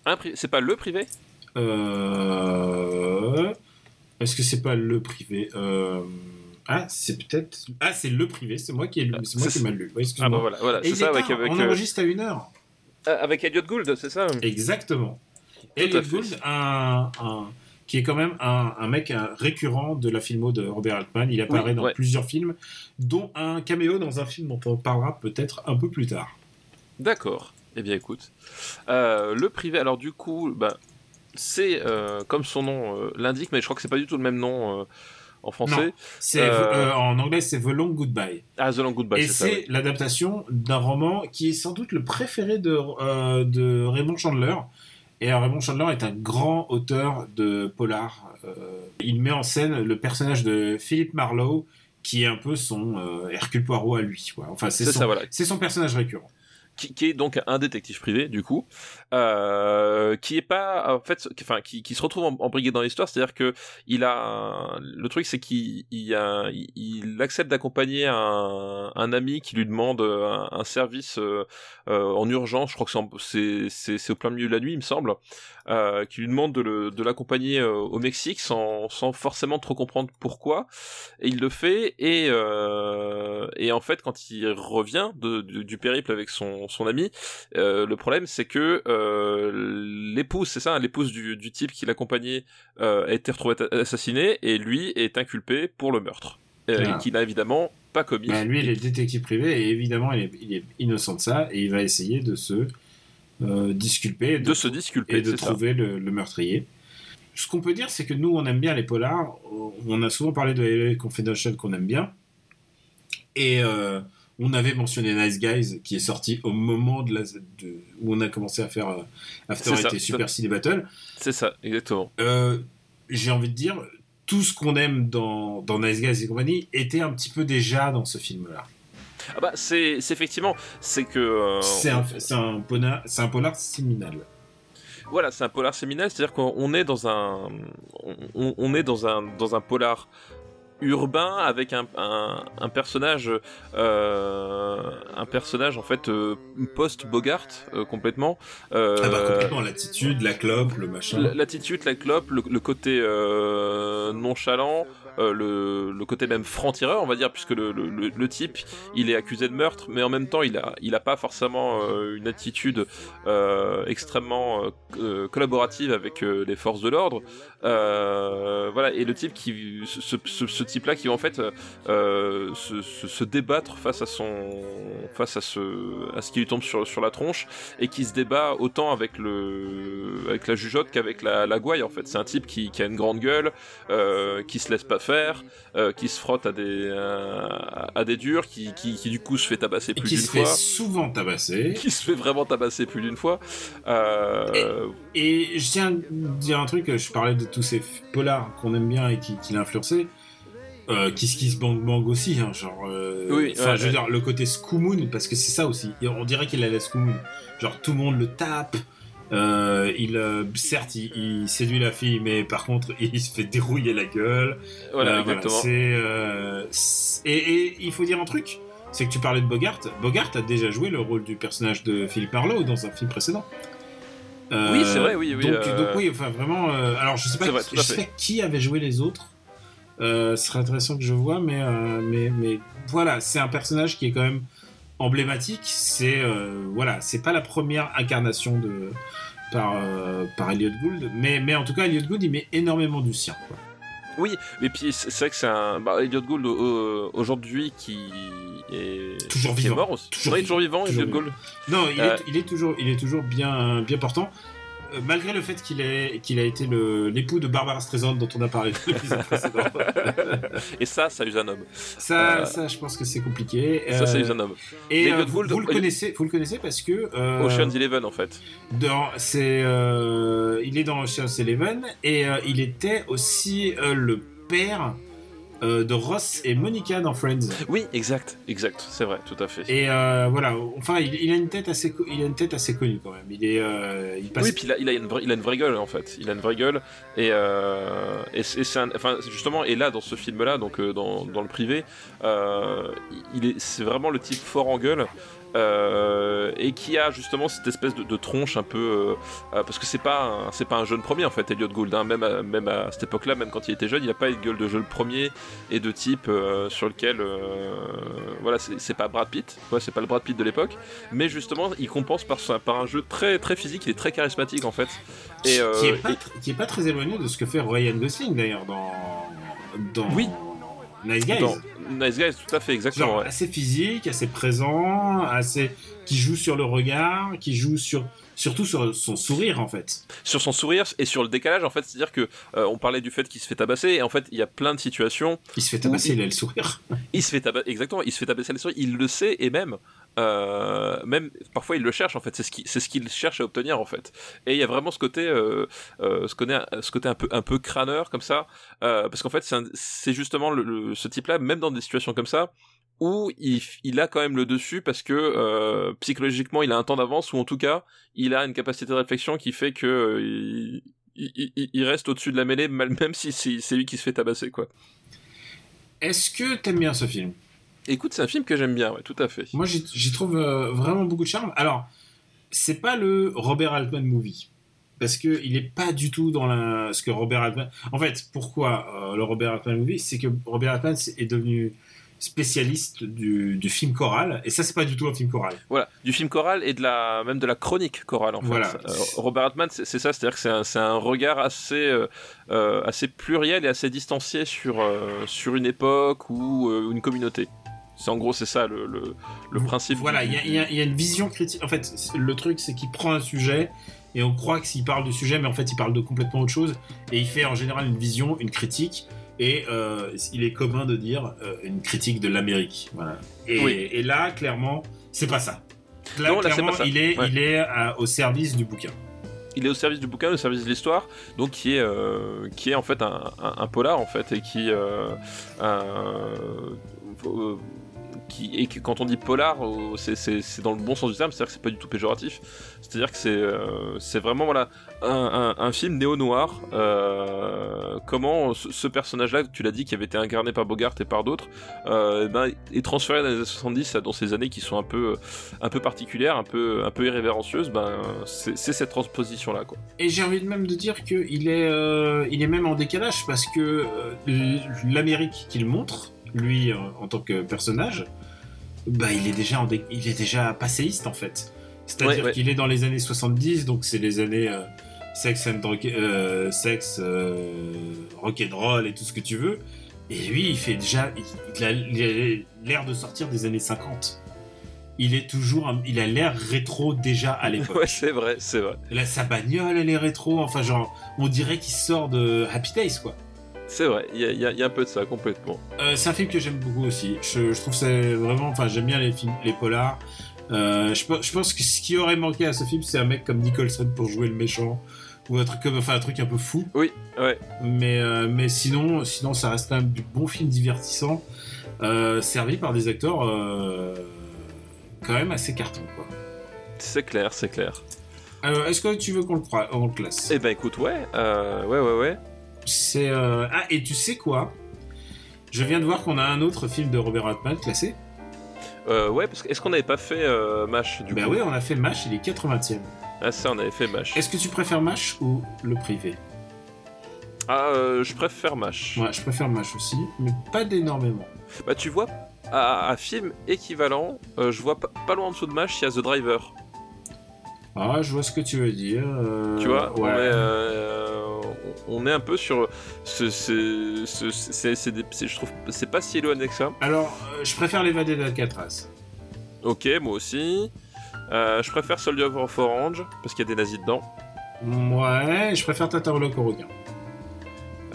Un pri- C'est pas le privé? Euh... Est-ce que c'est pas le privé? Euh, Ah, c'est peut-être. Ah, c'est le privé. C'est moi qui ai lu. C'est moi c'est- qui ai mal lu. Oui, Ah bah voilà, voilà c'est ça avec, avec, On euh, enregistre à une heure. ah, avec Elliot Gould, c'est ça Exactement. Elliot. Gould, un, un- qui est quand même un, un mec un récurrent de la filmo de Robert Altman. Il apparaît Oui, dans ouais. plusieurs films, dont un caméo dans un film dont on parlera peut-être un peu plus tard. D'accord. Eh bien, écoute. Euh, le privé, alors du coup, bah, c'est euh, comme son nom euh, l'indique, mais je crois que c'est pas du tout le même nom euh, en français. C'est Euh, euh, en anglais, c'est The Long Goodbye. Ah, The Long Goodbye, Et c'est l'adaptation d'un roman qui est sans doute le préféré de, euh, de Raymond Chandler. Et Raymond Chandler est un grand auteur de polar. Il met en scène le personnage de Philip Marlowe, qui est un peu son euh, Hercule Poirot à lui. quoi. Enfin, c'est son, voilà. personnage récurrent. qui, qui est donc un détective privé du coup euh, qui est pas en fait enfin qui, qui se retrouve em- embrigué dans l'histoire c'est à dire que il a le truc c'est qu'il il, accepte d'accompagner un, un ami qui lui demande un, un service euh, euh, en urgence je crois que c'est au plein milieu de la nuit il me semble euh, qui lui demande de le- de l'accompagner euh, au Mexique sans sans forcément trop comprendre pourquoi. Et il le fait et euh, et en fait quand il revient de, du, périple avec son son ami euh, le problème c'est que euh, l'épouse c'est ça l'épouse du, du type qui l'accompagnait euh, a été retrouvée assassinée et lui est inculpé pour le meurtre euh, Ah. et qu'il n'a évidemment pas commis Bah, lui, il est détective privé et évidemment, il est, il est innocent de ça et il va essayer de se euh, disculper, de se disculper et de trouver le, le meurtrier. Ce qu'on peut dire, c'est que nous, on aime bien les polars. On a souvent parlé de LA Confidential qu'on aime bien. Et euh, on avait mentionné Nice Guys, qui est sorti au moment de la, de- où on a commencé à faire euh, After ça. et Super City Battle. c'est ça exactement Euh, J'ai envie de dire, tout ce qu'on aime dans, dans Nice Guys et compagnie était un petit peu déjà dans ce film-là. ah bah c'est effectivement c'est que euh, C'est un, c'est un, polar- un polar séminal. Voilà, c'est un polar séminal, c'est-à-dire qu'on est dans un, on, on est dans un, dans un polar urbain avec un, un, un personnage, euh, un personnage en fait euh, post Bogart euh, complètement. Euh, Ah bah complètement, l'attitude, la clope, le machin. L'attitude, la clope, le, le côté euh, nonchalant, euh, le, côté même franc-tireur, on va dire, puisque le, type, il est accusé de meurtre, mais en même temps, il a, il a pas forcément euh, une attitude euh, extrêmement collaborative avec les forces de l'ordre. Voilà, et le type qui, ce, type-là, qui va en fait se, se, débattre face à son, face à ce, à ce qui lui tombe sur, sur la tronche, et qui se débat autant avec le, avec la jugeote qu'avec la, la gouaille en fait. C'est un type qui, qui a une grande gueule, qui se laisse pas faire, euh, qui se frotte à des, euh, à des durs, qui, qui, qui du coup se fait tabasser plus qui d'une se fait fois. souvent tabasser. Qui se fait vraiment tabasser plus d'une fois. Euh, Et je tiens à dire un truc, je parlais de tous ces polars qu'on aime bien et qui, qui l'ont influencé. Euh, Kiss Kiss Bang Bang aussi, hein, genre. Oui, enfin, ouais, je veux ouais. dire, le côté Scoomoon, parce que c'est ça aussi. On dirait qu'il a la Scoomoon. Genre, tout le monde le tape. Euh, il, euh, certes, il, il séduit la fille, mais par contre, il se fait dérouiller la gueule. voilà, Euh, exactement. c'est, c'est- et, et il faut dire un truc, c'est que tu parlais de Bogart. Bogart a déjà joué le rôle du personnage de Philippe Marlowe dans un film précédent. Oui, c'est vrai, oui, oui, Donc, donc oui, enfin vraiment. alors je sais pas, vrai, qui, je sais qui avait joué les autres. Ce serait intéressant que je vois, mais mais mais voilà, c'est un personnage qui est quand même emblématique. C'est euh, voilà, c'est pas la première incarnation de par euh, par Elliot Gould, mais mais en tout cas Elliot Gould il met énormément du sien. Quoi. Oui, et puis c'est vrai que c'est un. Bah, Elliot Gould euh, aujourd'hui qui est. Toujours qui est vivant. mort aussi. Toujours Ouais, toujours vivant, Toujours Elliot Gould. Non, il, Euh, est, il est toujours, il est toujours bien, bien portant. Euh, malgré le fait qu'il ait, qu'il a été l'époux de Barbara Streisand dont on a parlé dans l'épisode précédent. Et ça, ça use un homme. ça, Euh, ça, je pense que c'est compliqué. Ça, ça Euh, use un homme. et euh, vous, Gould- vous le connaissez, vous le connaissez parce que euh, Ocean's Eleven, en fait. dans, c'est, euh, il est dans Ocean's Eleven et euh, il était aussi euh, le père euh, de Ross et Monica dans Friends. Oui, exact, exact, c'est vrai, tout à fait. Et euh, voilà, enfin, il, il a une tête assez, il a une tête assez connue quand même. Il est, euh, il passe. Oui, puis il a, il, a une vraie, il a une vraie gueule en fait. Il a une vraie gueule et, et, c'est- enfin justement et là dans ce film-là, donc dans, dans le privé, il est, c'est vraiment le type fort en gueule. Euh, et qui a justement cette espèce de, de tronche un peu euh, euh, parce que c'est pas un, c'est pas un jeune premier en fait Elliot Gould hein, même à, même à cette époque là même quand il était jeune il a pas une gueule de jeune premier et de type euh, sur lequel voilà c'est pas Brad Pitt. Ouais, c'est pas le Brad Pitt de l'époque. Mais justement il compense par, par un jeu très très physique. Il est très charismatique en fait. Et, qui, est pas, et- qui est pas très éloigné de ce que fait Ryan Gosling d'ailleurs dans, dans Oui. Nice Guys. dans Nice Guys tout à fait exactement Genre ouais. assez physique, assez présent, assez qui joue sur le regard, qui joue sur surtout sur son sourire en fait. sur son sourire et sur le décalage en fait c'est à dire que euh, on parlait du fait qu'il se fait tabasser et en fait il y a plein de situations Il se fait tabasser, il a le sourire. il se fait tabasser exactement il se fait tabasser les sourires il le sait et même euh, même parfois il le cherche en fait c'est ce qu'il cherche à obtenir en fait et il y a vraiment ce côté euh, euh, ce côté ce côté un peu un peu crâneur comme ça parce qu'en fait c'est justement le, le- ce type là même dans des situations comme ça où il, il a quand même le dessus parce que euh, psychologiquement il a un temps d'avance ou en tout cas il a une capacité de réflexion qui fait que euh, il, il- il- il reste au-dessus de la mêlée même si c'est lui qui se fait tabasser quoi. Est-ce que t'aimes bien ce film? Écoute, c'est un film que j'aime bien, ouais, tout à fait. Moi, j'y trouve euh, vraiment beaucoup de charme. Alors, c'est pas le Robert Altman movie. Parce que il est pas du tout dans la... ce que Robert Altman. En fait, pourquoi le Robert Altman movie? C'est que Robert Altman est devenu spécialiste du, du film choral. Et ça, c'est pas du tout un film choral. Voilà, du film choral et de la même de la chronique chorale en fait. Euh, Robert Altman, c'est ça, c'est-à-dire que c'est un, regard assez euh, euh, assez pluriel et assez distancié sur euh, sur une époque ou une communauté. C'est en gros c'est ça le, le, le principe. Voilà, du- il y, y a- il y a une vision critique. En fait, le truc, c'est qu'il prend un sujet et on croit que s'il parle du sujet, mais en fait, il parle de complètement autre chose. Et il fait en général une vision, une critique. Et euh, il est commun de dire euh, une critique de l'Amérique. Voilà. Et, Oui. et là, clairement, c'est pas ça. Là, Non, là, clairement, pas ça. il est, Ouais. il est euh, au service du bouquin. il est au service du bouquin, au service de l'histoire, donc qui est, euh, qui est en fait un, un, un polar en fait, et qui, euh, euh, et que quand on dit polar, euh, c'est- dans le bon sens du terme, c'est-à-dire que c'est pas du tout péjoratif, c'est-à-dire que c'est euh, vraiment voilà un, film néo noir. Euh, comment ce, personnage-là, tu l'as dit, qui avait été incarné par Bogart et par d'autres, ben, est transféré dans les années 70 dans ces années qui sont un peu un peu particulières, un peu un peu irrévérencieuses. Ben c'est cette transposition là quoi. Et j'ai envie même de dire qu'il est, il est même en décalage parce que l'Amérique qu'il montre, lui en tant que personnage, bah il est déjà, en dé- il est déjà passéiste en fait. C'est-à-dire Ouais, ouais. qu'il est dans les années 70, donc c'est les années euh, sex and rock, euh, sex, euh, rock and roll et tout ce que tu veux. Et lui, il fait déjà, il, a il a l'air de sortir des années 50. Il est toujours, un- il a l'air rétro déjà à l'époque. Ouais, c'est vrai, c'est vrai. Là, sa bagnole, elle est rétro. Enfin, genre, on dirait qu'il sort de Happy Days, quoi. C'est vrai, il y a, y y un peu de ça complètement. Euh, c'est un film que j'aime beaucoup aussi. Je, je trouve c'est vraiment. Enfin, j'aime bien les films, les polars. Euh, je, pe- je pense que ce qui aurait manqué à ce film, c'est un mec comme Nicholson pour jouer le méchant. Ou un truc comme. Enfin, un truc un peu fou. Oui, ouais. Mais, euh, mais sinon, sinon, ça reste quand même du bon film divertissant. servi par des acteurs. quand même assez carton, quoi. C'est clair, c'est clair. Alors, est-ce que tu veux qu'on le, croie- on le classe? Eh ben écoute, ouais, ouais, ouais, ouais. C'est euh, ah et tu sais quoi? Je viens de voir qu'on a un autre film de Robert Altman classé. Euh, ouais, parce que est-ce qu'on n'avait pas fait euh, Mash du bah coup? oui, on a fait Mash, il est 80e. Ah ça, on avait fait Mash. Est-ce que tu préfères Mash ou le privé? Ah, euh, je préfère Mash. Ouais, je préfère Mash aussi, mais pas d'énormément. Bah tu vois, à, à film équivalent, euh, je vois pas, pas loin en dessous de Mash, il y a The Driver. Ah, je vois ce que tu veux dire. euh, Tu vois, on, ouais. est, euh, on est un peu sur. ce- ce- ce- c'est- c'est c'est- je trouve, c'est pas si éloigné que ça. Alors, euh, je préfère l'évadé d'Alcatraz. Ok, moi aussi. Je préfère Soldier of Orange parce qu'il y a des nazis dedans. Ouais, je préfère Tatarlock au requin.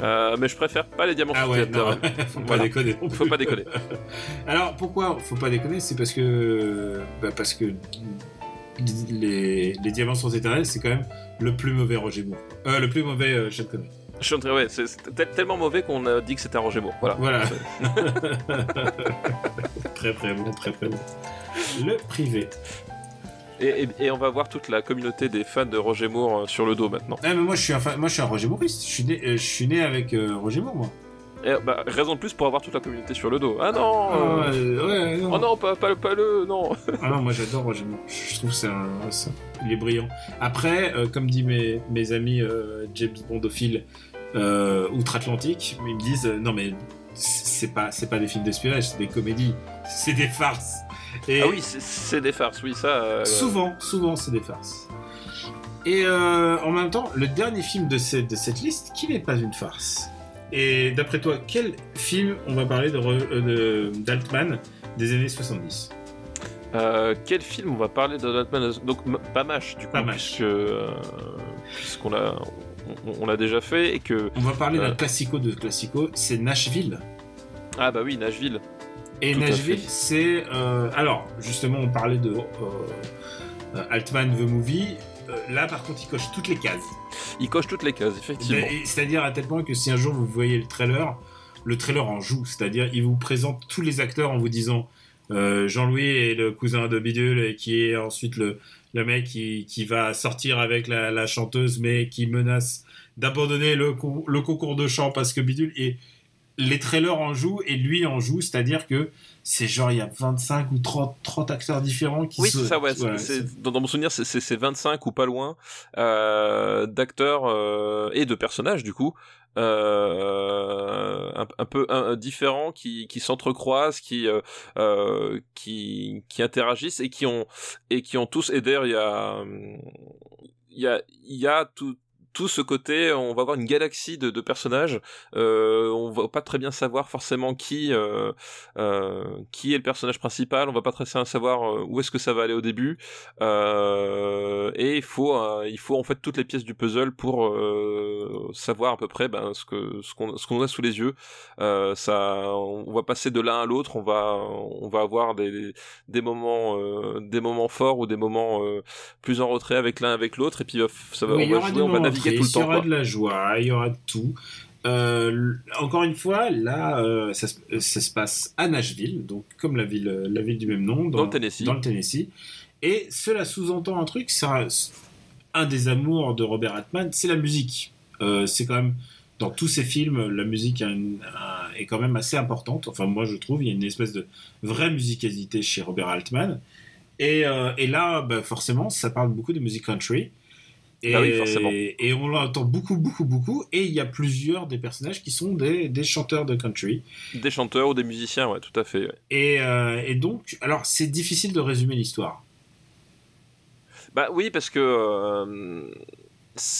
Euh, mais je préfère pas les diamants Ah ouais, non, faut pas Voilà. déconner. Faut pas déconner. Alors pourquoi faut pas déconner? C'est parce que bah, parce que les, les diamants sont éternels, c'est quand même le plus mauvais Roger Moore. Euh, le plus mauvais euh, Sean Connery. Train- ouais, c'est c'est tel- tellement mauvais qu'on a dit que c'était un Roger Moore. Voilà. Voilà. très très bon, très très bon. Le privé. Et, et- et on va voir toute la communauté des fans de Roger Moore euh, sur le dos maintenant. Ah, mais moi je suis un, fan- moi je suis un Roger Maurice. Je suis né, euh, je suis né avec euh, Roger Moore, moi. Et, bah, raison de plus pour avoir toute la communauté sur le dos. Ah non Ah, euh, ouais, non. Oh non, pas, pas, le- pas le. Non Ah non, moi j'adore Roger. Je trouve c'est un, il est brillant. Après, euh, comme dit mes, mes amis euh, James euh, outre-Atlantique, ils me disent euh, non mais c'est pas c'est pas des films d'espionnage, c'est des comédies, c'est des farces. Et Ah oui, c'est- des farces, oui, ça. souvent, souvent c'est des farces. Et en même temps, le dernier film de, cette- de cette liste, qui n'est pas une farce? Et d'après toi, quel film on va parler de, euh, de- d'Altman des années 70 euh, quel film on va parler de Batman Donc, M- pas Mash, du coup, puisque. euh, puisqu'on l'a. On, on l'a déjà fait et que. On va parler d'un Euh. classico de classico, c'est Nashville. Ah bah oui, Nashville. Et Tout Nashville, c'est. euh, alors, justement, on parlait de euh, Altman The Movie. Euh, là, par contre, il coche toutes les cases. Il coche toutes les cases, effectivement. Mais- C'est-à-dire à tel point que si un jour vous voyez le trailer, le trailer en joue. C'est-à-dire, il vous présente tous les acteurs en vous disant euh, Jean-Louis est le cousin de Bidule et qui est ensuite le, le mec qui, qui va sortir avec la, la chanteuse, mais qui menace d'abandonner le, le concours de chant parce que Bidule. Et les trailers en jouent et lui en joue. C'est-à-dire que c'est genre, il y a 25 ou 30, 30 acteurs différents qui Oui, se. c'est ça, ouais. voilà, c'est- dans, dans mon souvenir, c'est- c'est c'est 25 ou pas loin euh, d'acteurs euh, et de personnages, du coup, euh, un, un peu un- différents qui, qui s'entrecroisent, qui, euh, euh, qui, qui interagissent et qui ont, et qui ont tous. Et d'ailleurs, il y a, hum, il y a, il y a tout tout ce côté, on va avoir une galaxie de, de personnages. Euh, on va pas très bien savoir forcément qui euh, euh, qui est le personnage principal. On va pas très bien savoir où est-ce que ça va aller au début. Euh, et il faut il faut en fait toutes les pièces du puzzle pour euh, savoir à peu près ben, ce que ce qu'on ce qu'on a sous les yeux. Euh, ça, on va passer de l'un à l'autre. On va on va avoir des des moments euh, des moments forts ou des moments euh, plus en retrait avec l'un avec l'autre. Et puis ça va Oui, on va jouer, on va moments naviguer tout le tristes, temps. Il y aura quoi. de la joie, il y aura de tout. Euh, encore une fois, là, euh, ça, se- ça se passe à Nashville, donc comme la ville, euh, la ville du même nom, Dans le Tennessee. dans le Tennessee. Et cela sous-entend un truc, c'est un, un des amours de Robert Altman, c'est la musique. Euh, c'est quand même dans tous ses films, la musique a une- a- est quand même assez importante. Enfin, moi, je trouve, il y a une espèce de vraie musicalité chez Robert Altman. Et, euh, et là, bah, forcément, ça parle beaucoup de musique country. Et, Ah oui, forcément. et on l'entend beaucoup, beaucoup, beaucoup. Et il y a plusieurs des personnages qui sont des, des chanteurs de country. Des chanteurs ou des musiciens, ouais, tout à fait. ouais. Et, euh, et donc, alors, c'est difficile de résumer l'histoire. Bah oui, parce que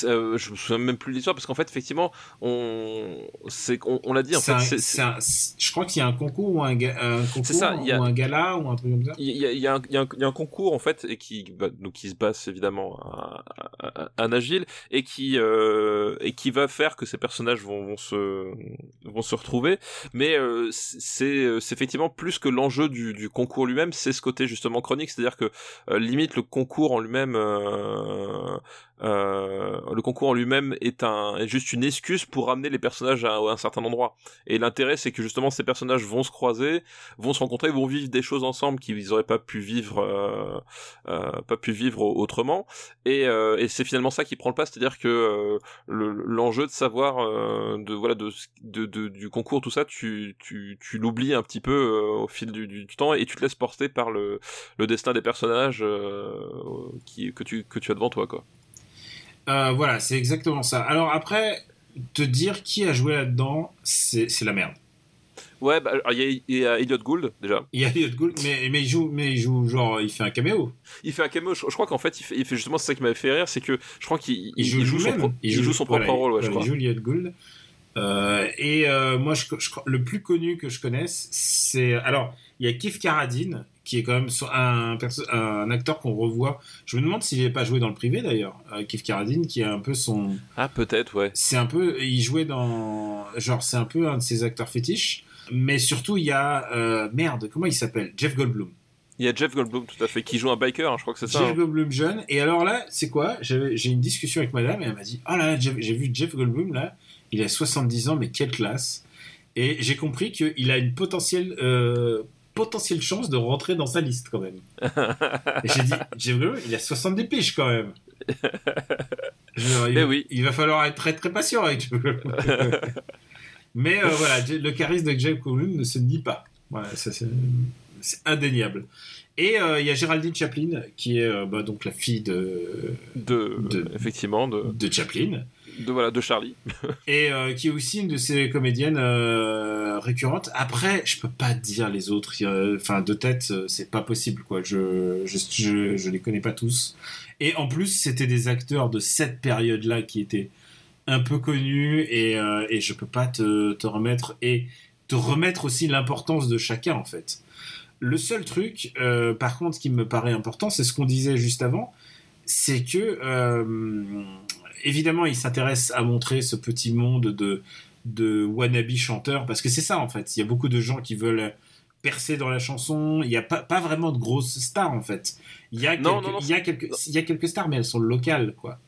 euh, euh, je me souviens même plus de l'histoire parce qu'en fait, effectivement, on, c'est, on, on l'a dit, en fait, un- c'est- c'est un- je crois qu'il y a un concours ou un, ga- un concours ça, y a- ou un gala ou un truc comme ça. il y, a, il y a un- y un- y a un concours en fait et qui bah, donc qui se passe évidemment à, à, à Nashville et qui euh, et qui va faire que ces personnages vont, vont se vont se retrouver mais euh, c'est c'est effectivement plus que l'enjeu du, du concours lui-même c'est ce côté justement chronique c'est-à-dire que euh, limite le concours en lui-même euh, le concours en lui-même est un est juste une excuse pour ramener les personnages à, un certain endroit et l'intérêt c'est que justement ces personnages vont se croiser vont se rencontrer, vont vivre des choses ensemble qu'ils auraient pas pu vivre, euh, euh, pas pu vivre autrement. Et, euh, et c'est finalement ça qui prend le pas, c'est-à-dire que euh, le- l'enjeu de savoir, de voilà, de, de, de- du concours, tout ça, tu, tu, tu l'oublies un petit peu au fil du, du temps et tu te laisses porter par le, le destin des personnages qui, que tu que tu as devant toi, quoi. Euh, voilà, c'est exactement ça. Alors après, te dire qui a joué là-dedans, c'est la merde. Ouais, bah, il y, a- il y a Elliot Gould déjà. Il y a Elliot Gould, mais, mais il joue, mais il joue genre, il fait un caméo. Il fait un cameo. Je, je crois qu'en fait, il fait, il fait justement c'est ça qui m'avait fait rire, c'est que je crois qu'il Il joue, son, pro- il joue son voilà, propre rôle, ouais, je crois. Il joue Elliot Gould. Euh, et euh, moi, je, je le plus connu que je connaisse, c'est alors il y a Keith Carradine qui est quand même un, acteur qu'on revoit. Je me demande s'il n'est pas joué dans le privé d'ailleurs. Euh, Keith Carradine qui est un peu son, Ah, peut-être, ouais. c'est un peu, il jouait dans, genre c'est un peu un de ses acteurs fétiches. Mais surtout, il y a euh, merde, comment il s'appelle? Jeff Goldblum. Il y a Jeff Goldblum, tout à fait, qui joue un biker, hein, je crois que c'est ça. Jeff hein. Goldblum jeune. Et alors là, c'est quoi? J'ai une discussion avec madame et elle m'a dit Ah là, là, j'ai vu Jeff Goldblum là. Il a 70 ans, mais quelle classe. Et j'ai compris qu'il a une potentielle, euh, potentielle chance de rentrer dans sa liste quand même. Et j'ai dit, j'ai vu, il a 70 piges quand même. Genre, il, Eh oui. il va falloir être très très patient avec Mais euh, voilà, le charisme de Jack Coulomb ne se nie pas. Voilà, c'est indéniable. Et euh, il y a Géraldine Chaplin, qui est euh, bah, donc la fille de, De, De- effectivement, de, de Chaplin, de, voilà, de Charlie. et euh, qui est aussi une de ces comédiennes euh, récurrentes. Après, je peux pas dire les autres. Enfin, de tête, euh, c'est pas possible, quoi. Je, je, je, je les connais pas tous. Et en plus, c'était des acteurs de cette période-là qui étaient un peu connus, et, euh, et je peux pas te, te remettre et te remettre aussi l'importance de chacun, en fait. Le seul truc, par contre, qui me paraît important, c'est ce qu'on disait juste avant, c'est que évidemment, il s'intéresse à montrer ce petit monde de de wannabe chanteurs parce que c'est ça en fait. Il y a beaucoup de gens qui veulent percer dans la chanson. Il n'y a pas, pas vraiment de grosses stars en fait. Il y a Non, quelques, non, non, il y a quelques, il y a quelques stars, mais elles sont locales quoi.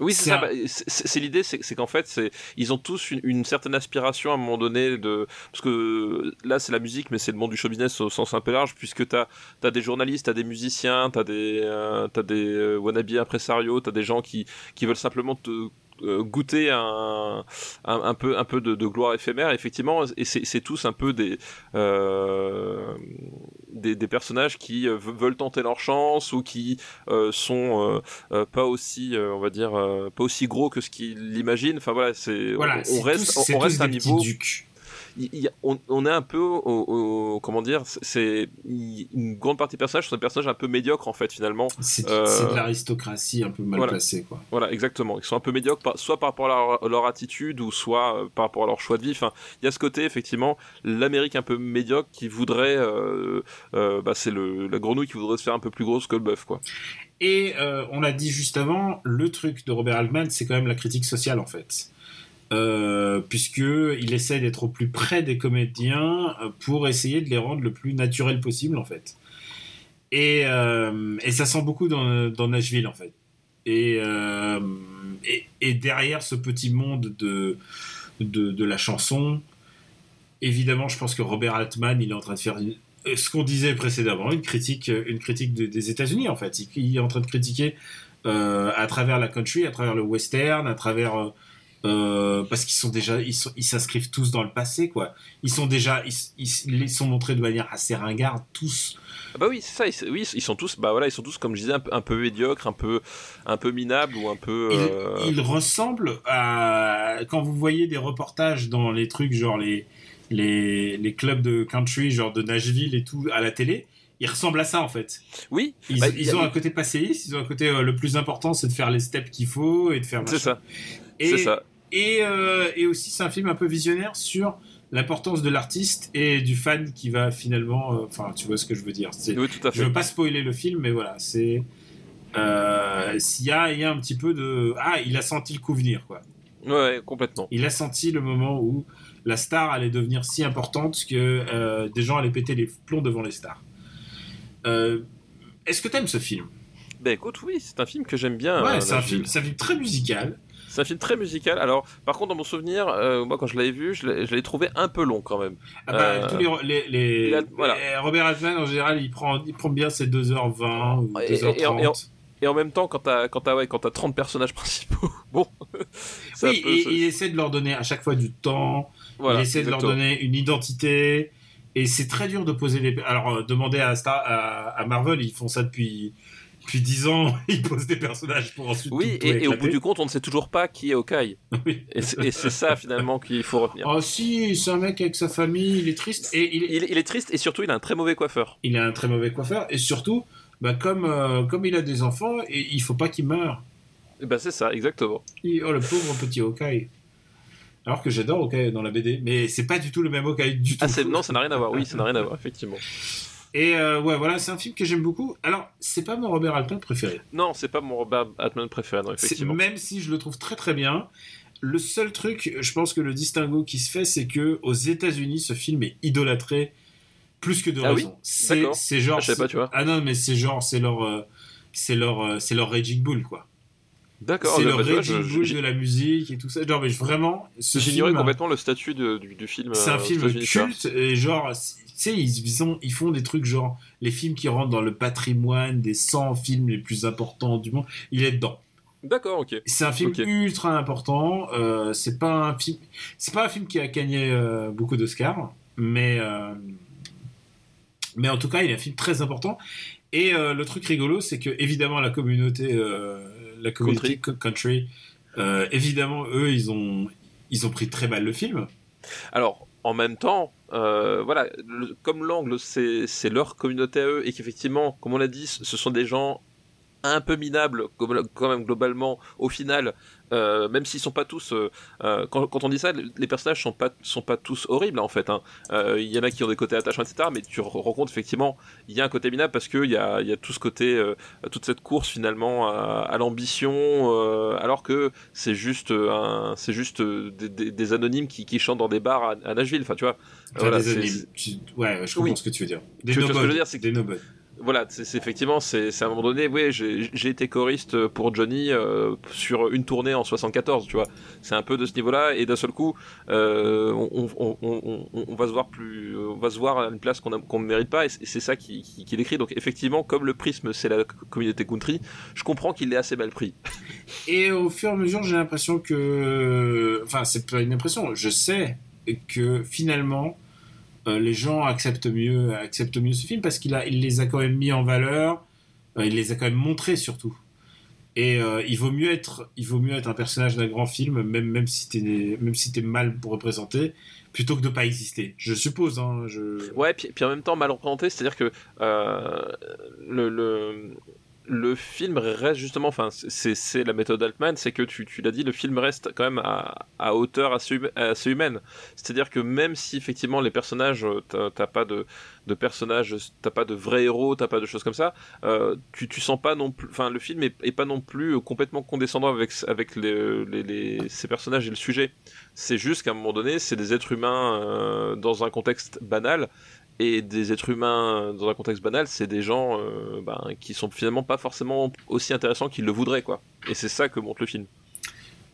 Oui, c'est ça. un- bah, c'est- l'idée, c'est qu'en fait, ils ont tous une, une certaine aspiration à un moment donné de parce que là, c'est la musique, mais c'est le monde du show business au sens un peu large, puisque t'as as des journalistes, t'as des musiciens, t'as des euh, t'as des euh, wannabe impresarios, t'as des gens qui qui veulent simplement te goûter un, un, un peu un peu de, de gloire éphémère effectivement et c'est tous un peu des euh, des, des personnages qui euh, ve- veulent tenter leur chance ou qui euh, sont euh, euh, pas aussi euh, on va dire euh, pas aussi gros que ce qu'ils l'imaginent enfin voilà c'est Voilà, on, reste tous- on, reste à un niveau ducs. Y on, on est un peu au, au- comment dire c'est- une grande partie des personnages sont des personnages un peu médiocres en fait finalement C'est Euh, c'est de l'aristocratie un peu mal voilà. placée quoi. voilà exactement ils sont un peu médiocres par- soit par rapport à leur, leur attitude ou soit euh, par rapport à leur choix de vie enfin il y a ce côté effectivement l'Amérique un peu médiocre qui voudrait euh, bah, c'est le la grenouille qui voudrait se faire un peu plus grosse que le bœuf quoi Et euh, on l'a dit juste avant, le truc de Robert Altman, c'est quand même la critique sociale en fait. Euh, puisque il essaie d'être au plus près des comédiens euh, pour essayer de les rendre le plus naturel possible en fait. Et, euh, et ça sent beaucoup dans, Nashville en fait. Et, et, derrière ce petit monde de, de, la chanson, évidemment, je pense que Robert Altman, il est en train de faire ce qu'on disait précédemment, une critique, une critique de- des États-Unis en fait. Il, est en train de critiquer à travers la country, à travers le western, à travers euh, parce qu'ils sont déjà, ils s'inscrivent tous dans le passé quoi. Ils sont déjà, ils, ils- ils sont montrés de manière assez ringarde tous. Ah bah oui c'est ça ils, oui ils sont tous bah voilà ils sont tous comme je disais un peu, un peu médiocres un peu un peu minables ou un peu Ils, euh, ils ressemblent à quand vous voyez des reportages dans les trucs genre les les, les clubs de country genre de Nashville et tout à la télé. Ils ressemblent à ça en fait. oui Ils, bah, ils a- ont un côté passéiste, ils ont un côté euh, le plus important, c'est de faire les steps qu'il faut et de faire. c'est ça Et, c'est ça Et, euh, et aussi, c'est un film un peu visionnaire sur l'importance de l'artiste et du fan qui va finalement. euh, Enfin, tu vois ce que je veux dire. C'est- oui tout à Je fait veux pas spoiler le film, mais voilà, c'est. Euh, s'il y a, il y a un petit peu de. Ah, il a senti le coup venir, quoi. ouais, complètement Il a senti le moment où la star allait devenir si importante que euh, des gens allaient péter les plombs devant les stars. Euh, Est-ce que t'aimes ce film? Bah écoute oui c'est un film que j'aime bien Ouais, euh, c'est un Nashville. film, c'est un film très musical. C'est un film très musical. Alors, par contre, dans mon souvenir, euh, moi, quand je l'avais vu, je l'ai trouvé un peu long quand même. Ah bah, Euh, tous les, les, les- il a- voilà. Robert Altman en général il prend, il prend bien ses 2h20 ou Et- et- 2h30. et en- Et en même temps, quand t'as quand t'as ouais, quand t'as 30 personnages principaux, bon, oui, il essaie de leur donner à chaque fois du temps, voilà, il essaie de leur donner une identité, et c'est très dur de poser les... Alors, euh, demandez à, Star, à, à Marvel, ils font ça depuis, depuis 10 ans, ils posent des personnages pour ensuite Oui, tout, tout et, et au bout du compte, on ne sait toujours pas qui est Hawkeye. Oui. Et c'est ça finalement qu'il faut retenir. Oh si, c'est un mec avec sa famille, il est triste, et il, Il, il est triste et surtout, il a un très mauvais coiffeur. il a un très mauvais coiffeur, et surtout, bah, comme, euh, comme il a des enfants, et il faut pas qu'il meure. Et ben c'est ça, exactement. Oh le pauvre petit Hawkeye. Alors que j'adore Hawkeye dans la BD, mais c'est pas du tout le même Hawkeye du tout. Ah, c'est- non, ça n'a rien à voir. Oui, ça n'a rien à voir, effectivement. Et euh, ouais, voilà, c'est un film que j'aime beaucoup. Alors, c'est pas mon Robert Altman préféré. Non, c'est pas mon Robert Batman préféré, non, effectivement. Même si je le trouve très très bien, le seul truc, je pense que le distinguo qui se fait, c'est que aux États-Unis, ce film est idolâtré plus que de Ah oui raison. D'accord. c'est genre. Ah, je savais pas, tu vois. Ah non, mais c'est genre, c'est leur, euh, c'est leur, euh, c'est leur Raging Bull quoi. D'accord. C'est le je- de la musique et tout ça. Genre, mais vraiment, ce J'ignorais complètement le statut de- du, du film. c'est euh, un aux film culte et genre, tu sais, ils, ils, font des trucs genre les films qui rentrent dans le patrimoine des 100 films les plus importants du monde. Il est dedans. D'accord, ok. C'est un film ultra important. Euh, c'est pas un film, c'est pas un film qui a gagné euh, beaucoup d'Oscars, mais euh, mais en tout cas, il est un film très important. Et euh, le truc rigolo, c'est que évidemment la communauté, euh, la communauté country, country euh, évidemment eux, ils ont ils ont pris très mal le film. Alors, en même temps, euh, voilà, le- comme l'angle, c'est leur communauté à eux, et qu'effectivement, comme on l'a dit, ce sont des gens un peu minables, quand même globalement, au final, euh, même s'ils sont pas tous, euh, euh, quand, quand on dit ça, les personnages sont pas sont pas tous horribles en fait. hein. Euh, Il y en a qui ont des côtés attachants, etc. Mais tu rends compte effectivement, il y a un côté minable parce qu'il y a, il y a tout ce côté, toute cette course finalement à, à l'ambition, alors que c'est juste un, c'est juste des, des- des anonymes qui, qui chantent dans des bars à, à Nashville. Enfin, tu vois. Enfin, Voilà, des c'est- animes. Tu- Ouais, je comprends Oui. ce que tu veux dire. Des Tu vois voilà, c'est effectivement, c'est à un moment donné, oui, j'ai été choriste pour Johnny euh, sur une tournée en 74, tu vois. C'est un peu de ce niveau-là, et d'un seul coup, euh, on, va se voir plus, on va se voir à une place qu'on ne mérite pas, et c'est ça qui, qu'il écrit. Donc effectivement, comme le prisme, c'est la communauté country, je comprends qu'il l'ait assez mal pris. Et au fur et à mesure, j'ai l'impression que. Enfin, c'est pas une impression, je sais que finalement, euh, les gens acceptent mieux, acceptent mieux ce film parce qu'il a, il les a quand même mis en valeur, euh, il les a quand même montrés surtout. Et euh, il vaut mieux être, il vaut mieux être un personnage d'un grand film, même même si t'es, même si mal représenté, plutôt que de pas exister. Je suppose. Hein, je... Ouais, puis, puis en même temps mal représenté, c'est-à-dire que le, le film reste justement, enfin c'est la méthode Altman, c'est que tu, l'as dit, le film reste quand même à, hauteur assez, hum- assez humaine. C'est-à-dire que même si effectivement les personnages, euh, t'as pas de, personnages, t'as pas de vrais héros, t'as pas de choses comme ça, euh, tu, sens pas non plus, enfin le film est, pas non plus complètement condescendant avec, ces personnages et le sujet. C'est juste qu'à un moment donné, c'est des êtres humains euh, dans un contexte banal. Et des êtres humains dans un contexte banal, c'est des gens euh, ben, qui sont finalement pas forcément aussi intéressants qu'ils le voudraient, quoi. Et c'est ça que montre le film.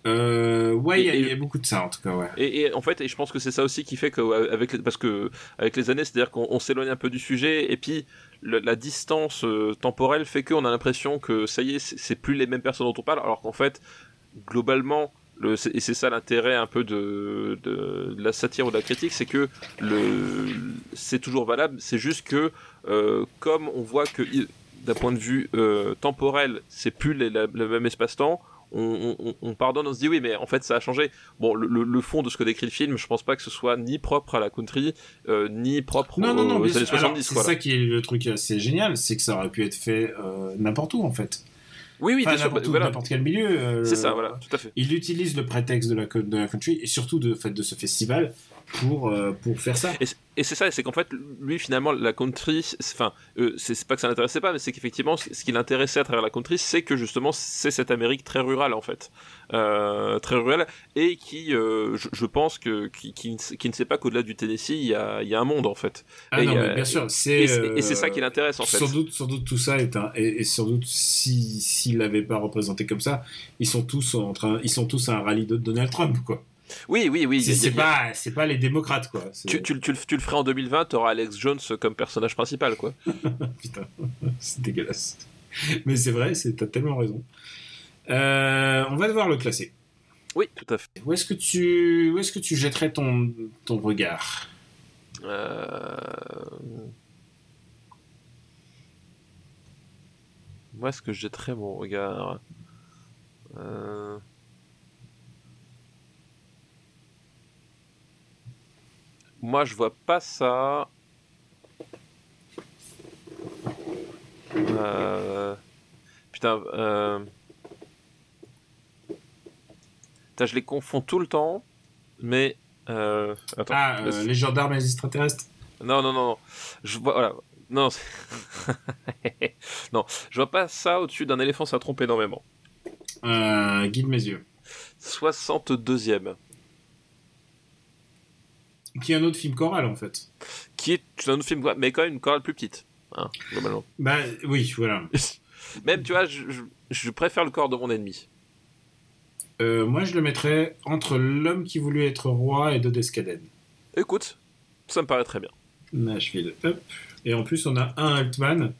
Euh, ouais, il y, a- y beaucoup de ça en tout cas, ouais. Et, et en fait, et je pense que c'est ça aussi qui fait que euh, avec les, parce que avec les années, c'est-à-dire qu'on on s'éloigne un peu du sujet, et puis le- la distance euh, temporelle fait qu'on a l'impression que ça y est, c'est plus les mêmes personnes dont on parle, alors qu'en fait, globalement, le, et c'est ça l'intérêt un peu de, de, de la satire ou de la critique, c'est que le, c'est toujours valable, c'est juste que euh, comme on voit que d'un point de vue euh, temporel, c'est plus les- la- le même espace-temps. On, on- on pardonne, on se dit oui, mais en fait ça a changé. Bon, le, fond de ce que décrit le film, je pense pas que ce soit ni propre à la country, euh, ni propre Non, non, non, aux années sûr. Alors, 70. c'est ça qui est le truc assez génial, c'est que ça aurait pu être fait n'importe où en fait. Oui, oui, Enfin, sûr, n'importe voilà. quel milieu. euh, C'est ça, voilà, tout à fait. Il utilise le prétexte de la, de la country et surtout de, fait, de ce festival pour, euh, pour faire ça. Et, c'est ça, c'est qu'en fait, lui, finalement, la country, enfin, euh, c'est pas que ça l'intéressait pas, mais c'est qu'effectivement, ce qui l'intéressait à travers la country, c'est que justement, c'est cette Amérique très rurale, en fait. Euh, très rurale, et qui, euh, je, je pense, que, qui, qui, ne sait- qui ne sait pas qu'au-delà du Tennessee, il y a, y a un monde, en fait. Ah et non, a- mais bien sûr, c'est. Et, c'est- ça qui l'intéresse, en fait. Sans doute, sans doute tout ça est un et, et sans doute si s'il l'avait pas représenté comme ça, ils sont tous en train, ils sont tous à un rallye de Donald Trump quoi. Oui, oui, oui. C'est pas c'est pas les démocrates quoi. Tu, tu, le- tu, tu le ferais en 2020, t'auras Alex Jones comme personnage principal, quoi. Putain, c'est dégueulasse. Mais c'est vrai, c'est t'as tellement raison. Euh, on va devoir le classer. Oui, tout à fait. Où est-ce que tu où est-ce que tu jetterais ton ton regard? Euh... Moi, est-ce que je jetterais mon regard? Euh, Moi, je vois pas ça. Euh, Putain. Euh... Putain, je les confonds tout le temps, mais. Euh... Attends. Ah, euh, les gendarmes et les extraterrestres? Non, non, non. Je vois, voilà. Non, non, je vois pas ça au-dessus d'un éléphant, ça trompe énormément. Guide mes yeux. 62e, Qui est un autre film choral en fait. qui est un autre film, mais quand même une chorale plus petite, hein, globalement. Bah oui, voilà. Même, tu vois, je, je- je préfère le corps de mon ennemi. Euh, moi, je le mettrais entre l'homme qui voulait être roi et Dodescaden. Écoute, ça me paraît très bien. Nashville. Hop. Et en plus, on a un Altman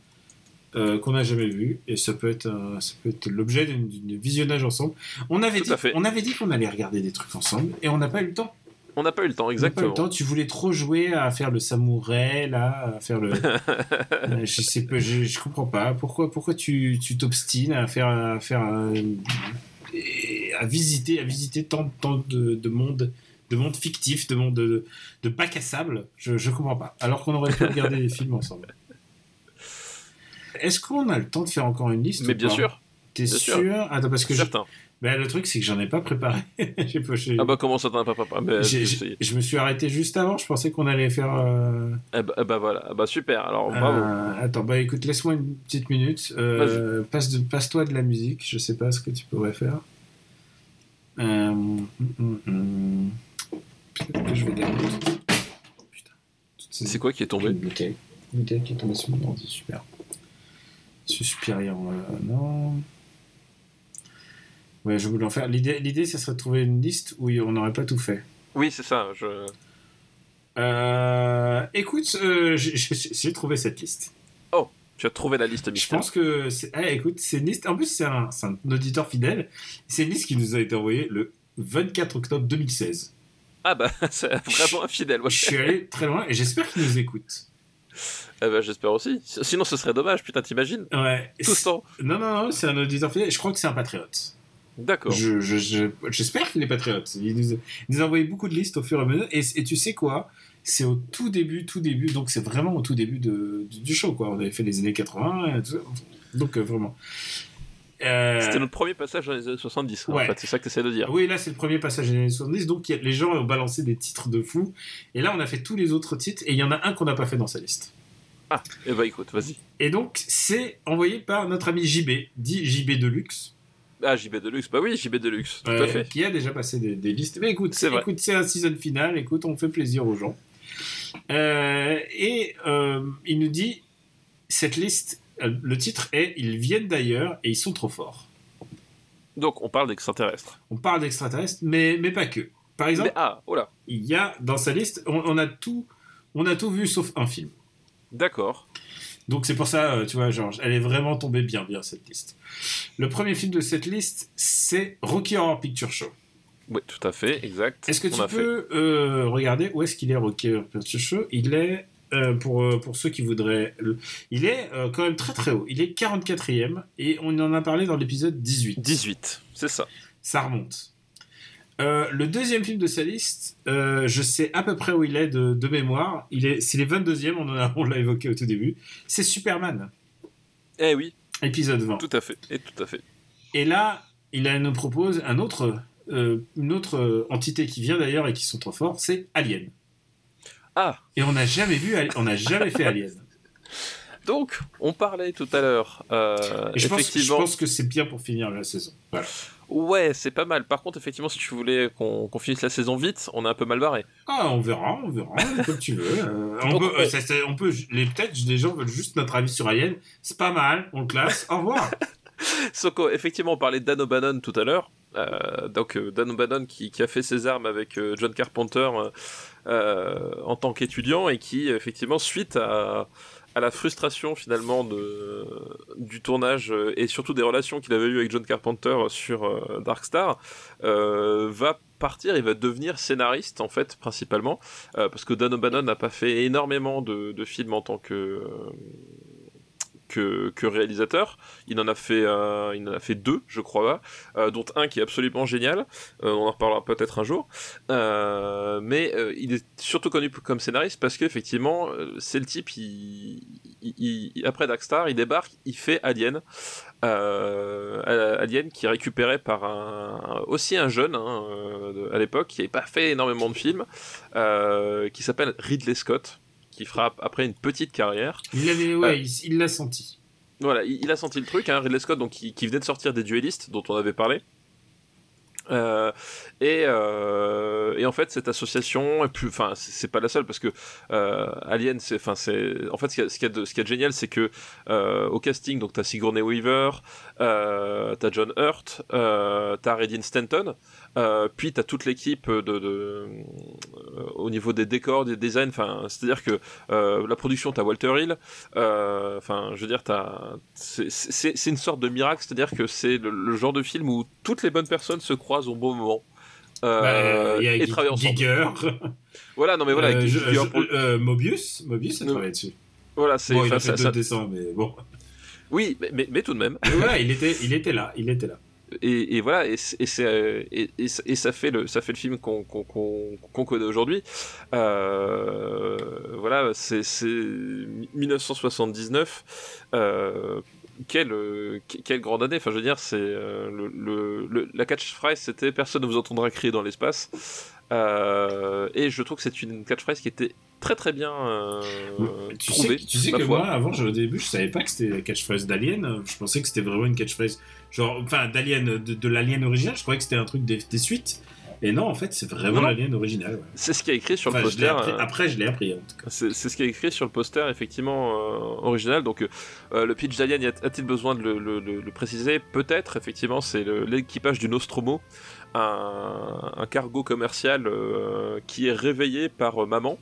euh, qu'on n'a jamais vu. Et ça peut être, un- ça peut être l'objet d'une visionnage ensemble. On avait, Tout dit, à fait. on avait dit qu'on allait regarder des trucs ensemble et on n'a pas eu le temps. On n'a pas eu le temps, On n'a pas eu exactement. le temps. Tu voulais trop jouer à faire le samouraï, là, à faire le. Euh, je sais pas, je, je comprends pas. Pourquoi, pourquoi tu tu t'obstines à faire, à faire, à visiter, à visiter tant, tant de, de mondes, de mondes fictifs, de mondes de, de bacs à sable? Je, je comprends pas. Alors qu'on aurait pu regarder des films ensemble. Est-ce qu'on a le temps de faire encore une liste Mais bien sûr, T'es sûr, sûr? Attends, parce que je- ben, le truc c'est que j'en ai pas préparé. J'ai pas- Ah bah comment ça t'en pas mais, j'ai- je me suis arrêté juste avant. Je pensais qu'on allait faire. euh, Eh bah, eh bah voilà, Ah bah super, alors bravo. Euh, attends, bah écoute, laisse-moi une petite minute. Euh, passe de, passe-toi de la musique. Je sais pas ce que tu pourrais faire. Hum, hum, hum. Peut-être que je vais Putain. Ces- C'est quoi qui est tombé? Une bouteille. Une bouteille qui est tombée sur mon ordi, super. Suspiriant, voilà. Non. Ouais, je voulais en faire. L'idée, l'idée, ça serait de trouver une liste où on n'aurait pas tout fait. Oui, c'est ça, je... Euh, écoute, euh, j'ai- j'ai j'ai trouvé cette liste. tu as trouvé la liste Je mystère. pense que, c'est- eh, écoute, c'est une liste. En plus, c'est un, c'est un auditeur fidèle. C'est une liste qui nous a été envoyée le 24 octobre 2016. Ah bah, c'est vraiment infidèle, ouais. Je suis allé très loin et j'espère qu'il nous écoute. Eh bah j'espère aussi. Sinon ce serait dommage, putain, t'imagines? Ouais. Tout ce temps. Non, non, non, c'est un auditeur fidèle. Je crois que c'est un patriote. D'accord. Je- je- je- J'espère qu'il est patriote. Il nous, il nous a envoyé beaucoup de listes au fur et à mesure. Et, et tu sais quoi? C'est au tout début, tout début. Donc c'est vraiment au tout début de, du, du show, quoi. On avait fait les années 80. et tout ça. Donc euh, vraiment. Euh, C'était notre premier passage dans les années 70, Ouais. en fait, c'est ça que t'essaies de dire. Oui, là c'est le premier passage des années 70, donc a- les gens ont balancé des titres de fou. Et là on a fait tous les autres titres, et il y en a un qu'on n'a pas fait dans sa liste. Ah, eh bah écoute, vas-y. Et donc c'est envoyé par notre ami JB, dit JB Deluxe, Ah, JB Deluxe, bah oui, JB Deluxe, tout à fait. qui a déjà passé des, des listes. Mais écoute, C'est vrai. écoute, c'est un season final, écoute, on fait plaisir aux gens. Euh, et euh, il nous dit, cette liste, euh, le titre est Ils viennent d'ailleurs et ils sont trop forts. Donc on parle d'extraterrestres. On parle d'extraterrestres, mais, mais pas que. Par exemple, Mais ah, oh là, il y a dans sa liste, on, on a tout, on a tout vu sauf un film. d'accord. Donc c'est pour ça, euh, tu vois, genre, elle est vraiment tombée bien, bien cette liste. Le premier film de cette liste, c'est Rocky Horror Picture Show. Oui, tout à fait, exact. Est-ce que On tu peux euh, regarder où est-ce qu'il est Rocky Horror Picture Show? Il est, euh, pour, pour ceux qui voudraient, le- il est euh, quand même très très haut. Il est 44e et on en a parlé dans l'épisode 18. 18, c'est ça. Ça remonte. Euh, le deuxième film de sa liste, euh, je sais à peu près où il est de, de mémoire. Il est, c'est les 22e, on, en a- on l'a évoqué au tout début. C'est Superman, Eh oui, épisode 20. tout à fait, et tout à fait. Et là, il a- nous propose un autre, euh, une autre entité qui vient d'ailleurs et qui sont trop forts, c'est Alien. Ah, Et on n'a jamais vu, on n'a jamais fait Alien. donc, on parlait tout à l'heure, Et je pense, je effectivement... pense que c'est bien pour finir la saison. Voilà. Ouais, c'est pas mal. Par contre, effectivement, si tu voulais qu'on finisse la saison vite, on est un peu mal barré. Ah, on verra, on verra, comme tu veux. Euh, on, Donc, peut, on- euh, ça, ça- on peut, les peut-être les gens veulent juste notre avis sur Alien. C'est pas mal, on le classe. Au revoir. Soko, effectivement, on parlait de Dan O'Bannon tout à l'heure. Euh, donc, euh, Dan O'Bannon qui, qui a fait ses armes avec euh, John Carpenter euh, euh, en tant qu'étudiant et qui, effectivement, suite à, à la frustration finalement de, du tournage euh, et surtout des relations qu'il avait eues avec John Carpenter sur euh, Dark Star, euh, va partir et va devenir scénariste en fait principalement parce que Dan O'Bannon n'a pas fait énormément de, films en tant que que, réalisateur. Il en a fait, euh, il en a fait deux, je crois, euh, dont un qui est absolument génial. Euh, on en reparlera peut-être un jour. Euh, mais il est surtout connu comme scénariste parce qu'effectivement, c'est le type. Il, il- il- après Darkstar, il débarque, il fait Alien. Alien qui est récupéré par aussi un jeune hein, à l'époque qui n'avait pas fait énormément de films, qui s'appelle Ridley Scott, qui fera après une petite carrière. Il l'avait, ouais, il il l'a senti. Voilà, il, il a senti le truc, hein, Ridley Scott, donc qui, qui venait de sortir des duellistes dont on avait parlé. Euh, et, euh, et, en fait cette association enfin c'est pas la seule parce que euh, Alien c'est enfin c'est en fait ce qu'il y, a de, ce qui est génial c'est que euh, au casting donc t'as Sigourney Weaver euh, t'as John Hurt euh, t'as Redin Stanton puis t'as toute l'équipe de, de au niveau des décors des designs enfin c'est à dire que la production t'as Walter Hill enfin je veux dire t'as c'est une sorte de miracle c'est à dire que c'est le, le genre de film où toutes les bonnes personnes se croisent au bon moment. Euh, bah, y a et travailler ensemble. Giger. voilà, non mais voilà. Euh, je, je, euh, Mobius, Mobius a travaillé dessus. Voilà, c'est. Bon, il a fait ça, descends, mais bon. Oui, mais, mais, mais tout de même. voilà, il était, il était là, il était là. Et, et, voilà, et, et, et, et, ça fait le, ça fait le film qu'on qu qu connaît aujourd'hui. Euh, voilà, c'est 1979. Euh, quelle, quelle grande année. Enfin, je veux dire, c'est euh, le, le, la catchphrase, c'était personne ne vous entendra crier dans l'espace. Euh, et je trouve que c'est une catchphrase qui était très très bien euh, tu trouvée. Sais, tu sais que moi, avant, au début, je savais pas que c'était la catchphrase d'Alien. Je pensais que c'était vraiment une catchphrase, genre, enfin, d'Alien, de, de l'Alien original. Je croyais que c'était un truc des, des suites. Et non, en fait, c'est vraiment l'alien original. Ouais. C'est ce qui est écrit sur enfin, le poster. Appris, euh... Après, je l'ai appris en tout cas. C'est ce qui est écrit sur le poster, effectivement, euh, original. Donc, euh, le pitch d'Alien, a-t-il besoin de le, le, le, le préciser? Peut-être, effectivement, c'est l'équipage du Nostromo, un, un cargo commercial euh, qui est réveillé par maman.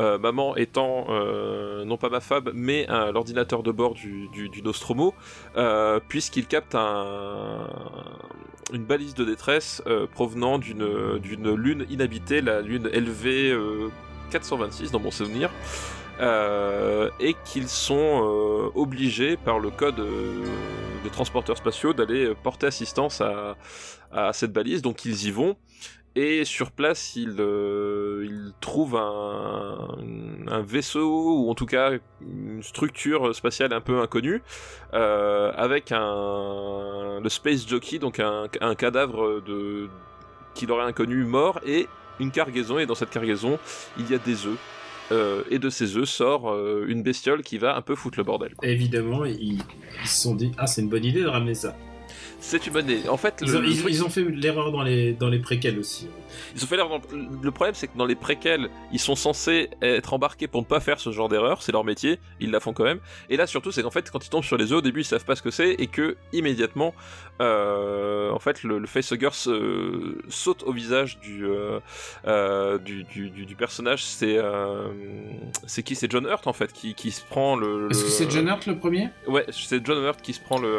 Euh, maman étant euh, non pas ma femme mais l'ordinateur de bord du, Nostromo euh, puisqu'il capte un, une balise de détresse euh, provenant d'une lune inhabitée la lune LV 426 dans mon souvenir euh, et qu'ils sont obligés par le code des transporteurs spatiaux d'aller porter assistance à, à cette balise. Donc ils y vont et sur place, il, euh, trouve un, vaisseau, ou en tout cas une structure spatiale un peu inconnue, euh, avec un, le Space Jockey, donc un, cadavre de qu'il aurait inconnu mort, et une cargaison, et dans cette cargaison, il y a des œufs. Euh, et de ces œufs sort euh, une bestiole qui va un peu foutre le bordel. Évidemment, ils se sont dit Ah, c'est une bonne idée de ramener ça. C'est une bonne idée. En fait, ils, le, ont, le ils, truc, ils ont fait l'erreur dans les, dans les préquels aussi. ils ont fait l'erreur. dans- Le problème, c'est que dans les préquels, ils sont censés être embarqués pour ne pas faire ce genre d'erreur. C'est leur métier. Ils la font quand même. Et là, surtout, c'est qu'en fait, quand ils tombent sur les œufs, au début, ils savent pas ce que c'est et que immédiatement, euh, en fait, le, le facehugger se- saute au visage du euh, euh, du, du, du, du personnage. C'est euh, c'est qui? C'est John Hurt en fait qui, qui se prend le. Est-ce le- que c'est John Hurt le premier? Ouais, c'est John Hurt qui se prend le.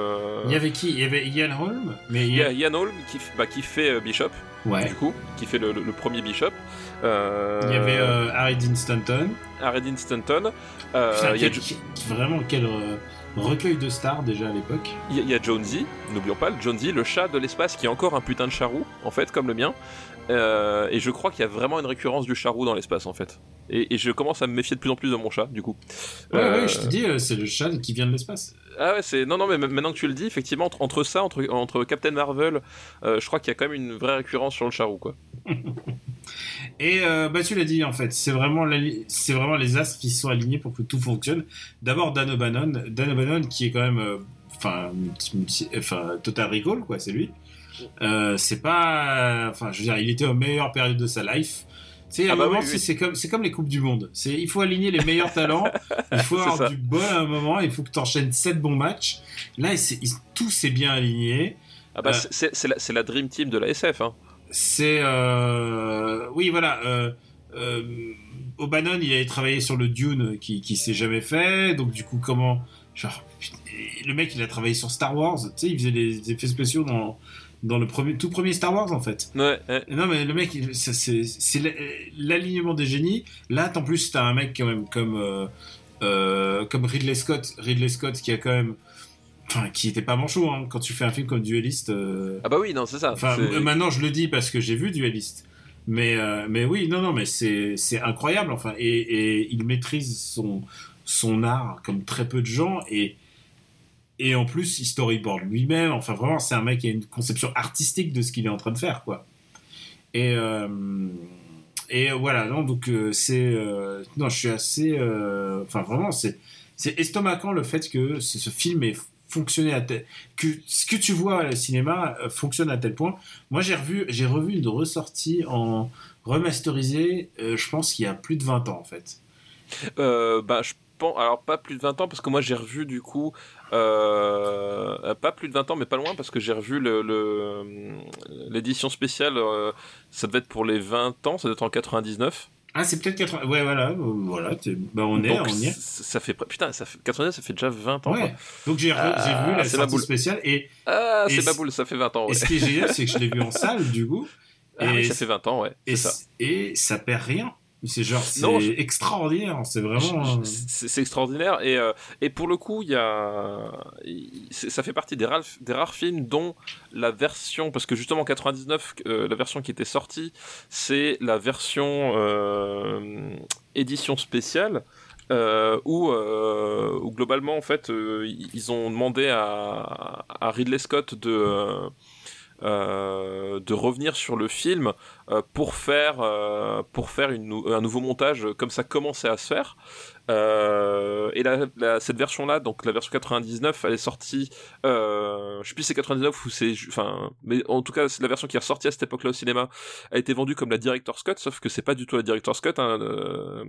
Il y avait qui? Il y avait Ian Holm mais Il y a Ian Holm qui, bah, qui fait euh, Bishop, Ouais. du coup, qui fait le, le- le premier Bishop. Euh, Il y avait euh, Harry Dean Stanton. Aredin Stanton. Euh, Putain, il y a quel- vraiment quel recueil de stars déjà à l'époque. il y, a- il y a Jonesy, n'oublions pas, le Jonesy, le chat de l'espace qui est encore un putain de charroux, en fait, comme le mien. Euh, et je crois qu'il y a vraiment une récurrence du charroux dans l'espace, en fait. Et, et je commence à me méfier de plus en plus de mon chat, du coup. Ouais, Euh, ouais, je te dis, euh, c'est le chat qui vient de l'espace. Ah ouais, c'est non non mais maintenant que tu le dis, effectivement entre, entre ça, entre, entre Captain Marvel, euh, je crois qu'il y a quand même une vraie récurrence sur le charroux quoi. Et euh, bah tu l'as dit en fait, c'est vraiment la li- c'est vraiment les astres qui sont alignés pour que tout fonctionne. D'abord Dan O'Bannon, Dan O'Bannon qui est quand même euh, enfin enfin Total Recall quoi, c'est lui. Euh, c'est pas enfin je veux dire, il était aux meilleures périodes de sa life. Tu sais, à Ah un bah moment, oui, c'est- oui. c'est comme, comme les Coupes du Monde. Il faut aligner les meilleurs talents. Il faut avoir ça. du bol à un moment. Il faut que tu enchaînes 7 bons matchs. Là, il- tout s'est bien aligné. Ah bah Euh. c'est- la, la dream team de la SF hein. C'est euh... oui voilà. Euh, O'Bannon, il avait travaillé sur le Dune qui qui s'est jamais fait. Donc du coup comment genre le mec il a travaillé sur Star Wars. Tu sais il faisait des effets spéciaux dans dans le premier tout premier Star Wars en fait. Ouais, ouais. Non mais le mec c'est c'est la- l'alignement des génies. Là en plus t'as un mec quand même comme euh, euh, comme Ridley Scott. Ridley Scott qui a quand même Enfin, qui était pas manchot, hein. Quand tu fais un film comme Dueliste, euh, Ah bah oui non c'est ça. Enfin, maintenant je le dis parce que j'ai vu Dueliste. Mais, mais oui, non, non, mais c'est c'est incroyable. Enfin, et, et il maîtrise son, son art comme très peu de gens. Et, et en plus, il storyboard lui-même. Enfin, vraiment, c'est un mec qui a une conception artistique de ce qu'il est en train de faire, quoi. Et, euh, et voilà, donc euh, c'est. euh, non, je suis assez. Enfin, vraiment, c'est c'est estomacant le fait que ce, film est fonctionner à tel que ce que tu vois au cinéma fonctionne à tel point. Moi, j'ai revu, j'ai revu une ressortie en remasterisé. je pense qu'il y a plus de 20 ans en fait. Bah, je pense, alors pas plus de 20 ans, parce que moi j'ai revu du coup, euh, pas plus de 20 ans, mais pas loin, parce que j'ai revu le- le- l'édition spéciale, euh, ça devait être pour les 20 ans, ça doit être en 99. Ah, c'est peut-être 80. Ouais, voilà, euh, voilà. t'es- Bah, on est, Donc, on y est. ça fait, putain, ça fait, 99, ça fait déjà 20 ans. quoi. Ouais. Donc j'ai Ah, vu la sortie spéciale et, Ah, Et c'est ma boule, ça fait 20 ans, et ouais. ce qui est génial, c'est que je l'ai vu en salle du coup. Ah et oui, ça fait 20 ans, ouais. et, ça. et ça perd rien. C'est genre, c'est je- extraordinaire. C'est vraiment. Euh, C'est extraordinaire et, euh, et pour le coup, il y a, ça fait partie des rares, des rares films dont la version, parce que justement en 99, euh, la version qui était sortie, c'est la version euh, édition spéciale. euh, où, euh, où globalement en fait euh, ils ont demandé à, à Ridley Scott de de revenir sur le film euh, pour faire euh, un nouveau montage comme ça commençait à se faire Euh, et cette version là donc la version 99 elle est sortie euh, je sais plus si c'est 99 ou c'est enfin mais en tout cas c'est la version qui est ressortie à cette époque là au cinéma a été vendue comme la Director's Cut sauf que c'est pas du tout la Director's Cut hein, euh,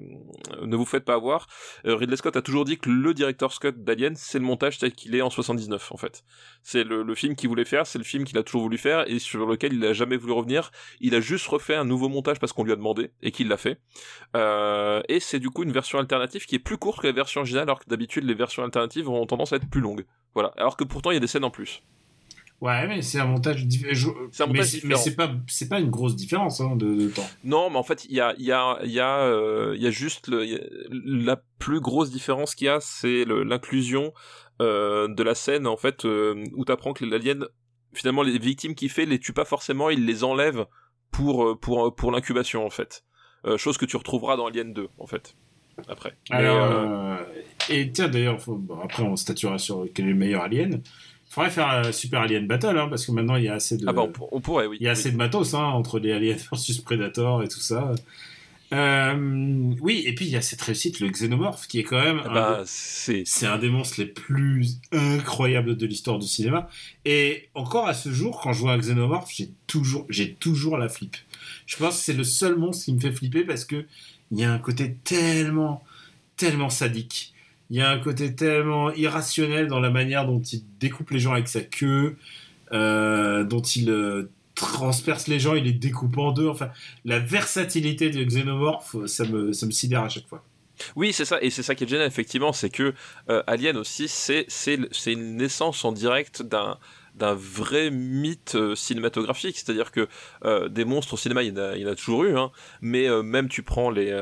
ne vous faites pas avoir. Euh, Ridley Scott a toujours dit que le Director's Cut d'Alien c'est le montage tel qu'il est en 79 en fait. C'est le, film qu'il voulait faire c'est le film qu'il a toujours voulu faire et sur lequel il a jamais voulu revenir. Il a juste refait un nouveau montage parce qu'on lui a demandé et qu'il l'a fait. Euh, et c'est du coup une version alternative qui est plus courte que la version originale alors que d'habitude les versions alternatives ont tendance à être plus longues voilà alors que pourtant il y a des scènes en plus Ouais, mais c'est un montage un montage mais, différent. Mais c'est pas, c'est pas une grosse différence hein, de, de temps. Non, mais en fait, il y a, il y a, il y a, euh, y a juste le, il y a- la plus grosse différence qu'il y a, c'est l'inclusion euh, de la scène en fait euh, où t'apprends que l'alien, finalement, les victimes qu'il fait les tue pas forcément, il les enlève pour euh, pour pour l'incubation en fait. Euh, chose que tu retrouveras dans Alien 2 en fait. Après. Alors, euh, euh, et tiens, d'ailleurs, faut- bon, après on statuera sur quel est le meilleur alien. Il faudrait faire un Super Alien Battle, hein, parce que maintenant il y a assez de, ah bah on, pour- on pourrait oui. il y a Oui. assez de matos hein, entre les aliens versus Predator et tout ça. Euh, oui, et puis il y a cette réussite, le Xenomorph, qui est quand même Ah un bah des- c'est c'est un des monstres les plus incroyables de l'histoire du cinéma. Et encore à ce jour, quand je vois un Xenomorph, j'ai toujours, j'ai toujours la flippe. Je pense que c'est le seul monstre qui me fait flipper parce que il y a un côté tellement, tellement sadique. Il y a un côté tellement irrationnel dans la manière dont il découpe les gens avec sa queue, euh, dont il euh, transperce les gens, il les découpe en deux. Enfin, la versatilité du Xenomorph, ça me, ça me sidère à chaque fois. Oui, c'est ça, et c'est ça qui est génial, effectivement, c'est que euh, Alien aussi, c'est une naissance en direct d'un d'un vrai mythe euh, cinématographique, c'est-à-dire que euh, des monstres au cinéma, il y en a, toujours eu, hein, mais euh, même tu prends les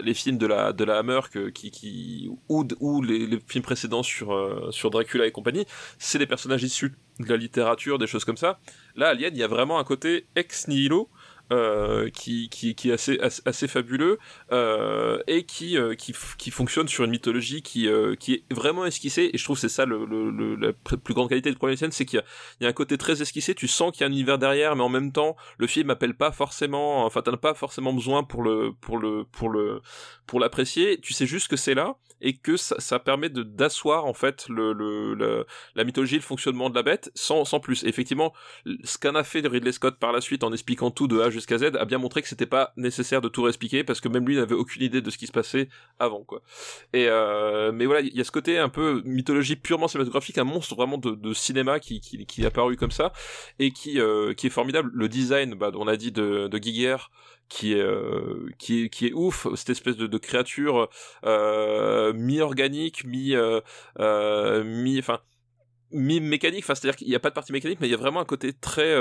les films de la de la Hammer que, qui ou les, les films précédents sur sur Dracula et compagnie, c'est des personnages issus de la littérature, des choses comme ça. Là, Alien, il y a vraiment un côté ex nihilo. Euh, qui, qui, qui est assez, assez, assez fabuleux euh, et qui, euh, qui, qui fonctionne sur une mythologie qui, euh, qui est vraiment esquissée et je trouve que c'est ça le, le, le- la plus grande qualité de scène c'est qu'il y a, y a un côté très esquissé tu sens qu'il y a un univers derrière mais en même temps le film appelle pas forcément enfin t'en as pas forcément besoin pour le pour le pour le pour l'apprécier tu sais juste que c'est là et que ça, permet de d'asseoir en fait le, la mythologie le fonctionnement de la bête sans, sans plus effectivement ce qu'en a fait Ridley Scott par la suite en expliquant tout de A jusqu'à Z a bien montré que c'était pas nécessaire de tout réexpliquer parce que même lui n'avait aucune idée de ce qui se passait avant quoi. Et euh, mais voilà, il y a ce côté un peu mythologie purement cinématographique, un monstre vraiment de, de cinéma qui, qui, qui est apparu comme ça et qui euh, qui est formidable. Le design, bah, on a dit de, de qui est euh, qui est qui est ouf cette espèce de, créature euh, mi organique euh, euh, mi enfin mi mécanique enfin c'est à dire qu'il n'y a pas de partie mécanique mais il y a vraiment un côté très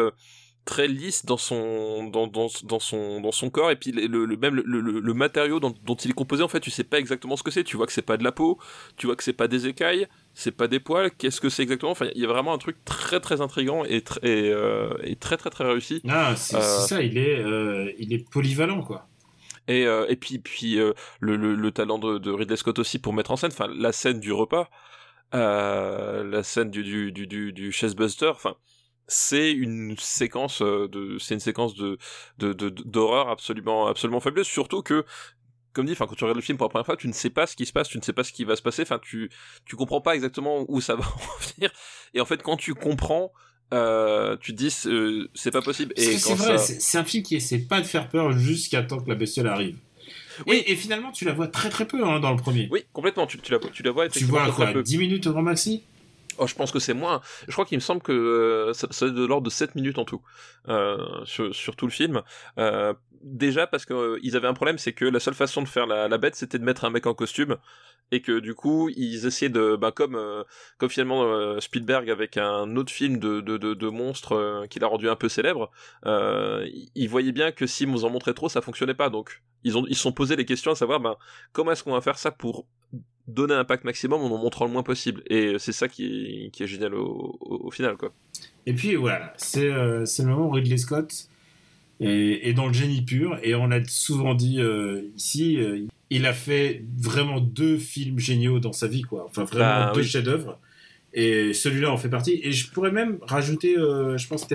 très lisse dans son dans, dans, dans son dans son corps. Et puis le, même le, le, le matériau dont, dont il est composé en fait tu sais pas exactement ce que c'est. Tu vois que c'est pas de la peau tu vois que c'est pas des écailles c'est pas des poils qu'est-ce que c'est exactement? Enfin il y a vraiment un truc très très intrigant et, tr- et, euh, et très très très réussi. Ah, c'est Euh, ça, il est, euh, il est polyvalent, quoi. et, et puis, puis le, le, le talent de, de Ridley Scott aussi pour mettre en scène, enfin la scène du repas, la scène du du du du, du Chessbuster, enfin c'est une séquence de c'est une séquence de de de- d'horreur absolument absolument fabuleuse, surtout que comme dit, enfin quand tu regardes le film pour la première fois, tu ne sais pas ce qui se passe, tu ne sais pas ce qui va se passer, enfin tu tu comprends pas exactement où ça va en venir. Et en fait, quand tu comprends, euh, tu te dis c'est pas possible. Et c'est vrai, c'est un film qui essaie pas de faire peur jusqu'à temps que la bestiole arrive. Oui. Et, finalement, tu la vois très très peu hein, dans le premier. Oui, complètement. Tu, tu, la, tu la vois. Tu vois quoi 10 minutes au grand maxi? Oh, je pense que c'est moins. Je crois qu'il me semble que euh, ça, ça de l'ordre de 7 minutes en tout euh, sur, sur, tout le film. Euh, déjà parce qu'ils euh, avaient un problème, c'est que la seule façon de faire la, la bête, c'était de mettre un mec en costume et que du coup ils essayaient de, bah, comme euh, comme finalement euh, Spielberg avec un autre film de de, de, monstres qu'il a rendu un peu célèbre, ils voyaient bien que si vous en montrez trop, ça fonctionnait pas. Donc ils ont ils sont posé les questions à savoir, ben comment est-ce qu'on va faire ça pour donner un impact maximum en en montrant le moins possible. Et c'est ça qui est, qui est génial au, final, quoi. Et puis voilà, c'est le moment où Ridley Scott est, dans le génie pur. Et on a souvent dit euh, ici, euh, il a fait vraiment deux films géniaux dans sa vie, quoi. Enfin, vraiment bah, deux chefs-d'œuvre. Et celui-là en fait partie. Et je pourrais même rajouter, euh, je pense,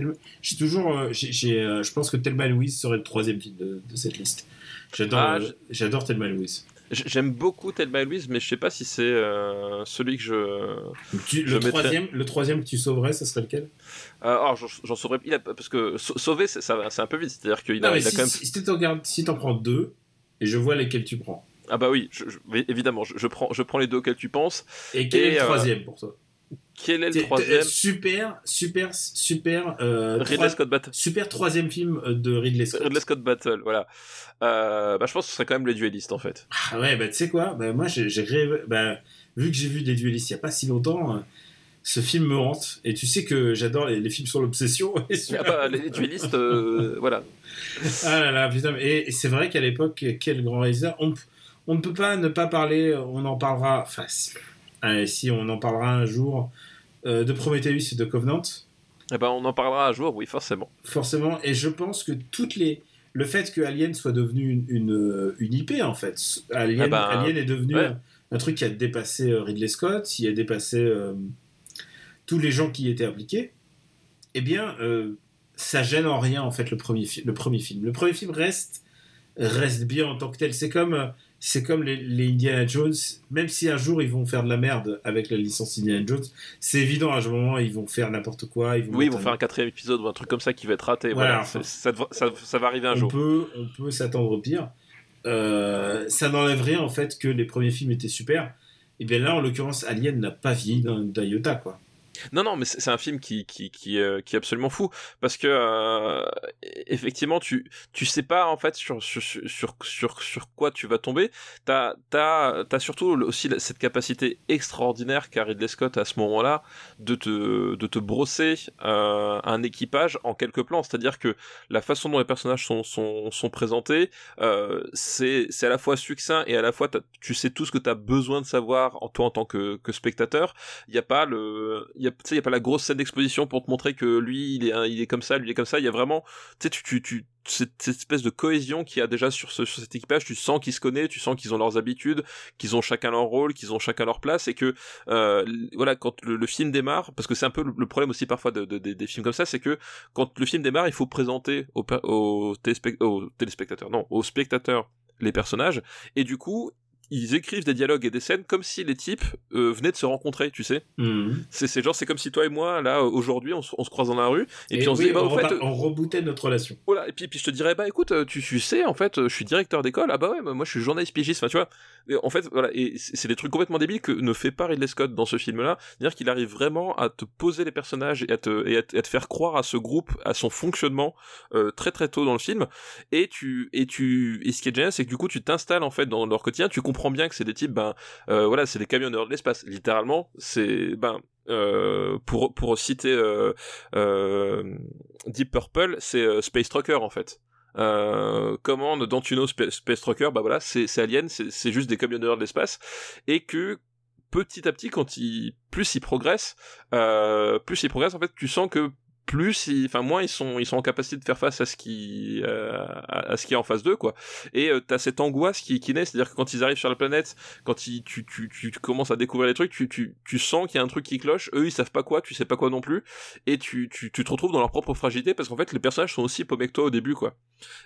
j'ai toujours, euh, j'ai, euh, je pense que Thelma Louise serait le troisième film de, de cette liste. J'adore, ah, j'adore Thelma Louise. J'aime beaucoup Thelma Louise, mais je sais pas si c'est euh, celui que je. Tu, le, troisième, le troisième que tu sauverais, ça serait lequel? Euh, Alors, j'en sauverais. Il a, parce que sauver, c'est un peu vite. C'est-à-dire qu'il a, il a si, quand même. Si tu si t'en prends deux, et je vois lesquels tu prends. Ah bah oui, je, je, évidemment, je, prends, je prends les deux auxquels tu penses. Et quel est le euh, troisième pour toi? Quel est le troisième Super, super, super. Euh, Ridley Scott Battle. Super troisième film de Ridley Scott. Ridley Scott Battle, voilà. Euh, bah, je pense que ce serait quand même les duellistes en fait. Ah ouais, bah tu sais quoi? Bah, Moi, j'ai rêvé. Bah, vu que j'ai vu des duellistes il y a pas si longtemps, euh, ce film me hante. Et tu sais que j'adore les, films sur l'obsession. Ah bah, les duellistes, euh, voilà. Ah là là, putain. Et, c'est vrai qu'à l'époque, quel grand réalisateur. On, on ne peut pas ne pas parler, on en parlera. Enfin, si on en parlera un jour euh, de Prometheus et de Covenant. Eh ben, on en parlera un jour, oui, forcément. Forcément, et je pense que toutes les. Le fait que Alien soit devenu une, une, IP, en fait. Alien, eh ben, Alien est devenu un, truc qui a dépassé euh, Ridley Scott, qui a dépassé euh, tous les gens qui y étaient impliqués. Eh bien, ça gêne en rien, en fait, le premier, le premier film. Le premier film reste, reste bien en tant que tel. C'est comme c'est comme les, Indiana Jones, même si un jour ils vont faire de la merde avec la licence Indiana Jones, c'est évident à un moment ils vont faire n'importe quoi. Ils vont oui, ils vont faire un quatrième épisode ou un truc comme ça qui va être raté. Voilà, ça, ça, va arriver un on jour. Peut, on peut s'attendre au pire. Euh, ça n'enlève rien en fait que les premiers films étaient super. Et bien là, en l'occurrence, Alien n'a pas vieilli d'un iota quoi. Non, non, mais c'est un film qui qui qui, euh, qui est absolument fou parce que euh, effectivement, tu tu sais pas en fait sur sur sur sur, sur quoi tu vas tomber. T'as t'as surtout aussi cette capacité extraordinaire qu'a Ridley Scott à ce moment-là de te de te brosser euh, un équipage en quelques plans. C'est-à-dire que la façon dont les personnages sont sont sont présentés, c'est à la fois succinct et à la fois tu sais tout ce que t'as besoin de savoir en toi en tant que que spectateur. Il y a pas le il y a pas la grosse scène d'exposition pour te montrer que lui, il est, il est comme ça, lui, il est comme ça. Il y a vraiment, tu sais, tu, tu, tu cette, espèce de cohésion qu'il y a déjà sur, ce, sur cet équipage. Tu sens qu'ils se connaissent, tu sens qu'ils ont leurs habitudes, qu'ils ont chacun leur rôle, qu'ils ont chacun leur place, et que, euh, voilà, quand le, film démarre, parce que c'est un peu le, problème aussi parfois de, de, des films comme ça, c'est que quand le film démarre, il faut présenter aux, aux téléspectateurs, non, aux spectateurs les personnages, et du coup, ils écrivent des dialogues et des scènes comme si les types euh, venaient de se rencontrer, tu sais. Mhm. C'est genre, c'est comme si toi et moi, là, aujourd'hui, on, se croise dans la rue, et, puis on se dit, bah, on, fait, on rebootait notre relation. Voilà, et puis, puis je te dirais, bah écoute, tu, tu sais, en fait, je suis directeur d'école, ah bah ouais, moi je suis journaliste pigiste, enfin tu vois. Et en fait, voilà, et c'est des trucs complètement débiles que ne fait pas Ridley Scott dans ce film-là, c'est-à-dire qu'il arrive vraiment à te poser les personnages et à te, et à, te faire croire à ce groupe, à son fonctionnement euh, très très tôt dans le film, et tu, et tu, et ce qui est génial, c'est que du coup, tu t'installes en fait dans leur quotidien, tu comprends bien que c'est des types ben euh, voilà, c'est des camionneurs de l'espace. Littéralement, c'est ben euh, pour pour citer euh, Deep Purple, c'est Space Trucker en fait. Commande d'Antuno Space Trucker, bah voilà, c'est Alien, c'est juste des camionneurs de l'espace, et que petit à petit, quand il plus il progresse, plus il progresse, en fait, tu sens que plus, enfin moins ils sont ils sont en capacité de faire face à ce qui euh, à, ce qui est en face d'eux quoi. Et euh, t'as cette angoisse qui, naît, c'est-à-dire que quand ils arrivent sur la planète, quand tu, tu, tu, commences à découvrir les trucs, tu, tu, tu sens qu'il y a un truc qui cloche. Eux ils savent pas quoi, tu sais pas quoi non plus, et tu, tu, tu te retrouves dans leur propre fragilité parce qu'en fait les personnages sont aussi paumés que toi au début quoi.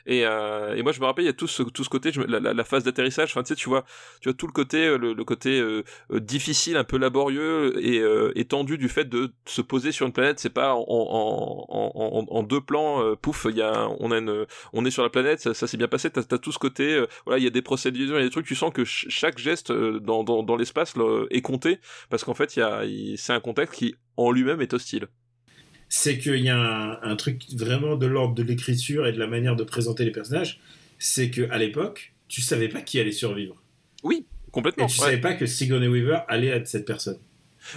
Et, euh, et moi je me rappelle il y a tout ce tout ce côté la, phase d'atterrissage, enfin tu sais tu vois tu vois tout le côté euh, le, côté difficile, un peu laborieux et, et tendu du fait de se poser sur une planète, c'est pas en, en, en, deux plans, euh, pouf, il y a, on a une, on est sur la planète, ça, ça s'est bien passé. T'as as tout ce côté, euh, voilà, il y a des procédures, il y a des trucs. Tu sens que chaque geste euh, dans, dans, dans l'espace est compté parce qu'en fait, il y a, c'est un contexte qui en lui-même est hostile. C'est qu'il y a un, un, truc vraiment de l'ordre de l'écriture et de la manière de présenter les personnages. C'est que à l'époque, tu savais pas qui allait survivre. Oui, complètement. Et tu savais pas que Sigourney Weaver allait être cette personne.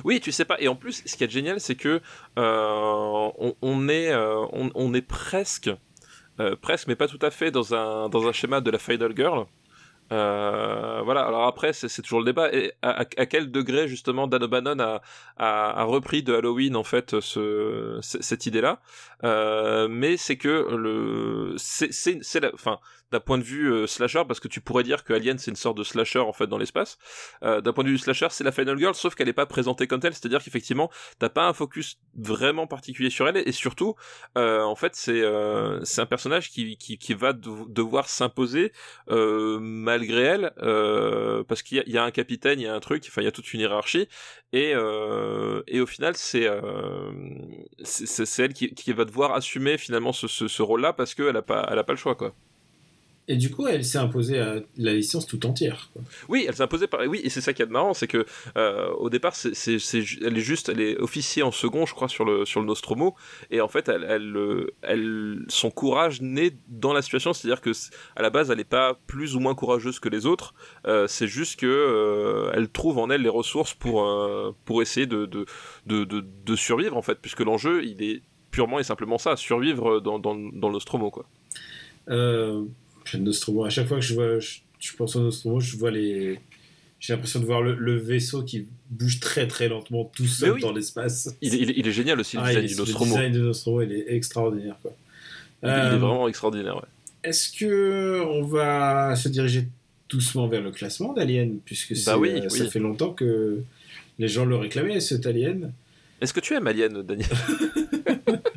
Oui, tu sais pas. Et en plus, ce qui est génial, c'est que euh, on, est, euh, on, est presque, euh, presque, mais pas tout à fait dans un dans un schéma de la Final Girl. voilà. Alors après, c'est toujours le débat. À, quel degré justement Dan O'Bannon a, a, repris de Halloween en fait ce, cette idée-là? Mais c'est que le c'est c'est la, enfin d'un point de vue euh, slasher, parce que tu pourrais dire que Alien c'est une sorte de slasher en fait dans l'espace. Euh, d'un point de vue slasher, c'est la Final Girl, sauf qu'elle n'est pas présentée comme telle, c'est-à-dire qu'effectivement t'as pas un focus vraiment particulier sur elle, et surtout, euh, en fait, c'est c'est un personnage qui qui, va devoir s'imposer malgré elle, parce qu'il y, y, a un capitaine, il y a un truc, enfin il y a toute une hiérarchie, et et au final c'est c'est elle qui, qui va devoir assumer finalement ce, ce, ce rôle-là parce qu'elle a pas elle a pas le choix quoi. Et du coup, elle s'est imposée à la licence tout entière. Quoi. Oui, elle s'est imposée par. Oui, et c'est ça qui est marrant, c'est que euh, au départ, c'est, c'est, c'est, elle est juste, elle est officier en second, je crois, sur le sur le Nostromo, et en fait, elle, elle, elle, son courage naît dans la situation, c'est-à-dire que à la base, elle n'est pas plus ou moins courageuse que les autres. Euh, c'est juste que euh, elle trouve en elle les ressources pour euh, pour essayer de de, de de, de survivre en fait, puisque l'enjeu, il est purement et simplement ça, survivre dans dans, dans le Nostromo, quoi. Euh Nostromo. À chaque fois que je vois, je, pense au Nostromo, je vois les. J'ai l'impression de voir le, vaisseau qui bouge très très lentement tout seul dans l'espace. Il, il, est génial aussi le ah, design du Nostromo. Le design du Nostromo, il est extraordinaire. Quoi. Il, est euh, vraiment extraordinaire. Ouais. Est-ce que on va se diriger doucement vers le classement d'Alien puisque bah oui, ça fait longtemps que les gens le réclamaient cet Alien? Est-ce que tu aimes Alien, Daniel?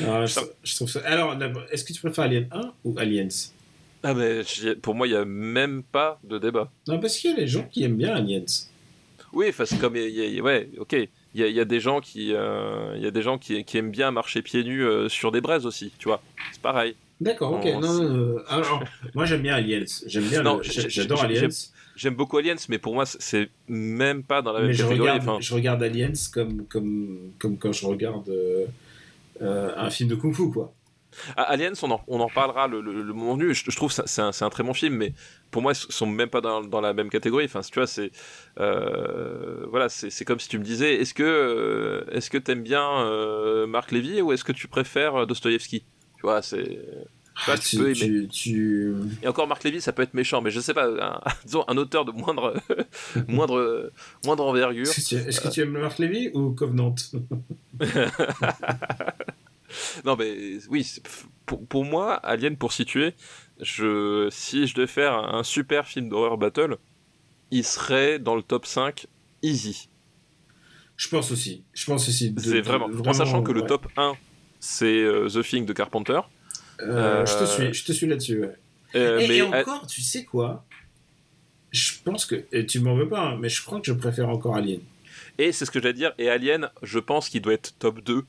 Alors, je, trouve ça... Alors, est-ce que tu préfères Alien 1 ou Aliens? Ah, mais pour moi, il n'y a même pas de débat. Non, parce qu'il y a les gens qui aiment bien Aliens. Oui, c'est comme. ouais, ok. Il y, a, des gens qui, euh, y a des gens qui, qui, aiment bien marcher pieds nus euh, sur des braises aussi, tu vois. C'est pareil. D'accord, ok. Non, alors, moi j'aime bien Aliens. J'aime bien. J'adore Aliens. J'aime beaucoup Aliens, mais pour moi c'est même pas dans la même catégorie. Je regarde, je regarde Aliens comme comme comme quand je regarde euh, un film de kung-fu, quoi. Aliens, on en, on en parlera le, le, moment venu. Je, trouve c'est un, un, très bon film, mais pour moi, ils sont même pas dans, dans la même catégorie. Enfin, tu vois, c'est euh, voilà, c'est comme si tu me disais, est-ce que euh, est-ce que t'aimes bien euh, Marc Lévy ou est-ce que tu préfères Dostoïevski? Tu vois, c'est ah, tu, peux aimer. Tu, Et encore Marc Lévy, ça peut être méchant, mais je sais pas, un, disons un auteur de moindre, moindre, moindre envergure. Est-ce que, tu, aimes Marc Lévy ou Covenant Non, mais oui, pour, pour, moi, Alien, pour situer, je, si je devais faire un super film d'horreur battle, il serait dans le top 5 easy. Je pense aussi. Je pense aussi. C'est vraiment, En sachant que le top 1, c'est euh, The Thing de Carpenter. Euh, je te suis, je te suis là-dessus. Euh, et, mais encore, tu sais quoi? Je pense que et tu m'en veux pas, hein, mais je crois que je préfère encore Alien. Et c'est ce que j'allais dire. Et Alien, je pense qu'il doit être top 2.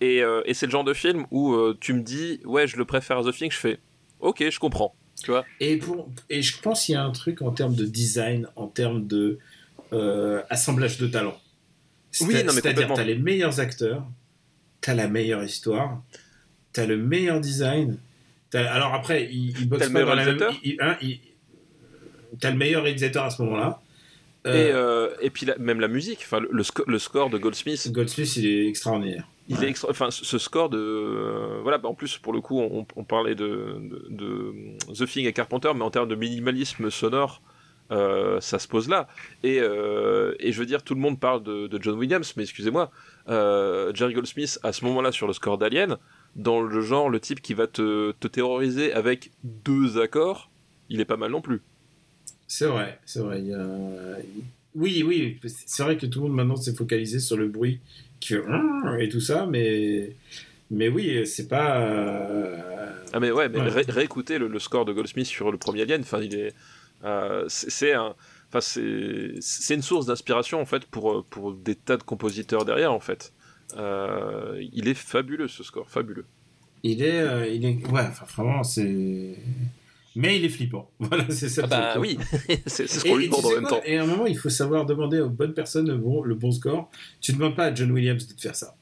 Et, euh, et c'est le genre de film où tu me dis, ouais, je le préfère à The Thing. Je fais, ok, je comprends. Tu vois et, pour, et je pense qu'il y a un truc en termes de design, en termes de assemblage de talents. Oui, non, mais c'est-à-dire, t'as les meilleurs acteurs, t'as la meilleure histoire, t'as le meilleur design. alors après, il, il boxe pas dans la même. Hein, t'as le meilleur réalisateur à ce moment-là. Euh, et, euh, et, puis même la musique, enfin le, le, score de Goldsmith. Goldsmith, il est extraordinaire. Il est extra... enfin ce score de euh, voilà, bah, en plus pour le coup, on, on parlait de, de, The Thing et Carpenter, mais en termes de minimalisme sonore, euh, ça se pose là. Et, euh, et, je veux dire, tout le monde parle de, de John Williams, mais excusez-moi, euh, Jerry Goldsmith, à ce moment-là, sur le score d'Alien, dans le genre, le type qui va te, te, terroriser avec deux accords, il est pas mal non plus. C'est vrai, c'est vrai. Il y a... Oui, oui, c'est vrai que tout le monde maintenant s'est focalisé sur le bruit qui fait et tout ça, mais mais oui, c'est pas. Ah mais ouais, mais ouais. Ré réécouter le, le, score de Goldsmith sur le premier Alien, enfin il est, euh, c'est un, enfin c'est une source d'inspiration en fait pour pour des tas de compositeurs derrière en fait. Euh, il est fabuleux ce score, fabuleux. Il est, euh, il est, ouais, enfin vraiment c'est. Mais il est flippant. Voilà, c'est ça. Ah bah oui, c'est ce qu'on lui demande en même temps. Et à un moment, il faut savoir demander aux bonnes personnes le bon, le bon score. Tu ne demandes pas à John Williams de te faire ça.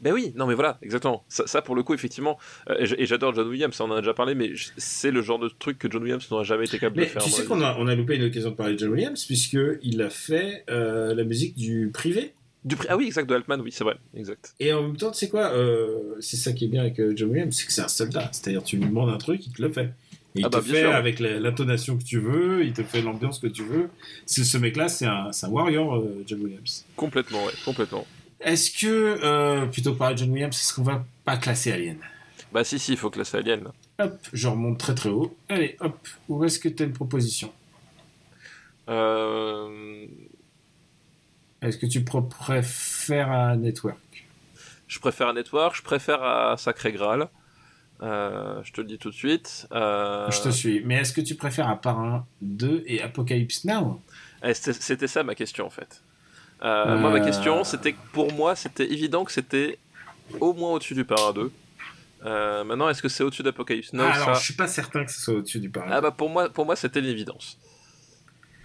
Ben oui, non mais voilà, exactement. Ça, ça pour le coup, effectivement, euh, et j'adore John Williams, on en a déjà parlé, mais c'est le genre de truc que John Williams n'aurait jamais été capable mais de faire. Tu sais qu'on a, on a loupé une occasion de parler de John Williams, puisqu'il a fait euh, la musique du privé. Du ah oui, exact, de Altman, oui, c'est vrai, exact. Et en même temps, tu sais quoi, euh, c'est ça qui est bien avec John Williams, c'est que c'est un soldat. C'est-à-dire, tu lui demandes un truc, il te le fait. Et il ah te bah, fait sûr. avec l'intonation que tu veux, il te fait l'ambiance que tu veux. Ce mec-là, c'est un, un warrior, euh, John Williams. Complètement, ouais, complètement. Est-ce que, euh, plutôt que parler de John Williams, est-ce qu'on va pas classer Alien? Bah si, si, il faut classer Alien. Hop, je remonte très très haut. Allez, hop, où est-ce que tu as une proposition? Euh... Est-ce que tu préfères un Network? Je préfère un Network, je préfère à Sacré Graal. Euh, je te le dis tout de suite. Euh... Je te suis. Mais est-ce que tu préfères à Parrain 2 et Apocalypse Now? C'était ça ma question en fait. Euh, moi, ma question, c'était que pour moi, c'était évident que c'était au moins au-dessus du Parrain 2. Euh, maintenant, est-ce que c'est au-dessus d'Apocalypse Now? Ah, Alors, ça... je suis pas certain que ce soit au-dessus du Parrain. Ah bah pour moi, pour moi, c'était l'évidence.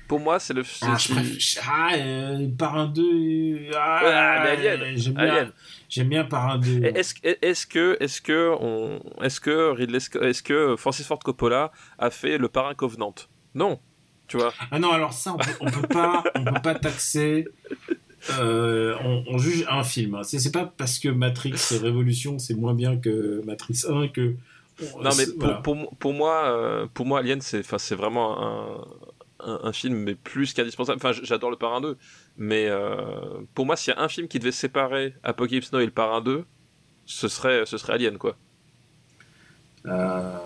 Pour moi, c'est le. Ah, je préfère... ah euh, Parrain 2. Ah, ouais, Alien. J'aime bien. J'aime bien Parrain 2. Est-ce est que, est-ce que, on, est-ce que Ridley, est-ce que Francis Ford Coppola a fait le Parrain Covenant? Non, tu vois? Ah non, alors ça, on peut, on peut pas, on peut pas taxer. Euh, on, on, juge un film. C'est pas parce que Matrix Révolution c'est moins bien que Matrix 1 que. Non mais pour, voilà. pour, pour, moi, euh, pour moi, Alien c'est, c'est vraiment un, un, un, film mais plus qu'indispensable. Enfin, j'adore le Parrain 2, mais euh, pour moi, s'il y a un film qui devait séparer Apocalypse Now et le Parrain 2, ce serait, ce serait Alien quoi. Euh.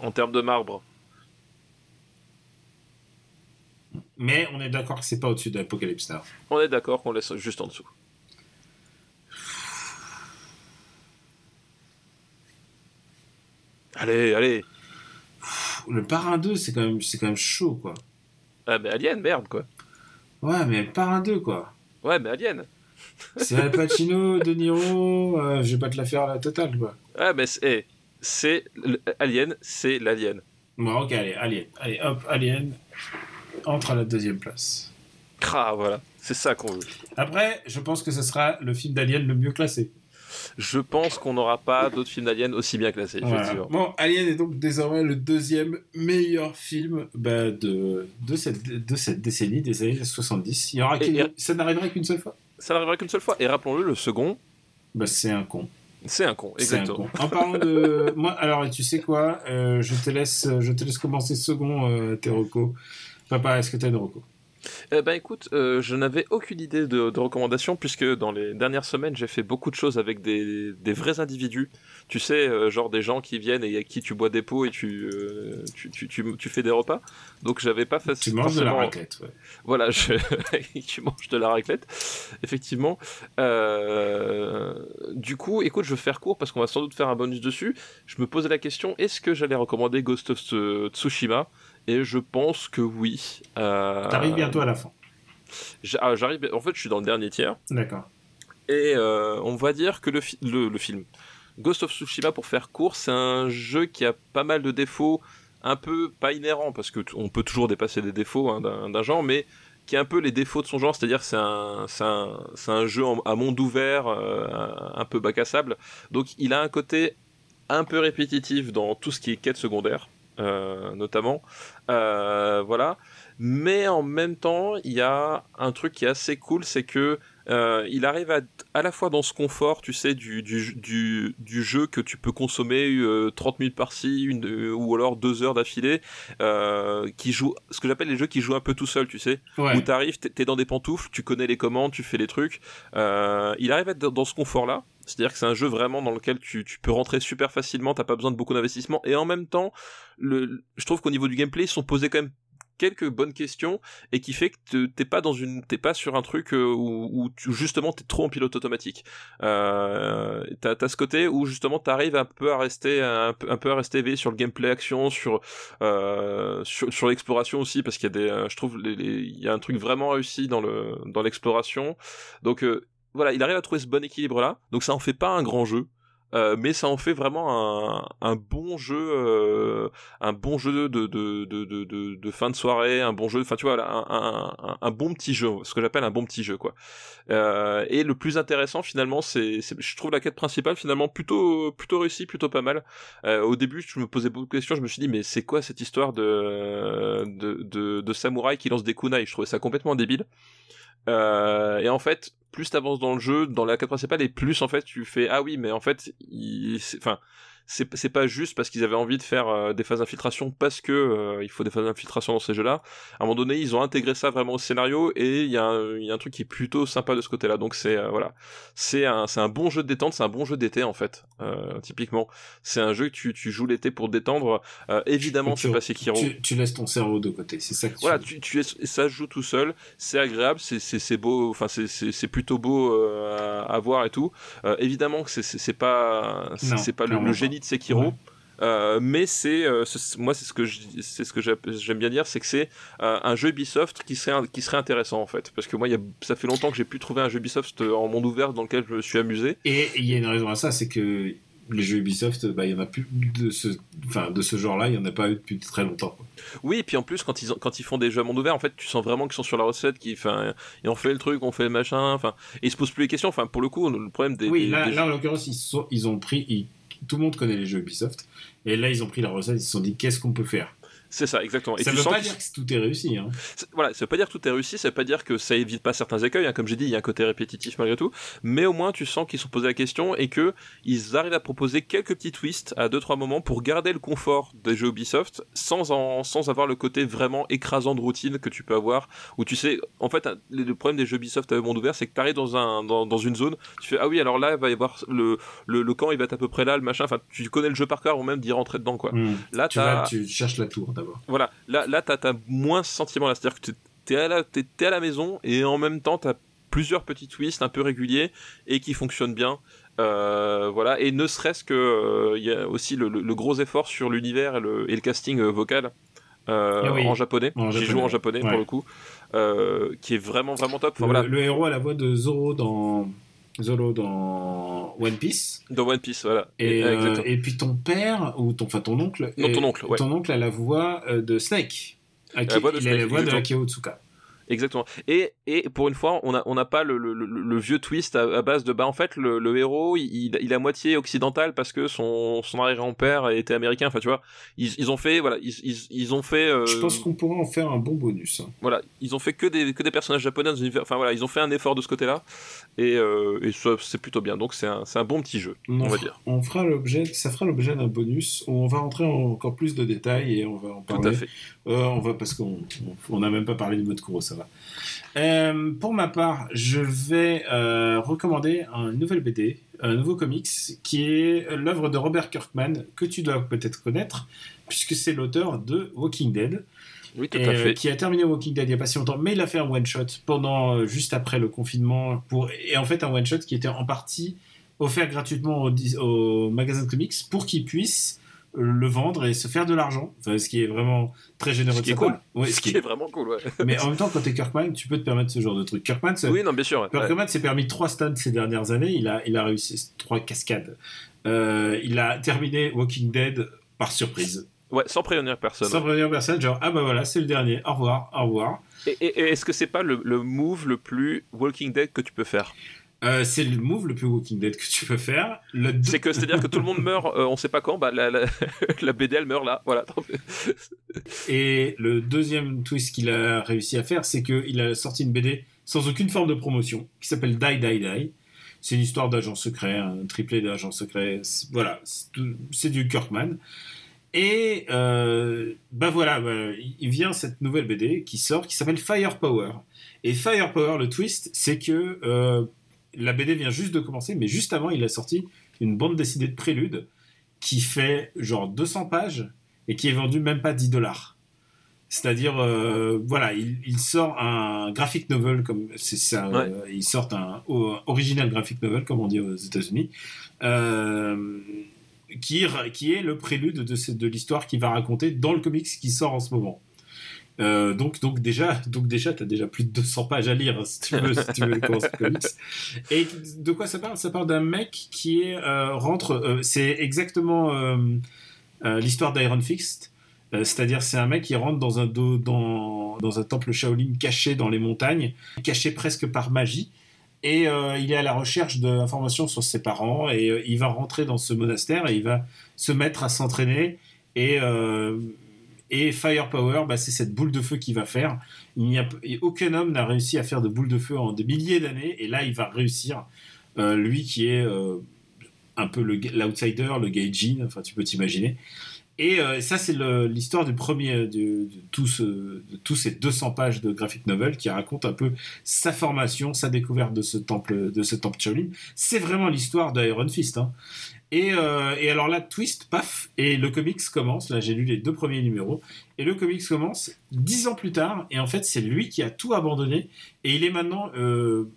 En termes de marbre. Mais on est d'accord que c'est pas au-dessus d'Apocalypse Now. On est d'accord qu'on laisse juste en dessous. Allez, allez. Le Parrain 2, c'est quand même, quand même chaud, quoi. Ah, mais Alien, merde, quoi. Ouais, mais le Parrain 2, quoi. Ouais, mais Alien. c'est Al Pacino, De Niro, euh, je vais pas te la faire à la totale, quoi. Ah, mais c'est, c'est Alien, c'est l'Alien. Bon, ok, allez, Alien. Allez, hop, Alien entre à la deuxième place. Ah, voilà, c'est ça qu'on veut. Après, je pense que ce sera le film d'Alien le mieux classé. Je pense qu'on n'aura pas d'autres films d'Alien aussi bien classés. Voilà. Bon, Alien est donc désormais le deuxième meilleur film bah, de, de, cette, de cette décennie, des années 70. Il y aura et, et, ça n'arriverait qu'une seule fois? Ça n'arriverait qu'une seule fois. Et rappelons-le, le second. Bah, c'est un con. C'est un con, exactement. Un con. En parlant de moi, alors tu sais quoi, euh, je te laisse, je te laisse commencer second, euh, Teroko. Papa, est-ce que tu as une reco? Eh ben écoute, euh, je n'avais aucune idée de, de recommandations puisque dans les dernières semaines j'ai fait beaucoup de choses avec des, des vrais individus. Tu sais, euh, genre des gens qui viennent et à qui tu bois des pots et tu, euh, tu, tu, tu, tu, fais des repas. Donc j'avais pas fait. Tu manges de la raclette, ouais. Voilà, je... tu manges de la raclette, effectivement. du coup, écoute, je vais faire court parce qu'on va sans doute faire un bonus dessus. Je me posais la question est-ce que j'allais recommander Ghost of Tsushima? Et je pense que oui. Euh... T'arrives bientôt à la fin. J'arrive. En fait, je suis dans le dernier tiers. D'accord. Et euh, on va dire que le, fi le, le, film Ghost of Tsushima, pour faire court, c'est un jeu qui a pas mal de défauts, un peu pas inhérents parce que on peut toujours dépasser des défauts hein, d'un genre, mais qui a un peu les défauts de son genre, c'est-à-dire c'est un, un, un jeu en, à monde ouvert, euh, un, un peu bac à sable. Donc il a un côté un peu répétitif dans tout ce qui est quête secondaire. Euh, notamment. Euh, voilà. mais en même temps, il y a un truc qui est assez cool, c'est que euh, il arrive à, à la fois dans ce confort, tu sais, du, du, du, du jeu que tu peux consommer euh, 30 minutes par-ci, une, euh, ou alors deux heures d'affilée, qui joue, ce que j'appelle les jeux qui jouent un peu tout seul, tu sais, Ouais. où t'arrives, t'es dans des pantoufles, tu connais les commandes, tu fais les trucs. Il arrive à être dans- dans ce confort-là. C'est-à-dire que c'est un jeu vraiment dans lequel tu, peux rentrer super facilement, t'as pas besoin de beaucoup d'investissement, et en même temps, je trouve qu'au niveau du gameplay, ils sont posés quand même quelques bonnes questions et qui fait que te- t'es pas dans une t'es pas sur un truc euh, où, où tu, justement t'es trop en pilote automatique. Euh, t'as as ce côté où justement t'arrives un peu à rester un peu, à rester éveillé sur le gameplay action sur euh, sur, sur l'exploration aussi parce qu'il y a des euh, je trouve il y a un truc vraiment réussi dans dans l'exploration. Donc voilà il arrive à trouver ce bon équilibre là donc ça en fait pas un grand jeu euh, mais ça en fait vraiment un, bon jeu euh, un bon jeu de, de, fin de soirée, un bon jeu, enfin tu vois, un, bon petit jeu, ce que j'appelle un bon petit jeu quoi. Euh, et le plus intéressant finalement, c'est, je trouve la quête principale finalement plutôt plutôt réussie, plutôt pas mal. Euh, au début, je me posais beaucoup de questions, je me suis dit mais c'est quoi cette histoire de, de samouraï qui lance des kunai? Je trouvais ça complètement débile. Euh, et en fait, plus t'avances dans le jeu, dans la quête principale, et plus en fait tu fais ah oui, mais en fait, il, enfin, c'est pas juste parce qu'ils avaient envie de faire euh, des phases d'infiltration parce que euh, il faut des phases d'infiltration dans ces jeux-là. À un moment donné, ils ont intégré ça vraiment au scénario et il y, a un- il y a un truc qui est plutôt sympa de ce côté-là. Donc c'est euh, voilà, c'est un c'est un bon jeu de détente, c'est un bon jeu d'été en fait. Typiquement, c'est un jeu que tu, tu joues l'été pour te détendre. Évidemment, Tu- c'est pas Sekiro. Tu, tu laisses ton cerveau de côté, c'est ça que tu Voilà, tu, tu es, ça se joue tout seul, c'est agréable, c'est beau, enfin c'est plutôt beau à, à voir et tout. Évidemment que c'est pas c'est pas le, génie de Sekiro. Ouais. Euh, mais c'est euh, moi c'est ce que c'est ce que j'aime bien dire c'est que c'est euh, un jeu Ubisoft qui serait un- qui serait intéressant en fait parce que moi il y a, ça fait longtemps que j'ai pu trouver un jeu Ubisoft en monde ouvert dans lequel je me suis amusé Et il y a une raison à ça, c'est que les jeux Ubisoft, bah, il y en a plus de ce, enfin, de ce genre-là, il y en a pas eu depuis très longtemps. quoi. Oui, et puis en plus, quand ils, ont- quand ils font des jeux à monde ouvert, en fait, tu sens vraiment qu'ils sont sur la recette, qu'ils on fait le truc, on fait le machin, enfin, ils se posent plus les questions. Enfin, pour le coup, le problème des. oui, des- là, des là, en l'occurrence, ils, sont- ils ont pris, ils- tout le monde connaît les jeux Ubisoft, et là, ils ont pris la recette, ils se sont dit, qu'est-ce qu'on peut faire? C'est ça, exactement. Et Ça tu veut pas dire que tout est réussi. Hein. Voilà, ça veut pas dire que tout est réussi, ça veut pas dire que ça évite pas certains écueils, hein, comme j'ai dit, il y a un côté répétitif malgré tout, mais au moins tu sens qu'ils sont posés la question et que ils arrivent à proposer quelques petits twists à deux trois moments pour garder le confort des jeux Ubisoft sans en, sans avoir le côté vraiment écrasant de routine que tu peux avoir où tu sais en fait le problème des jeux Ubisoft à monde ouvert c'est que tu arrives dans un dans, dans une zone, tu fais ah oui alors là il va y avoir le, le le camp il va être à peu près là le machin enfin tu connais le jeu par cœur ou même d'y rentrer dedans quoi. Hmm. Là Tu, t'as vas, tu cherches la tour d'abord. voilà, là, là t'as, t'as moins ce sentiment-là. C'est-à-dire que t'es, à la, t'es à la maison et en même temps, t'as plusieurs petits twists un peu réguliers et qui fonctionnent bien. Euh, voilà, et ne serait-ce que euh, il y a aussi le, le- le gros effort sur l'univers et le, et le casting euh, vocal euh, Ah oui. en japonais. Japonais, joue en japonais ouais. pour le coup, euh, qui est vraiment vraiment top. Enfin, le, voilà, le héros a la voix de Zoro dans Zoro dans One Piece. dans One Piece, voilà. Et, euh, et puis ton père, ou ton, enfin ton oncle, Non, ton oncle, ouais. ton oncle a la voix euh, de Snake. La voix de il a la voix de. Akio Tsuka. Exactement. Et, et pour une fois, on n'a on n'a pas le, le, le, le vieux twist à, à base de bah en fait le, le héros il, il, est à moitié occidental parce que son, son arrière-grand-père était américain. Enfin tu vois, ils, ils ont fait voilà ils, ils, ils ont fait euh, Je pense qu'on pourrait en faire un bon bonus. hein. voilà ils ont fait que des que des personnages japonais. Enfin voilà ils ont fait un effort de ce côté-là et, euh, et c'est plutôt bien. Donc c'est un un bon petit jeu on, va dire. On fera l'objet, ça fera l'objet d'un bonus on va rentrer en encore plus de détails et on va en Tout parler. à fait. Euh, on va parce qu'on on- on n'a même pas parlé du mode Kurosawa. Euh, pour ma part, je vais euh, recommander un nouvel BD, un nouveau comics, qui est l'œuvre de Robert Kirkman que tu dois peut-être connaître puisque c'est l'auteur de Walking Dead. Oui tout et, à euh, fait. qui a terminé Walking Dead il y a pas si longtemps, mais il a fait un one shot pendant juste après le confinement pour et en fait un one shot qui était en partie offert gratuitement au, au magasin de comics pour qu'ils puissent le vendre et se faire de l'argent, enfin, ce qui est vraiment très généreux Ce qui de est cool. Ouais, Ce qui est vraiment cool. Ouais. mais en même temps, quand t'es Kirkman, tu peux te permettre ce genre de truc. Kirkman, Oui non bien sûr. ouais. Kirkman s'est permis trois stunts ces dernières années. Il a, il a réussi trois cascades. Euh, il a terminé Walking Dead par surprise. Ouais, sans prévenir personne. Sans prévenir personne, genre, ah bah voilà, c'est le dernier, au revoir, au revoir. Et, et- et est-ce que c'est pas le, le move le plus Walking Dead que tu peux faire? Euh, c'est le move le plus Walking Dead que tu peux faire. Le C'est que c'est-à-dire que tout le monde meurt, euh, on sait pas quand, bah la, la, la BD elle meurt là, voilà. Et le deuxième twist qu'il a réussi à faire, c'est qu'il a sorti une BD sans aucune forme de promotion, qui s'appelle Die Die Die. C'est une histoire d'agent secret, un triplé d'agent secret. Voilà, c'est du Kirkman. Et euh, bah voilà, bah, il- il vient cette nouvelle BD qui sort, qui s'appelle Firepower. Et Firepower, le twist, c'est que euh, la BD vient juste de commencer, mais juste avant, il a sorti une bande dessinée de prélude qui fait genre 200 pages et qui est vendu même pas 10 dollars. C'est-à-dire, euh, voilà, il, il sort un graphic novel, comme c'est ça, Ouais. euh, il sort un original graphic novel, comme on dit aux États-Unis, euh, qui, est le prélude de, de l'histoire qu'il va raconter dans le comics qui sort en ce moment. Euh, donc, donc déjà, donc déjà, t'as déjà plus de 200 pages à lire hein, si tu veux, si tu veux le comics. Et de quoi ça parle? Ça parle d'un mec qui euh, rentre. euh, c'est exactement l'histoire d'Iron Fist. C'est-à-dire, c'est un mec qui rentre dans un, dans, un temple Shaolin caché dans les montagnes, caché presque par magie. Et il est à la recherche d'informations sur ses parents. Et il va rentrer dans ce monastère et il va se mettre à s'entraîner. Et, et Firepower, bah, c'est cette boule de feu qu'il va faire. Il n'y a, aucun homme n'a réussi à faire de boule de feu en des milliers d'années. Et là, il va réussir. Euh, lui qui est euh, un peu le- l'outsider, le gaijin, enfin tu peux t'imaginer. Et euh, ça, c'est le- l'histoire du premier, de tous ces 200 pages de graphic novel qui raconte un peu sa formation, sa découverte de ce temple, de ce temple Shaolin. C'est vraiment l'histoire d'Iron Fist. hein. Et, euh, et alors là, twist, paf, et le comics commence. Là, j'ai lu les deux premiers numéros. Et le comics commence dix ans plus tard. Et en fait, c'est lui qui a tout abandonné. Et il est maintenant. euh,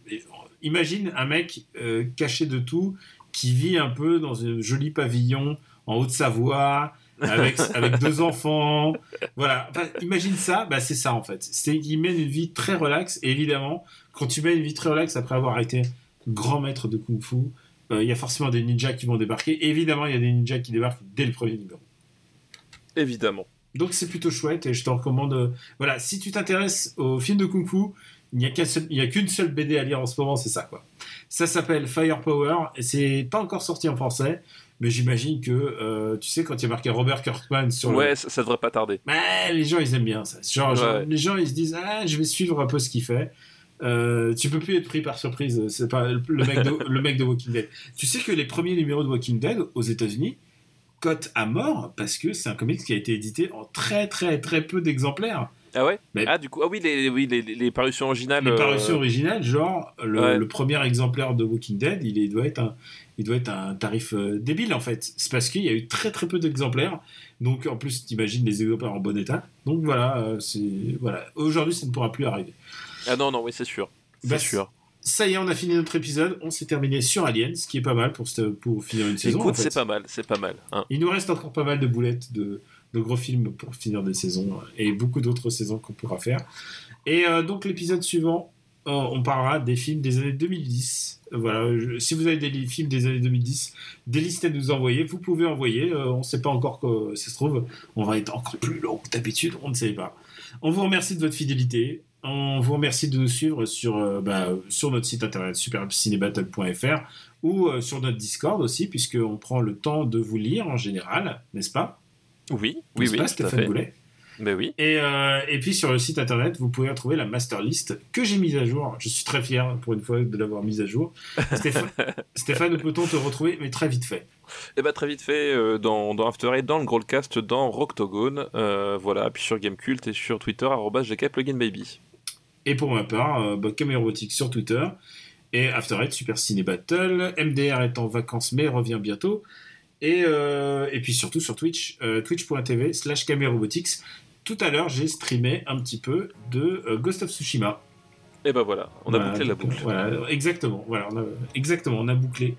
imagine un mec euh, caché de tout qui vit un peu dans un joli pavillon en Haute-Savoie. avec, avec deux enfants, voilà. Enfin, imagine ça, bah c'est ça en fait. C'est qu'il mène une vie très relaxe. Et évidemment, quand tu mènes une vie très relaxe après avoir été grand maître de kung-fu, il y a forcément des ninjas qui vont débarquer. Évidemment, il y a des ninjas qui débarquent dès le premier numéro. Évidemment. Donc c'est plutôt chouette et je te recommande. euh, Voilà, si tu t'intéresses aux films de kung-fu, il n'y a seul- qu'une seule BD à lire en ce moment, c'est ça quoi. Ça s'appelle Firepower et c'est pas encore sorti en français, mais j'imagine que euh, tu sais quand il y a marqué Robert Kirkman sur le- Ouais, ça, ça devrait pas tarder. Ouais, les gens ils aiment bien ça. Genre, genre, Ouais. les gens ils se disent ah je vais suivre un peu ce qu'il fait. Euh, tu peux plus être pris par surprise. C'est pas le mec de le mec de Walking Dead. Tu sais que les premiers numéros de Walking Dead aux États-Unis cotent à mort parce que c'est un comics qui a été édité en très très très peu d'exemplaires. Ah ouais? Mais- Ah du coup, ah oui, les, oui, les, les parutions originales. Les euh, parutions originales, genre le, Ouais. le premier exemplaire de Walking Dead, il, est- doit être un, il doit être un tarif euh, débile en fait. C'est parce qu'il y a eu très très peu d'exemplaires. Donc en plus, t'imagines les exemplaires en bon état. Donc voilà, c'est voilà. Aujourd'hui, ça ne pourra plus arriver. Ah non, non, oui, c'est sûr. C'est Bah, sûr. Ça y est, on a fini notre épisode. On s'est terminé sur Alien, ce qui est pas mal pour, cette- pour finir une saison. en Écoute, fait. c'est pas mal, c'est pas mal. hein. Il nous reste encore pas mal de boulettes de, de gros films pour finir des saisons et beaucoup d'autres saisons qu'on pourra faire. Et euh, donc l'épisode suivant, euh, on parlera des films des années 2010. Voilà, je- si vous avez des films des années 2010, des listes à nous envoyer, vous pouvez envoyer. Euh, on ne sait pas encore que ça se trouve, on va être encore plus long que d'habitude, on ne sait pas. On vous remercie de votre fidélité. On vous remercie de nous suivre sur, euh, bah, sur notre site internet supercinébattle.fr ou euh, sur notre Discord aussi, puisqu'on prend le temps de vous lire en général, n'est-ce pas? Oui, oui, oui, pas, Stéphane Mais oui. et, euh, et puis sur le site internet, vous pouvez retrouver la master list que j'ai mise à jour. Je suis très fier pour une fois de l'avoir mise à jour. Stéphane, Stéphane, peut-on te retrouver? Mais très vite fait. Et bah très vite fait euh, dans, dans After Eight, dans le Growlcast, dans Rocktogone, euh, voilà, puis sur Gamecult et sur Twitter, GKPluginBaby. Et pour ma part, euh, bah, sur Twitter. Et After Eight, Super Ciné Battle. MDR est en vacances mais revient bientôt. Et, euh, et puis surtout sur Twitch, twitch.tv slash Camille Robotics. Tout à l'heure, j'ai streamé un petit peu de Ghost of Tsushima. Et bah voilà, on a Voilà, bouclé la boucle. Voilà, exactement. Voilà, on a, exactement, on a bouclé.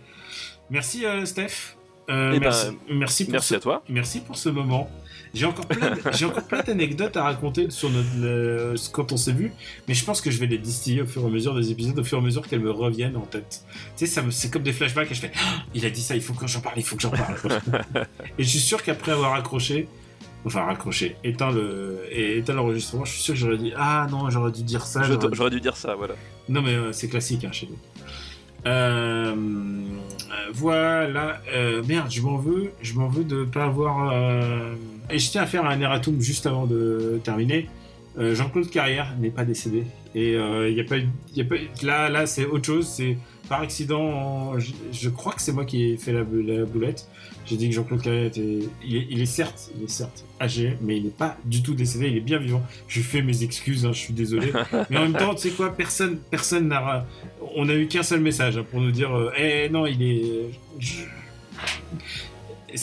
Merci euh, Steph. Euh, Eh ben, merci, pour Merci ce, à toi. merci pour ce moment. J'ai encore plein, d'anecdotes à raconter sur notre, le- quand on s'est vu, mais je pense que je vais les distiller au fur et à mesure des épisodes, au fur et à mesure qu'elles me reviennent en tête. Tu sais, c'est comme des flashbacks et je fais, Ah, il a dit ça, il faut que j'en parle, il faut que j'en parle. et je suis sûr qu'après avoir raccroché, enfin raccroché, éteint le, et éteint l'enregistrement, je suis sûr que j'aurais dit, ah non, j'aurais dû dire ça. Dû- J'aurais dû dire ça, voilà. non, mais euh, c'est classique hein, chez nous. Euh, voilà. Euh, merde, je m'en veux. Je m'en veux de pas avoir. euh, Et je tiens à faire un erratum juste avant de terminer. Jean-Claude Carrière n'est pas décédé. Et il y a pas, y a pas là, là, c'est autre chose. C'est par accident. Je, je crois que c'est moi qui ai fait la, la boulette. J'ai dit que Jean-Claude Carrière était. Il est, il est certes, il est certes âgé, mais il n'est pas du tout décédé. Il est bien vivant. Je lui fais mes excuses. hein, je suis désolé. mais en même temps, tu sais quoi Personne, personne n'a. On a eu qu'un seul message hein, pour nous dire. euh, Eh non, il est. je-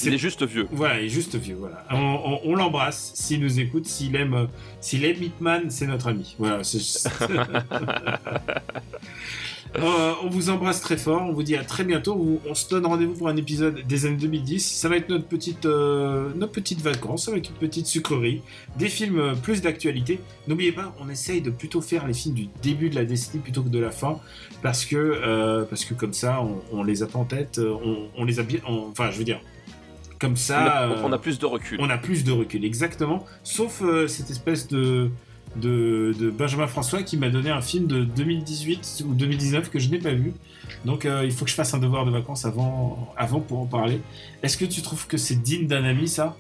Il est juste vieux. voilà, il est juste vieux. Voilà. On, on- on l'embrasse s'il nous écoute, s'il aime, euh, s'il aime Hitman, c'est notre ami. Voilà. Euh, on vous embrasse très fort. On vous dit à très bientôt. On, on se donne rendez-vous pour un épisode des années 2010. Ça va être notre petite, euh, notre petite vacances avec une petite sucrerie, des films euh, plus d'actualité. N'oubliez pas, on essaye de plutôt faire les films du début de la décennie plutôt que de la fin, parce que euh, parce que comme ça, on, on les a pas en tête. On, on les a bien. enfin, je veux dire, comme On ça. a, on a plus de recul. on a plus de recul, exactement. Sauf cette espèce de, de, de Benjamin François qui m'a donné un film de 2018 ou 2019 que je n'ai pas vu. Donc euh, il faut que je fasse un devoir de vacances avant, avant pour en parler. Est-ce que tu trouves que c'est digne d'un ami ça?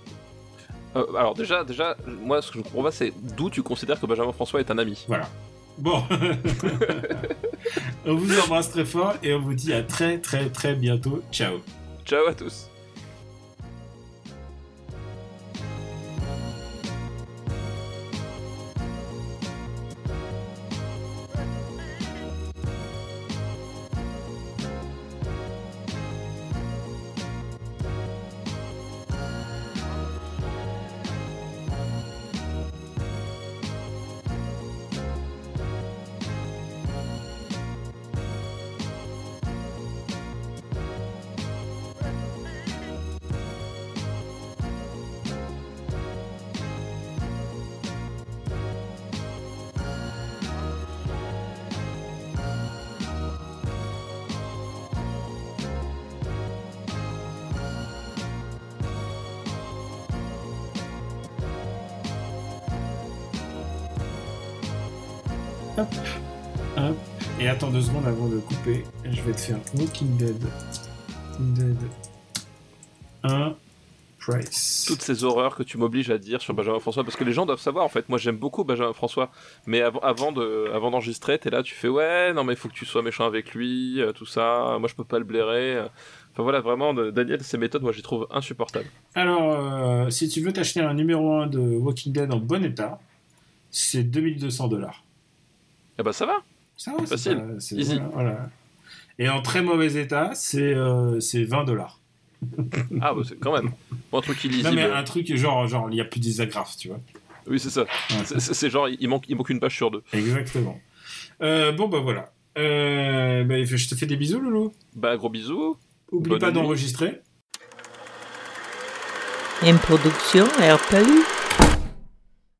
Euh, alors déjà, déjà, moi ce que je comprends pas, c'est d'où tu considères que Benjamin François est un ami? Voilà. Bon. on vous embrasse très fort et on vous dit à très très très bientôt. Ciao. Ciao à tous. Attends deux secondes avant de couper. Je vais te faire Walking Dead. Walking Dead 1 Price. Toutes ces horreurs que tu m'obliges à dire sur Benjamin François, parce que les gens doivent savoir en fait. Moi j'aime beaucoup Benjamin François, mais avant, avant de, avant d'enregistrer, t'es là, tu fais ouais, non mais il faut que tu sois méchant avec lui, euh, tout ça. Moi je peux pas le blairer. euh. Enfin voilà, vraiment, de- Daniel, ses méthodes, moi je les trouve insupportables. Alors, euh, si tu veux t'acheter un numéro 1 de Walking Dead en bon état, c'est 2200 dollars. Eh ben ça va. Ça va, Facile. pas- c'est- Easy. Voilà, voilà. Et en très mauvais état, c'est euh, c'est 20 dollars. Ah bah c'est quand même. Bon, un truc illisible. Non, mais un truc genre, genre il n'y a plus des agrafes, tu vois. Oui c'est ça. Ouais. C'est- genre, il manque, il manque une page sur deux. Exactement. Euh, bon, bah voilà. Euh, bah, je te fais des bisous, Loulou. Bah gros bisous. Oublie Bonne pas d'enregistrer. Une production RPU.